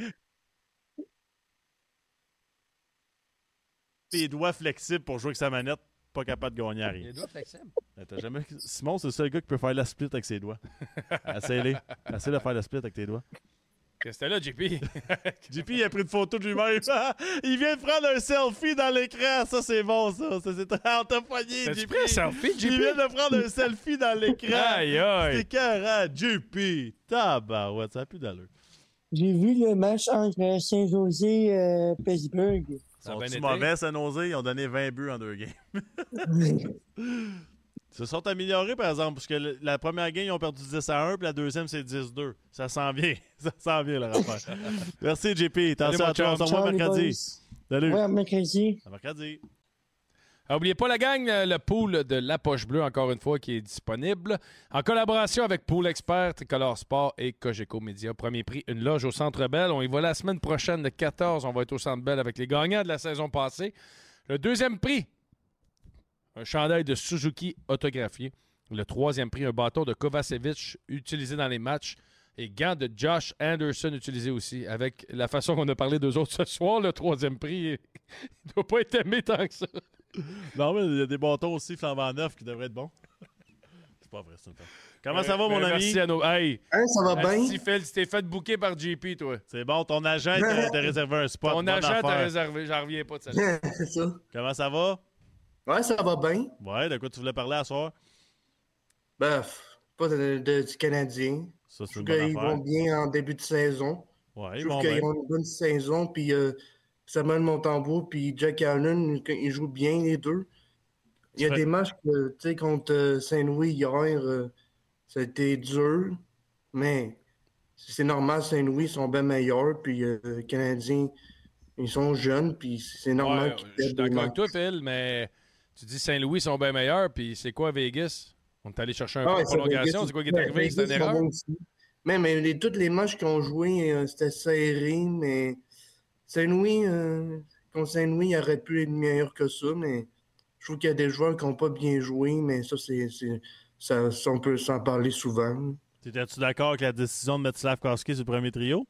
Les doigts flexibles pour jouer avec sa manette, pas capable de gagner à rien. Les doigts flexibles. Euh, t'as jamais... Simon, c'est le seul gars qui peut faire la split avec ses doigts. Essaye-les. Essaye de faire la split avec tes doigts. C'était là, JP. JP, il a pris une photo de lui-même. il vient de prendre un selfie dans l'écran. Ça, c'est bon, ça. ça c'est on t'a poigné, JP. pris un selfie, JP? Il vient de prendre un selfie dans l'écran. Aïe, aïe. C'est carré, JP. Tabarouette, ça n'a plus d'allure. J'ai vu le match entre Saint-José et Pittsburgh. Ils sont mauvais, San Jose? Ils ont donné 20 buts en deux games. Ils se sont améliorés, par exemple, parce que le- la première game, ils ont perdu 10 à 1, puis la deuxième, c'est 10-2. Ça s'en vient. Ça s'en vient, le rapport. Merci, JP. Attention à toi. On se revoit mercredi. Salut. Ouais, mercredi. À mercredi. Ah, Oubliez pas la gang, euh, le pool de La Poche Bleue, encore une fois, qui est disponible. En collaboration avec Pool Expert, Tricolore Sport et Cogeco Média. Premier prix, une loge au Centre Bell. On y va la semaine prochaine, le 14. On va être au Centre Bell avec les gagnants de la saison passée. Le deuxième prix, un chandail de Suzuki autographié. Le troisième prix, un bâton de Kovacevic utilisé dans les matchs. Et gants de Josh Anderson utilisés aussi. Avec la façon qu'on a parlé d'eux autres ce soir, le troisième prix, il doit pas être aimé tant que ça. Non, mais il y a des bâtons aussi flambant neufs qui devraient être bons. C'est pas vrai, c'est une. Comment ça va, Euh, mon ben, ami? Merci à nos. Hey! Hein, ça va bien? Asti, Phil, tu t'es fait booker par JP, toi. C'est bon, ton agent t'a t'a réservé un spot. Ton bonne agent t'a réservé, j'en reviens pas de ça. c'est ça. Comment ça va? Ouais, ça va bien. Ouais, de quoi tu voulais parler à soir? Ben, pff, pas de, de- du Canadien. Ça, c'est Je une trouve bonne qu'ils affaire. vont bien en début de saison. Ouais, Je ils trouve vont qu'ils bien. ont une bonne saison. Puis euh, Samuel Montembeau puis Jack Allen, ils jouent bien les deux. Il y a des matchs que, tu sais, contre euh, Saint-Louis hier, euh, ça a été dur. Mais c'est normal, Saint-Louis sont bien meilleurs. Puis euh, les Canadiens, ils sont jeunes. Puis c'est normal Ouais, qu'ils je suis d'accord avec toi, Phil, mais tu dis Saint-Louis sont bien meilleurs, puis c'est quoi Vegas? On est allé chercher un Ah peu ouais, de prolongation, c'est quoi qui est arrivé? C'est une erreur? Mais, mais les, tous les matchs qu'ils ont joués, euh, c'était serré, mais Saint-Louis, euh, contre Saint-Louis, il aurait pu être meilleur que ça, mais je trouve qu'il y a des joueurs qui n'ont pas bien joué, mais ça, c'est, ça, ça, on peut s'en parler souvent. T'étais-tu d'accord avec la décision de mettre Slavkowski sur le premier trio?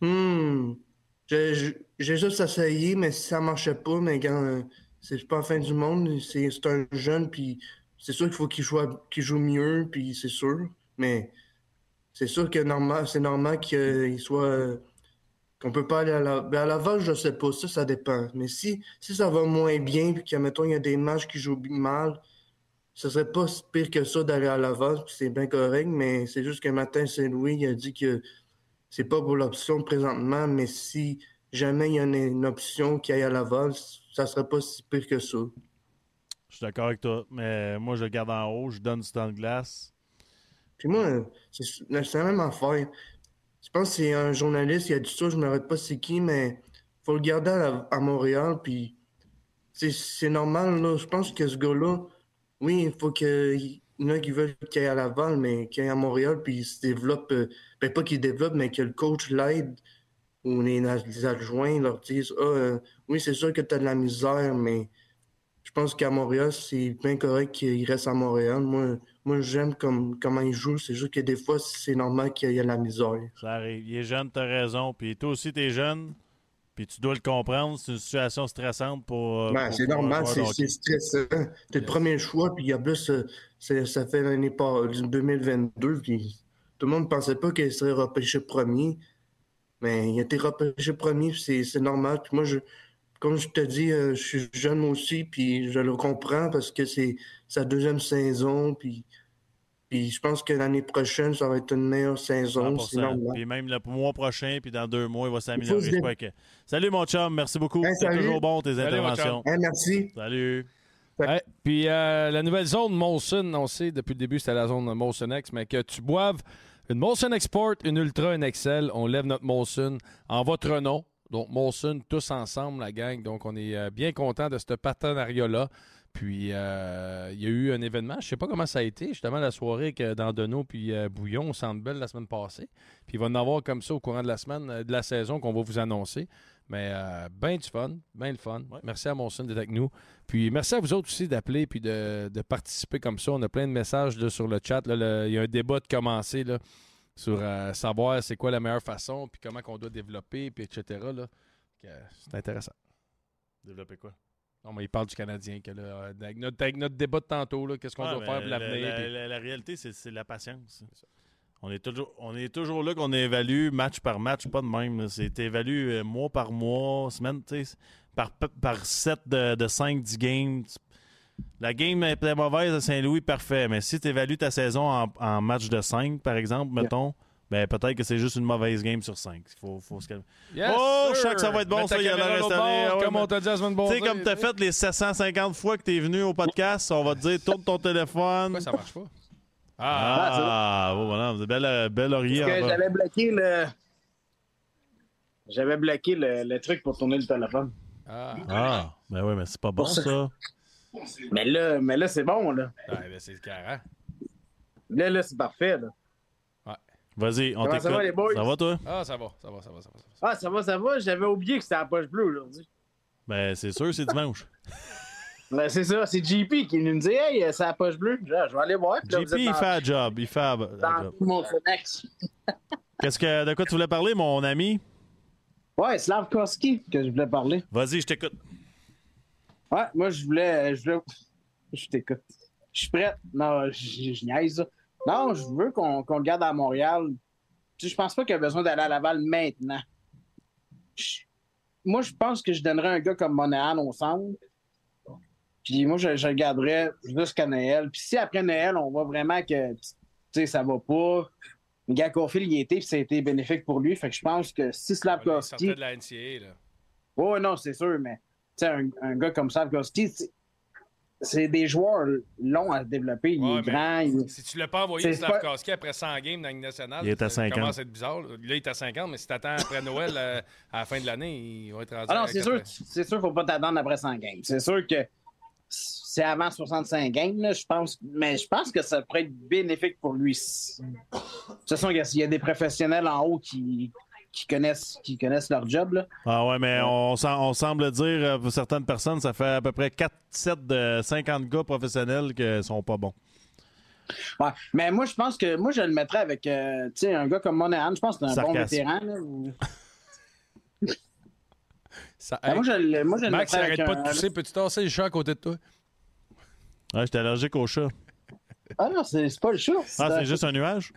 Hmm. J'ai juste essayé, mais ça marchait pas, mais quand euh, c'est pas la fin du monde, c'est c'est un jeune, puis c'est sûr qu'il faut qu'il joue, qu'il joue mieux, puis c'est sûr, mais c'est sûr que normal, c'est normal qu'il soit euh, qu'on peut pas aller à la ben à Laval, je sais pas, ça, ça dépend. Mais si, si ça va moins bien, puis que mettons, il y a des matchs qui jouent mal, ce serait pas si pire que ça d'aller à Laval, puis c'est bien correct, mais c'est juste que Martin Saint-Louis, il a dit que c'est pas pour l'option présentement, mais si jamais il y a une, option qui aille à Laval, ça serait pas si pire que ça. Je suis d'accord avec toi, mais moi, je le garde en haut, je donne du temps de glace. Puis moi, c'est c'est la même affaire. Je pense que c'est un journaliste qui a dit ça, je ne me rappelle pas c'est qui, mais faut le garder à, Montréal, puis c'est- normal, là. Je pense que ce gars-là, oui, il faut qu'il y en a qui veulent qu'il aille à Laval, mais qu'il aille à Montréal, puis il se développe, euh, ben pas qu'il développe, mais que le coach l'aide, ou les, les adjoints leur disent, ah, euh, oui, c'est sûr que tu as de la misère, mais je pense qu'à Montréal, c'est bien correct qu'il reste à Montréal. Moi, moi j'aime comme, comment il joue. C'est juste que des fois, c'est normal qu'il y ait de la misère. Ça arrive. Il est jeune, t'as raison. Puis toi aussi, t'es jeune. Puis tu dois le comprendre. C'est une situation stressante pour. euh, Ben, pour- c'est normal, c'est c'est stressant. T'es le premier choix, puis il y a plus, euh, c'est- ça fait l'année pas 2022, puis tout le monde ne pensait pas qu'il serait repêché premier. Mais il a été repêché premier, puis c'est c'est normal. Puis moi, je, comme je te dis, euh, je suis jeune aussi, puis je le comprends parce que c'est sa deuxième saison, puis, puis je pense que l'année prochaine, ça va être une meilleure saison. C'est 100%. normal. Puis même le mois prochain, puis dans deux mois, il va s'améliorer. je crois que- Salut, mon chum. Merci beaucoup. Hey, C'est salut. toujours bon, tes Salut, interventions. merci. Salut. Ouais, Puis euh, la nouvelle zone Molson, on sait depuis le début c'était la zone Molson X, mais que tu boives une Molson Export, une Ultra, une Excel, on lève notre Molson en votre nom. Donc Molson, tous ensemble, la gang. Donc on est euh, bien content de ce partenariat-là. Puis euh, il y a eu un événement, je sais pas comment ça a été, justement la soirée que dans Deneau puis euh, Bouillon au Centre Bell la semaine passée. Puis il va en avoir comme ça au courant de la semaine, euh, de la saison qu'on va vous annoncer. Mais euh, ben du fun, ben le fun. Merci à Molson d'être avec nous. Puis merci à vous autres aussi d'appeler puis de, de participer comme ça. On a plein de messages là, sur le chat. il y a un débat de commencer là, sur savoir c'est quoi la meilleure façon, puis comment qu'on doit développer, puis etc. C'est intéressant. Développer quoi? Non, mais il parle du Canadien. Que, là, euh, avec, notre, avec notre débat de tantôt, qu'est-ce qu'on doit faire pour la, l'avenir. la- puis- la- la réalité, c'est la patience. On est toujours, on est toujours là qu'on évalue match par match, pas de même. C'est évalué euh, mois par mois, semaine, par, par set de, de 5-10 games. La game était mauvaise à Saint-Louis, parfait. Mais si tu évalues ta saison en, en match de 5, par exemple, mettons, ben peut-être que c'est juste une mauvaise game sur 5. Il faut, faut se calmer. Yes, oh, je sir. sens que ça va être bon, Mets ça. Il y a l'air installé. Ah ouais, comme on t'a dit la semaine Tu sais, comme tu as fait les 750 fois que tu es venu au podcast, on va te dire tourne ton téléphone. Pourquoi ça marche pas? Ah, bon, voilà, vous belle, belle que en bas. j'avais bloqué le. J'avais bloqué le, le truc pour tourner le téléphone. Ah, ben oui, mais c'est pas bon, ça. ça. Mais là, mais là c'est bon, là. Ouais, ben, c'est carré. Là, là, c'est parfait, là. Vas-y, on t'écoute. ça va, les boys? Ça va, toi? Ah, ça va, ça va, ça va, ça va. Ah, ça va, ça va. J'avais oublié que c'était la poche bleue aujourd'hui. Ben, c'est sûr, c'est dimanche. Ben, c'est ça, c'est JP qui nous dit Hey, c'est la poche bleue. Je vais aller voir. Puis là, vous JP, il fait un job. Il fait un mon. Qu'est-ce que, de quoi tu voulais parler, mon ami? Ouais, Slavkovski que je voulais parler. Vas-y, je t'écoute. Ouais, moi, je voulais. Je, voulais... je t'écoute. Je suis prête. Non, je, je niaise. là. Non, je veux qu'on qu'on le garde à Montréal. Je pense pas qu'il y a besoin d'aller à Laval maintenant. Je- Moi, je pense que je donnerais un gars comme Monahan au centre. Puis moi, je, je le garderais jusqu'à Noël. Puis si après Noël, on voit vraiment que ça va pas. Le gars Caulfield, il était, puis ça a été bénéfique pour lui. Fait que je pense que si Il Slavkovski. sortait de la NCA, là. Oui, non, c'est sûr, mais un, un gars comme Slavkovski, c'est- des joueurs longs à se développer. Il Ouais, est grand. il- Si tu l'as pas envoyé C'est Slavkovski après 100 games dans la Ligue nationale, Il est à ça 50. commence à être bizarre. Là, il est à 50, mais si t'attends après Noël euh, à la fin de l'année, il va être rendu Ah non, c'est 80. sûr, c'est sûr, faut pas t'attendre après 100 games. C'est sûr que c'est avant 65 games, là, je pense, mais je pense que ça pourrait être bénéfique pour lui. De toute façon, il y a- il y a des professionnels en haut qui, qui connaissent, qui connaissent leur job. Là. Ah ouais, mais on, sem- on semble dire, euh, pour certaines personnes, ça fait à peu près 4 sets de 50 gars professionnels qui sont pas bons. Ouais. Mais moi, je pense que moi, je le mettrais avec euh, tu sais, un gars comme Monahan. Je pense que c'est un bon vétéran. là, ou- Ça, Ben, moi, je le- moi, je le Max, arrête pas un- de tousser. Peux-tu tasser le chat à côté de toi? Ouais, j'étais allergique au chat. Ah non, c'est c'est pas le chat. Ah, c'est juste un nuage?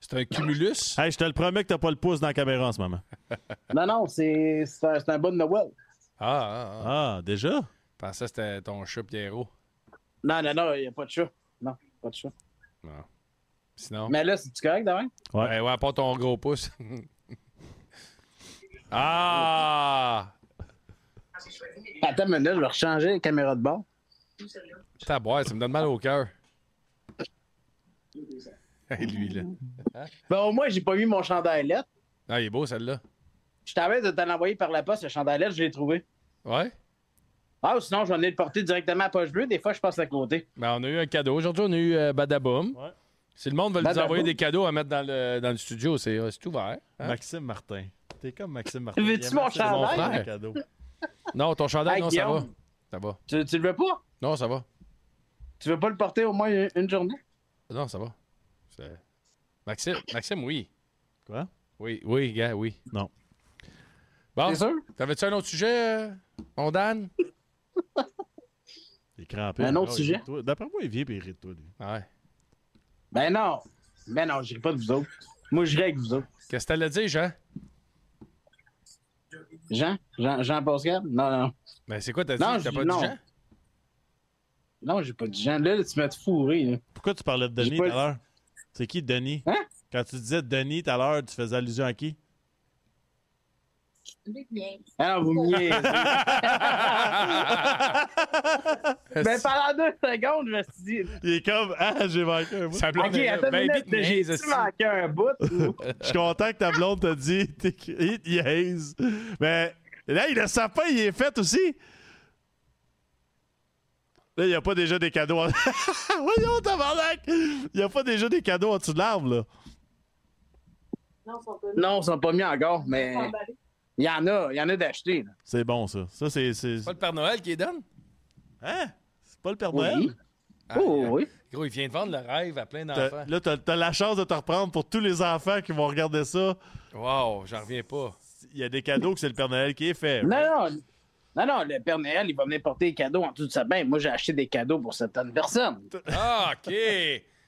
C'est un cumulus? Hey, je te le promets que t'as pas le pouce dans la caméra en ce moment. Non, non, c'est c'est un, c'est un bon Noël. Ah, ah, ah. Ah, déjà? Je pensais que c'était ton chat Pierrot. Non, non, non, il n'y a pas de chat. Non, pas de chat. Non. Sinon? Mais là, c'est-tu correct, demain? Ouais. Ben, ouais, pas ton gros pouce. ah! Attends une minute, je vais rechanger la caméra de bord. T'as boire, ça me donne mal au cœur. Hey, lui, là. Ben, au moins, j'ai pas mis mon chandail lettre. Ah, il est beau, celle-là. Je t'avais de te l'envoyer par la poste, le chandail lettre, je l'ai trouvé. Ouais? Ah, ou sinon, je vais venir le porter directement à poche bleue. Des fois, je passe à côté. Ben, on a eu un cadeau. Aujourd'hui, on a eu euh, Badaboum. Si le monde veut nous envoyer des cadeaux à mettre dans le, dans le studio, c'est euh, ouvert. hein? Maxime Martin. T'es comme Maxime Martin. Veux-tu Il aime mon chandail? Non, ton chandail, Hey, non, ça va. Ça va. Tu, tu le veux pas? Non, ça va. Tu veux pas le porter au moins une journée? Non, ça va. C'est- Maxime, Maxime, oui. Quoi? Oui, oui, gars, oui. Non. Bon, t'avais-tu un autre sujet, euh, mon Dan? Il est crampé. Un autre Ah, sujet? D'après moi, il vient et il irrite toi. lui. Ouais. Ben non. Ben non, j'irai pas de vous autres. Moi, j'irai avec vous autres. Qu'est-ce que t'allais dire, Jean? Jean? Jean, Jean Pascal? Non, non. Ben, c'est quoi, t'as dit? Non, T'as je- pas non. dit Jean? Non, j'ai pas dit Jean. Là, tu m'as fourré. Là. Pourquoi tu parlais de Denis tout à l'heure? C'est qui Denis? Hein? Quand tu disais Denis tout à l'heure, tu faisais allusion à qui? Ah non, vous me niaisez. ben, pendant deux secondes, je me suis dit. Il est comme Ah, j'ai manqué un bout. Ça blonde, Ok, elle- attends ben, esti. manqué un bout? ou- Je suis content que ta blonde t'a dit il haise. Mais là, il le sait pas, il est fait aussi. Là, il n'y a pas déjà des cadeaux. En... Voyons, tabarnak! Il n'y a pas déjà des cadeaux en dessous de l'arbre, là. Non, ils sont pas mis encore, mais il y en a, il y en a d'achetés. là. C'est bon, ça. Ça, c'est. c'est- C'est pas le Père Noël qui les donne? Hein? C'est pas le Père Oui. Noël? Ah, Oh, oui. Gros, il vient de vendre le rêve à plein d'enfants. Là, t'as as la chance de te reprendre pour tous les enfants qui vont regarder ça. Wow, j'en reviens pas. Il y a des cadeaux que c'est le Père Noël qui est fait. Non, non, non, non, le Père Noël, il va venir porter des cadeaux en dessous de sa bain. Moi, j'ai acheté des cadeaux pour certaines personnes. Ah, OK.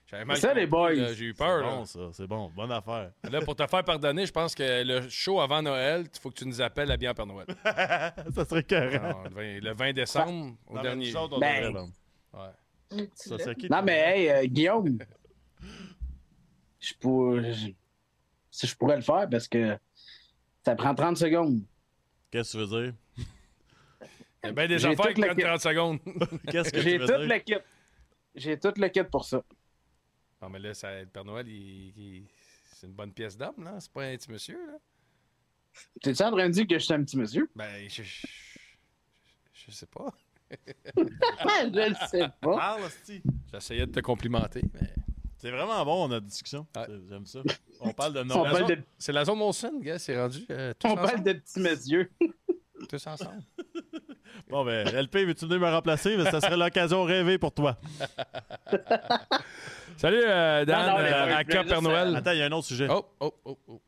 J'avais ça, les boys. J'ai eu peur. C'est là. bon, ça. C'est bon. Bonne affaire. Là, pour te faire pardonner, je pense que le show avant Noël, il faut que tu nous appelles à bien Père Noël. ça serait carré. le, 20, le 20 décembre, au Non, dernier. on Ben-. Ouais. Ça qui, Non, mais hey, euh, Guillaume, je pourrais, je pourrais le faire parce que ça prend 30 secondes. Qu'est-ce que tu veux dire? Il y a bien des J'ai affaires qui le prennent kit. 30 secondes. Qu'est-ce que J'ai tu tout veux le dire? kit. J'ai tout le kit pour ça. Non, mais là, ça, le Père Noël, il- il- c'est une bonne pièce d'homme, là. C'est pas un petit monsieur, là. T'es-tu en train de dire que je suis un petit monsieur? Ben, je, je, je sais pas. je le sais pas. Parle. J'essayais de te complimenter, mais. C'est vraiment bon, notre discussion. Ouais. J'aime ça. On parle de parle de- C'est la zone Molson, gars, c'est rendu. euh, tous On parle de petits messieurs. Tous ensemble. Bon, ben, LP, veux-tu venir me remplacer? Mais ça serait l'occasion rêvée pour toi. Salut, euh, Dan, Non, non, mais euh, à Cap Père Noël. Attends, il y a un autre sujet. Oh, oh, oh, oh.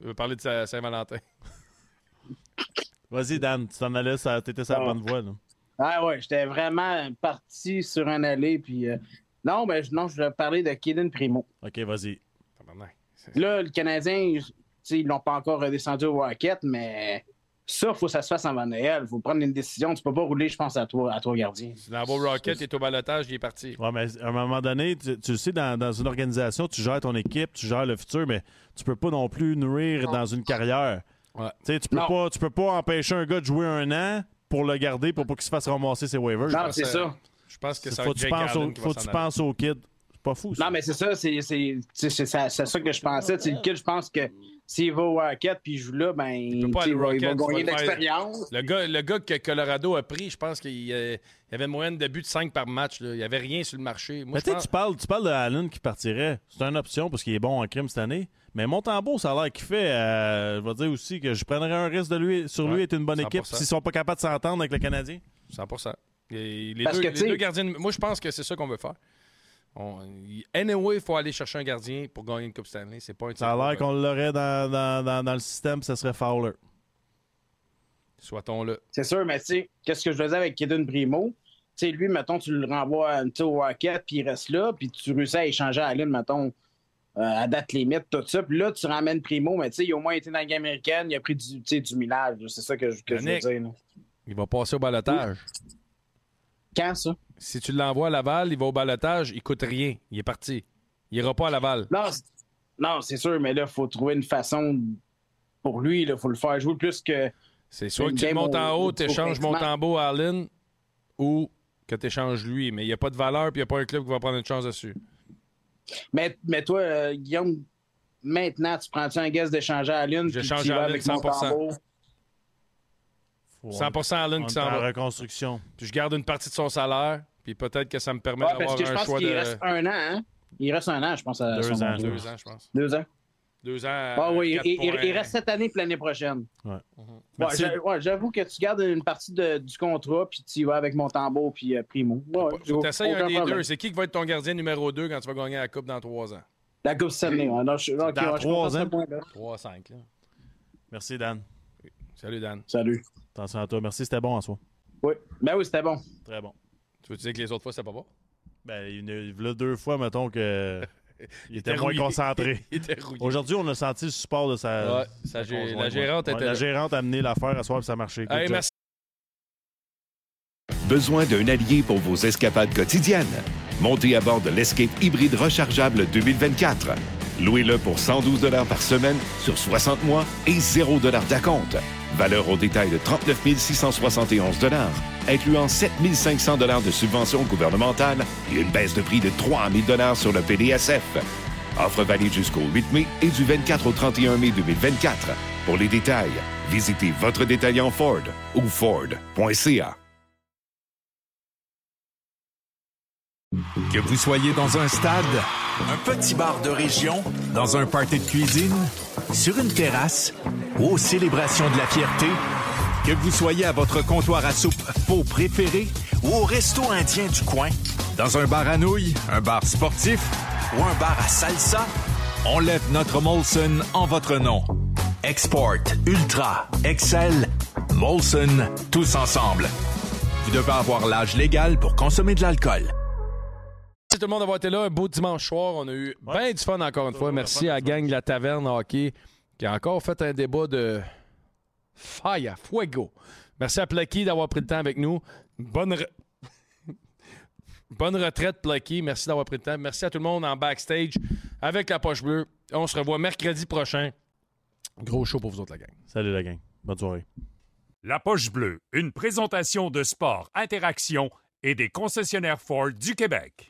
Je veux parler de Sa- Saint-Valentin. Vas-y, Dan, tu t'en allais, ça- t'étais sur la Ah. bonne voie. Là. Ah ouais, j'étais vraiment parti sur un allée. Puis, euh, non, ben, je- non, je voulais parler de Kaden Primo. OK, vas-y. Là, le Canadien, tu sais, ils l'ont pas encore redescendu au Rocket, mais ça, il faut que ça se fasse avant Noël. Il faut prendre une décision. Tu peux pas rouler, je pense, à toi, à toi gardien. Dans beau Rocket, est au balotage, il est parti. Ouais, mais à un moment donné, tu, tu le sais, dans, dans une organisation, tu gères ton équipe, tu gères le futur, mais tu peux pas non plus nourrir dans une carrière. Ouais. Tu sais, tu peux Non. pas, tu peux pas empêcher un gars de jouer un an pour le garder pour pas qu'il se fasse ramasser ses waivers. Non, c'est ça. Je pense que ça va faut que tu penses au, faut que tu penses au kid. C'est pas fou, ça. Non, mais c'est ça, c'est c'est- c'est- c'est ça, ça que je pensais. Le kid, je pense que s'il va au Rocket puis il joue là, ben, Il peut tu pas sais, aller il au va, il gagner vas de le faire- l'expérience. Le gars, le gars que Colorado a pris, je pense qu'il euh, avait une moyenne de buts de 5 par match. là. Il n'y avait rien sur le marché. Moi, Mais pense- tu parles, tu parles de Allen qui partirait. C'est une option parce qu'il est bon en crime cette année. Mais Montembeau, ça a l'air qu'il fait. euh, je vais dire aussi que je prendrais un risque de lui, sur lui Ouais, être une bonne 100%. équipe s'ils sont pas capables de s'entendre avec le Canadien. 100 Et les Parce deux, que, les deux gardiens. de- Moi, je pense que c'est ça qu'on veut faire. On... Anyway, il faut aller chercher un gardien pour gagner une Coupe Stanley. C'est pas un Ça a l'air qu'on l'aurait dans, dans, dans, dans le système, puis ça serait Fowler. Soit-on là. C'est sûr, mais tu sais, qu'est-ce que je faisais avec Kaden Primo? Tu sais, lui, mettons, tu le renvoies tu sais, au Rocket, puis il reste là, puis tu réussis à échanger à Lynn, mettons, euh, à date limite, tout ça. Puis là, tu ramènes Primo, mais tu sais, il a au moins été dans la game américaine, il a pris du, tu sais, du millage. C'est ça que, je- que je veux dire. là. Il va passer au balotage. Quand ça? Si tu l'envoies à Laval, il va au balotage, il coûte rien. Il est parti. Il ira pas à Laval. Non, c'est- non, c'est sûr, mais là, il faut trouver une façon pour lui, il faut le faire jouer plus que. C'est soit que tu montes en au- haut, au- tu échanges au Montembeau à Allen ou que tu échanges lui. Mais il n'y a pas de valeur puis il n'y a pas un club qui va prendre une chance dessus. Mais, mais toi, euh, Guillaume, maintenant, tu prends-tu un guess d'échanger à Lune? y vas à Lune avec 100%. Montembeau? Faut- 100 Allen on qui s'en en va. reconstruction. Puis je garde une partie de son salaire, puis peut-être que ça me permet Ouais, d'avoir parce que je un pense choix qu'il de. reste un an, hein? Il reste un an, je pense. À Deux son ans. Deux ans, je pense. Deux ans. Deux ans. Ah oui, il, il- il reste cette année puis l'année prochaine. Ouais. Ouais, J'avoue que tu gardes une partie de- du contrat puis tu y vas avec Montembeau puis euh, Primo. Ouais, t'essayer aucun un des problème. deux. C'est qui qui va être ton gardien numéro 2 quand tu vas gagner la Coupe dans trois ans? La Coupe ouais. Non, je, Dans trois ans? point-là. 3-5. Merci, Dan. Salut, Dan. Salut. Attention à toi. Merci, c'était bon en soi. Oui. Ben oui, c'était bon. Très bon. Tu veux dire que les autres fois, c'était pas bon? Ben, il y en a deux fois, mettons, que. Il était moins concentré. Il était rouillé. Aujourd'hui, on a senti le support de sa. Ouais, sa gé- conjointe, la gérante Ouais, était La là. gérante a amené l'affaire à soir, puis ça a marché. Hey, merci. Besoin d'un allié pour vos escapades quotidiennes? Montez à bord de l'Escape hybride rechargeable 2024. Louez-le pour 112 par semaine sur 60 mois et 0 d'acompte. Valeur au détail de 39 671 incluant 7 500 de subventions gouvernementales et une baisse de prix de 3 000 sur le PDSF. Offre valide jusqu'au 8 mai et du 24 au 31 mai 2024. Pour les détails, visitez votre détaillant Ford ou Ford.ca. Que vous soyez dans un stade, un petit bar de région, dans un party de cuisine, sur une terrasse aux célébrations de la fierté, que vous soyez à votre comptoir à soupe faux préféré ou au resto indien du coin, dans un bar à nouilles, un bar sportif ou un bar à salsa, on lève notre Molson en votre nom. Export, Ultra, Excel, Molson, tous ensemble. Vous devez avoir l'âge légal pour consommer de l'alcool. Tout le monde d'avoir été là. Un beau dimanche soir. On a eu bien du fun encore une fois. Merci à la gang de la Taverne Hockey qui a encore fait un débat de fire, fuego. Merci à Plucky d'avoir pris le temps avec nous. Bonne, re- Bonne retraite, Plucky. Merci d'avoir pris le temps. Merci à tout le monde en backstage avec la poche bleue. On se revoit mercredi prochain. Gros show pour vous autres, la gang. Salut, la gang. Bonne soirée. La Poche Bleue, une présentation de sport, interaction et des concessionnaires Ford du Québec.